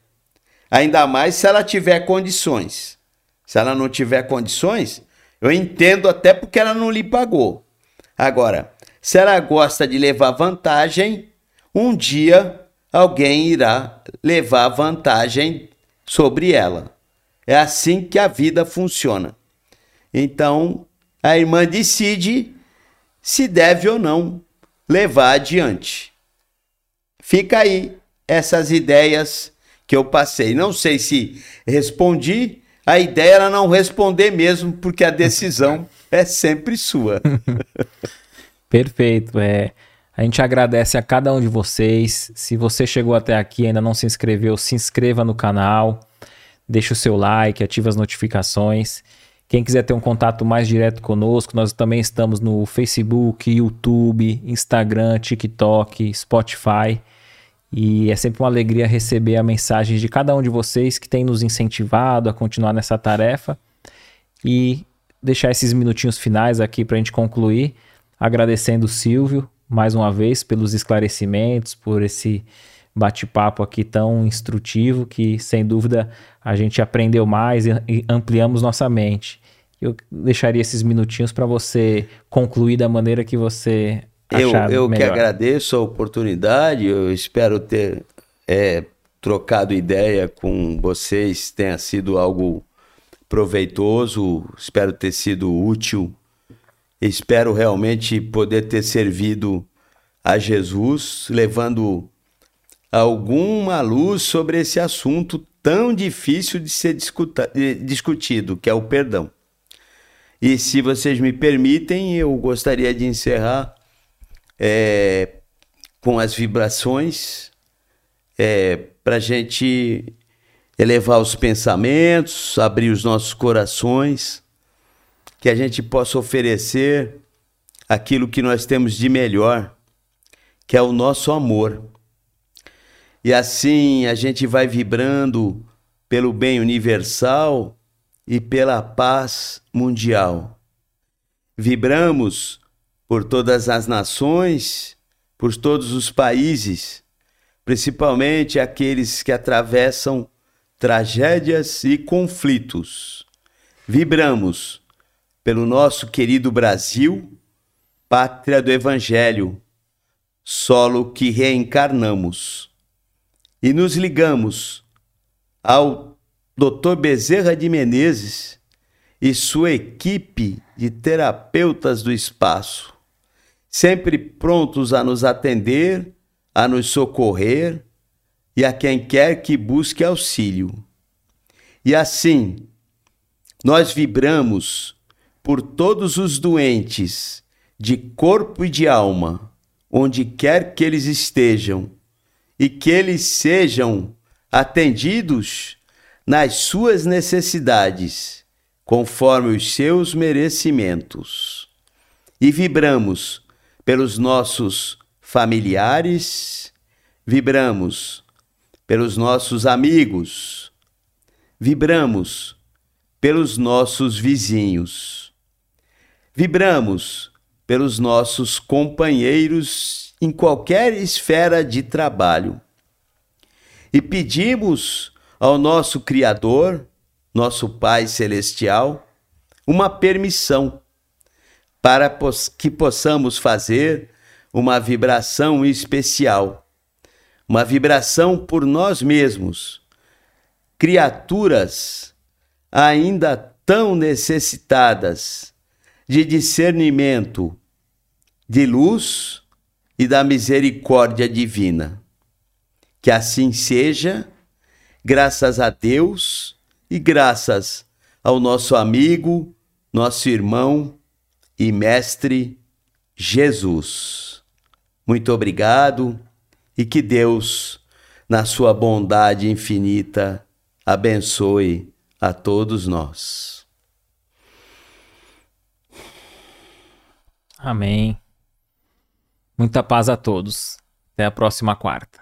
Ainda mais se ela tiver condições. Se ela não tiver condições, eu entendo até porque ela não lhe pagou. Agora, se ela gosta de levar vantagem, um dia alguém irá levar vantagem sobre ela. É assim que a vida funciona. Então, a irmã decide se deve ou não levar adiante. Fica aí essas ideias que eu passei. Não sei se respondi. A ideia era não responder mesmo, porque a decisão é sempre sua. Perfeito. É, A gente agradece a cada um de vocês. Se você chegou até aqui e ainda não se inscreveu, se inscreva no canal, deixe o seu like, ative as notificações. Quem quiser ter um contato mais direto conosco, nós também estamos no Facebook, YouTube, Instagram, TikTok, Spotify. E é sempre uma alegria receber a mensagem de cada um de vocês que tem nos incentivado a continuar nessa tarefa. E deixar esses minutinhos finais aqui para a gente concluir, agradecendo o Silvio mais uma vez pelos esclarecimentos, por esse bate-papo aqui tão instrutivo que, sem dúvida, a gente aprendeu mais e ampliamos nossa mente. Eu deixaria esses minutinhos para você concluir da maneira que você achar Eu, eu melhor. que agradeço a oportunidade, eu espero ter é, trocado ideia com vocês, tenha sido algo proveitoso, espero ter sido útil, espero realmente poder ter servido a Jesus, levando alguma luz sobre esse assunto tão difícil de ser discutido, que é o perdão. E se vocês me permitem, eu gostaria de encerrar é, com as vibrações é, para a gente elevar os pensamentos, abrir os nossos corações, que a gente possa oferecer aquilo que nós temos de melhor, que é o nosso amor. E assim a gente vai vibrando pelo bem universal e pela paz mundial. Vibramos por todas as nações, por todos os países, principalmente aqueles que atravessam tragédias e conflitos. Vibramos pelo nosso querido Brasil, pátria do Evangelho, solo que reencarnamos. E nos ligamos ao Dr. Bezerra de Menezes e sua equipe de terapeutas do espaço, sempre prontos a nos atender, a nos socorrer e a quem quer que busque auxílio. E assim, nós vibramos por todos os doentes, de corpo e de alma, onde quer que eles estejam, e que eles sejam atendidos nas suas necessidades, conforme os seus merecimentos. E vibramos pelos nossos familiares, vibramos pelos nossos amigos, vibramos pelos nossos vizinhos, vibramos pelos nossos companheiros em qualquer esfera de trabalho. E pedimos ao nosso Criador, nosso Pai Celestial, uma permissão para que possamos fazer uma vibração especial, uma vibração por nós mesmos, criaturas ainda tão necessitadas de discernimento, de luz e da misericórdia divina. Que assim seja graças a Deus e graças ao nosso amigo, nosso irmão e mestre Jesus. Muito obrigado e que Deus, na sua bondade infinita, abençoe a todos nós. Amém. Muita paz a todos. Até a próxima quarta.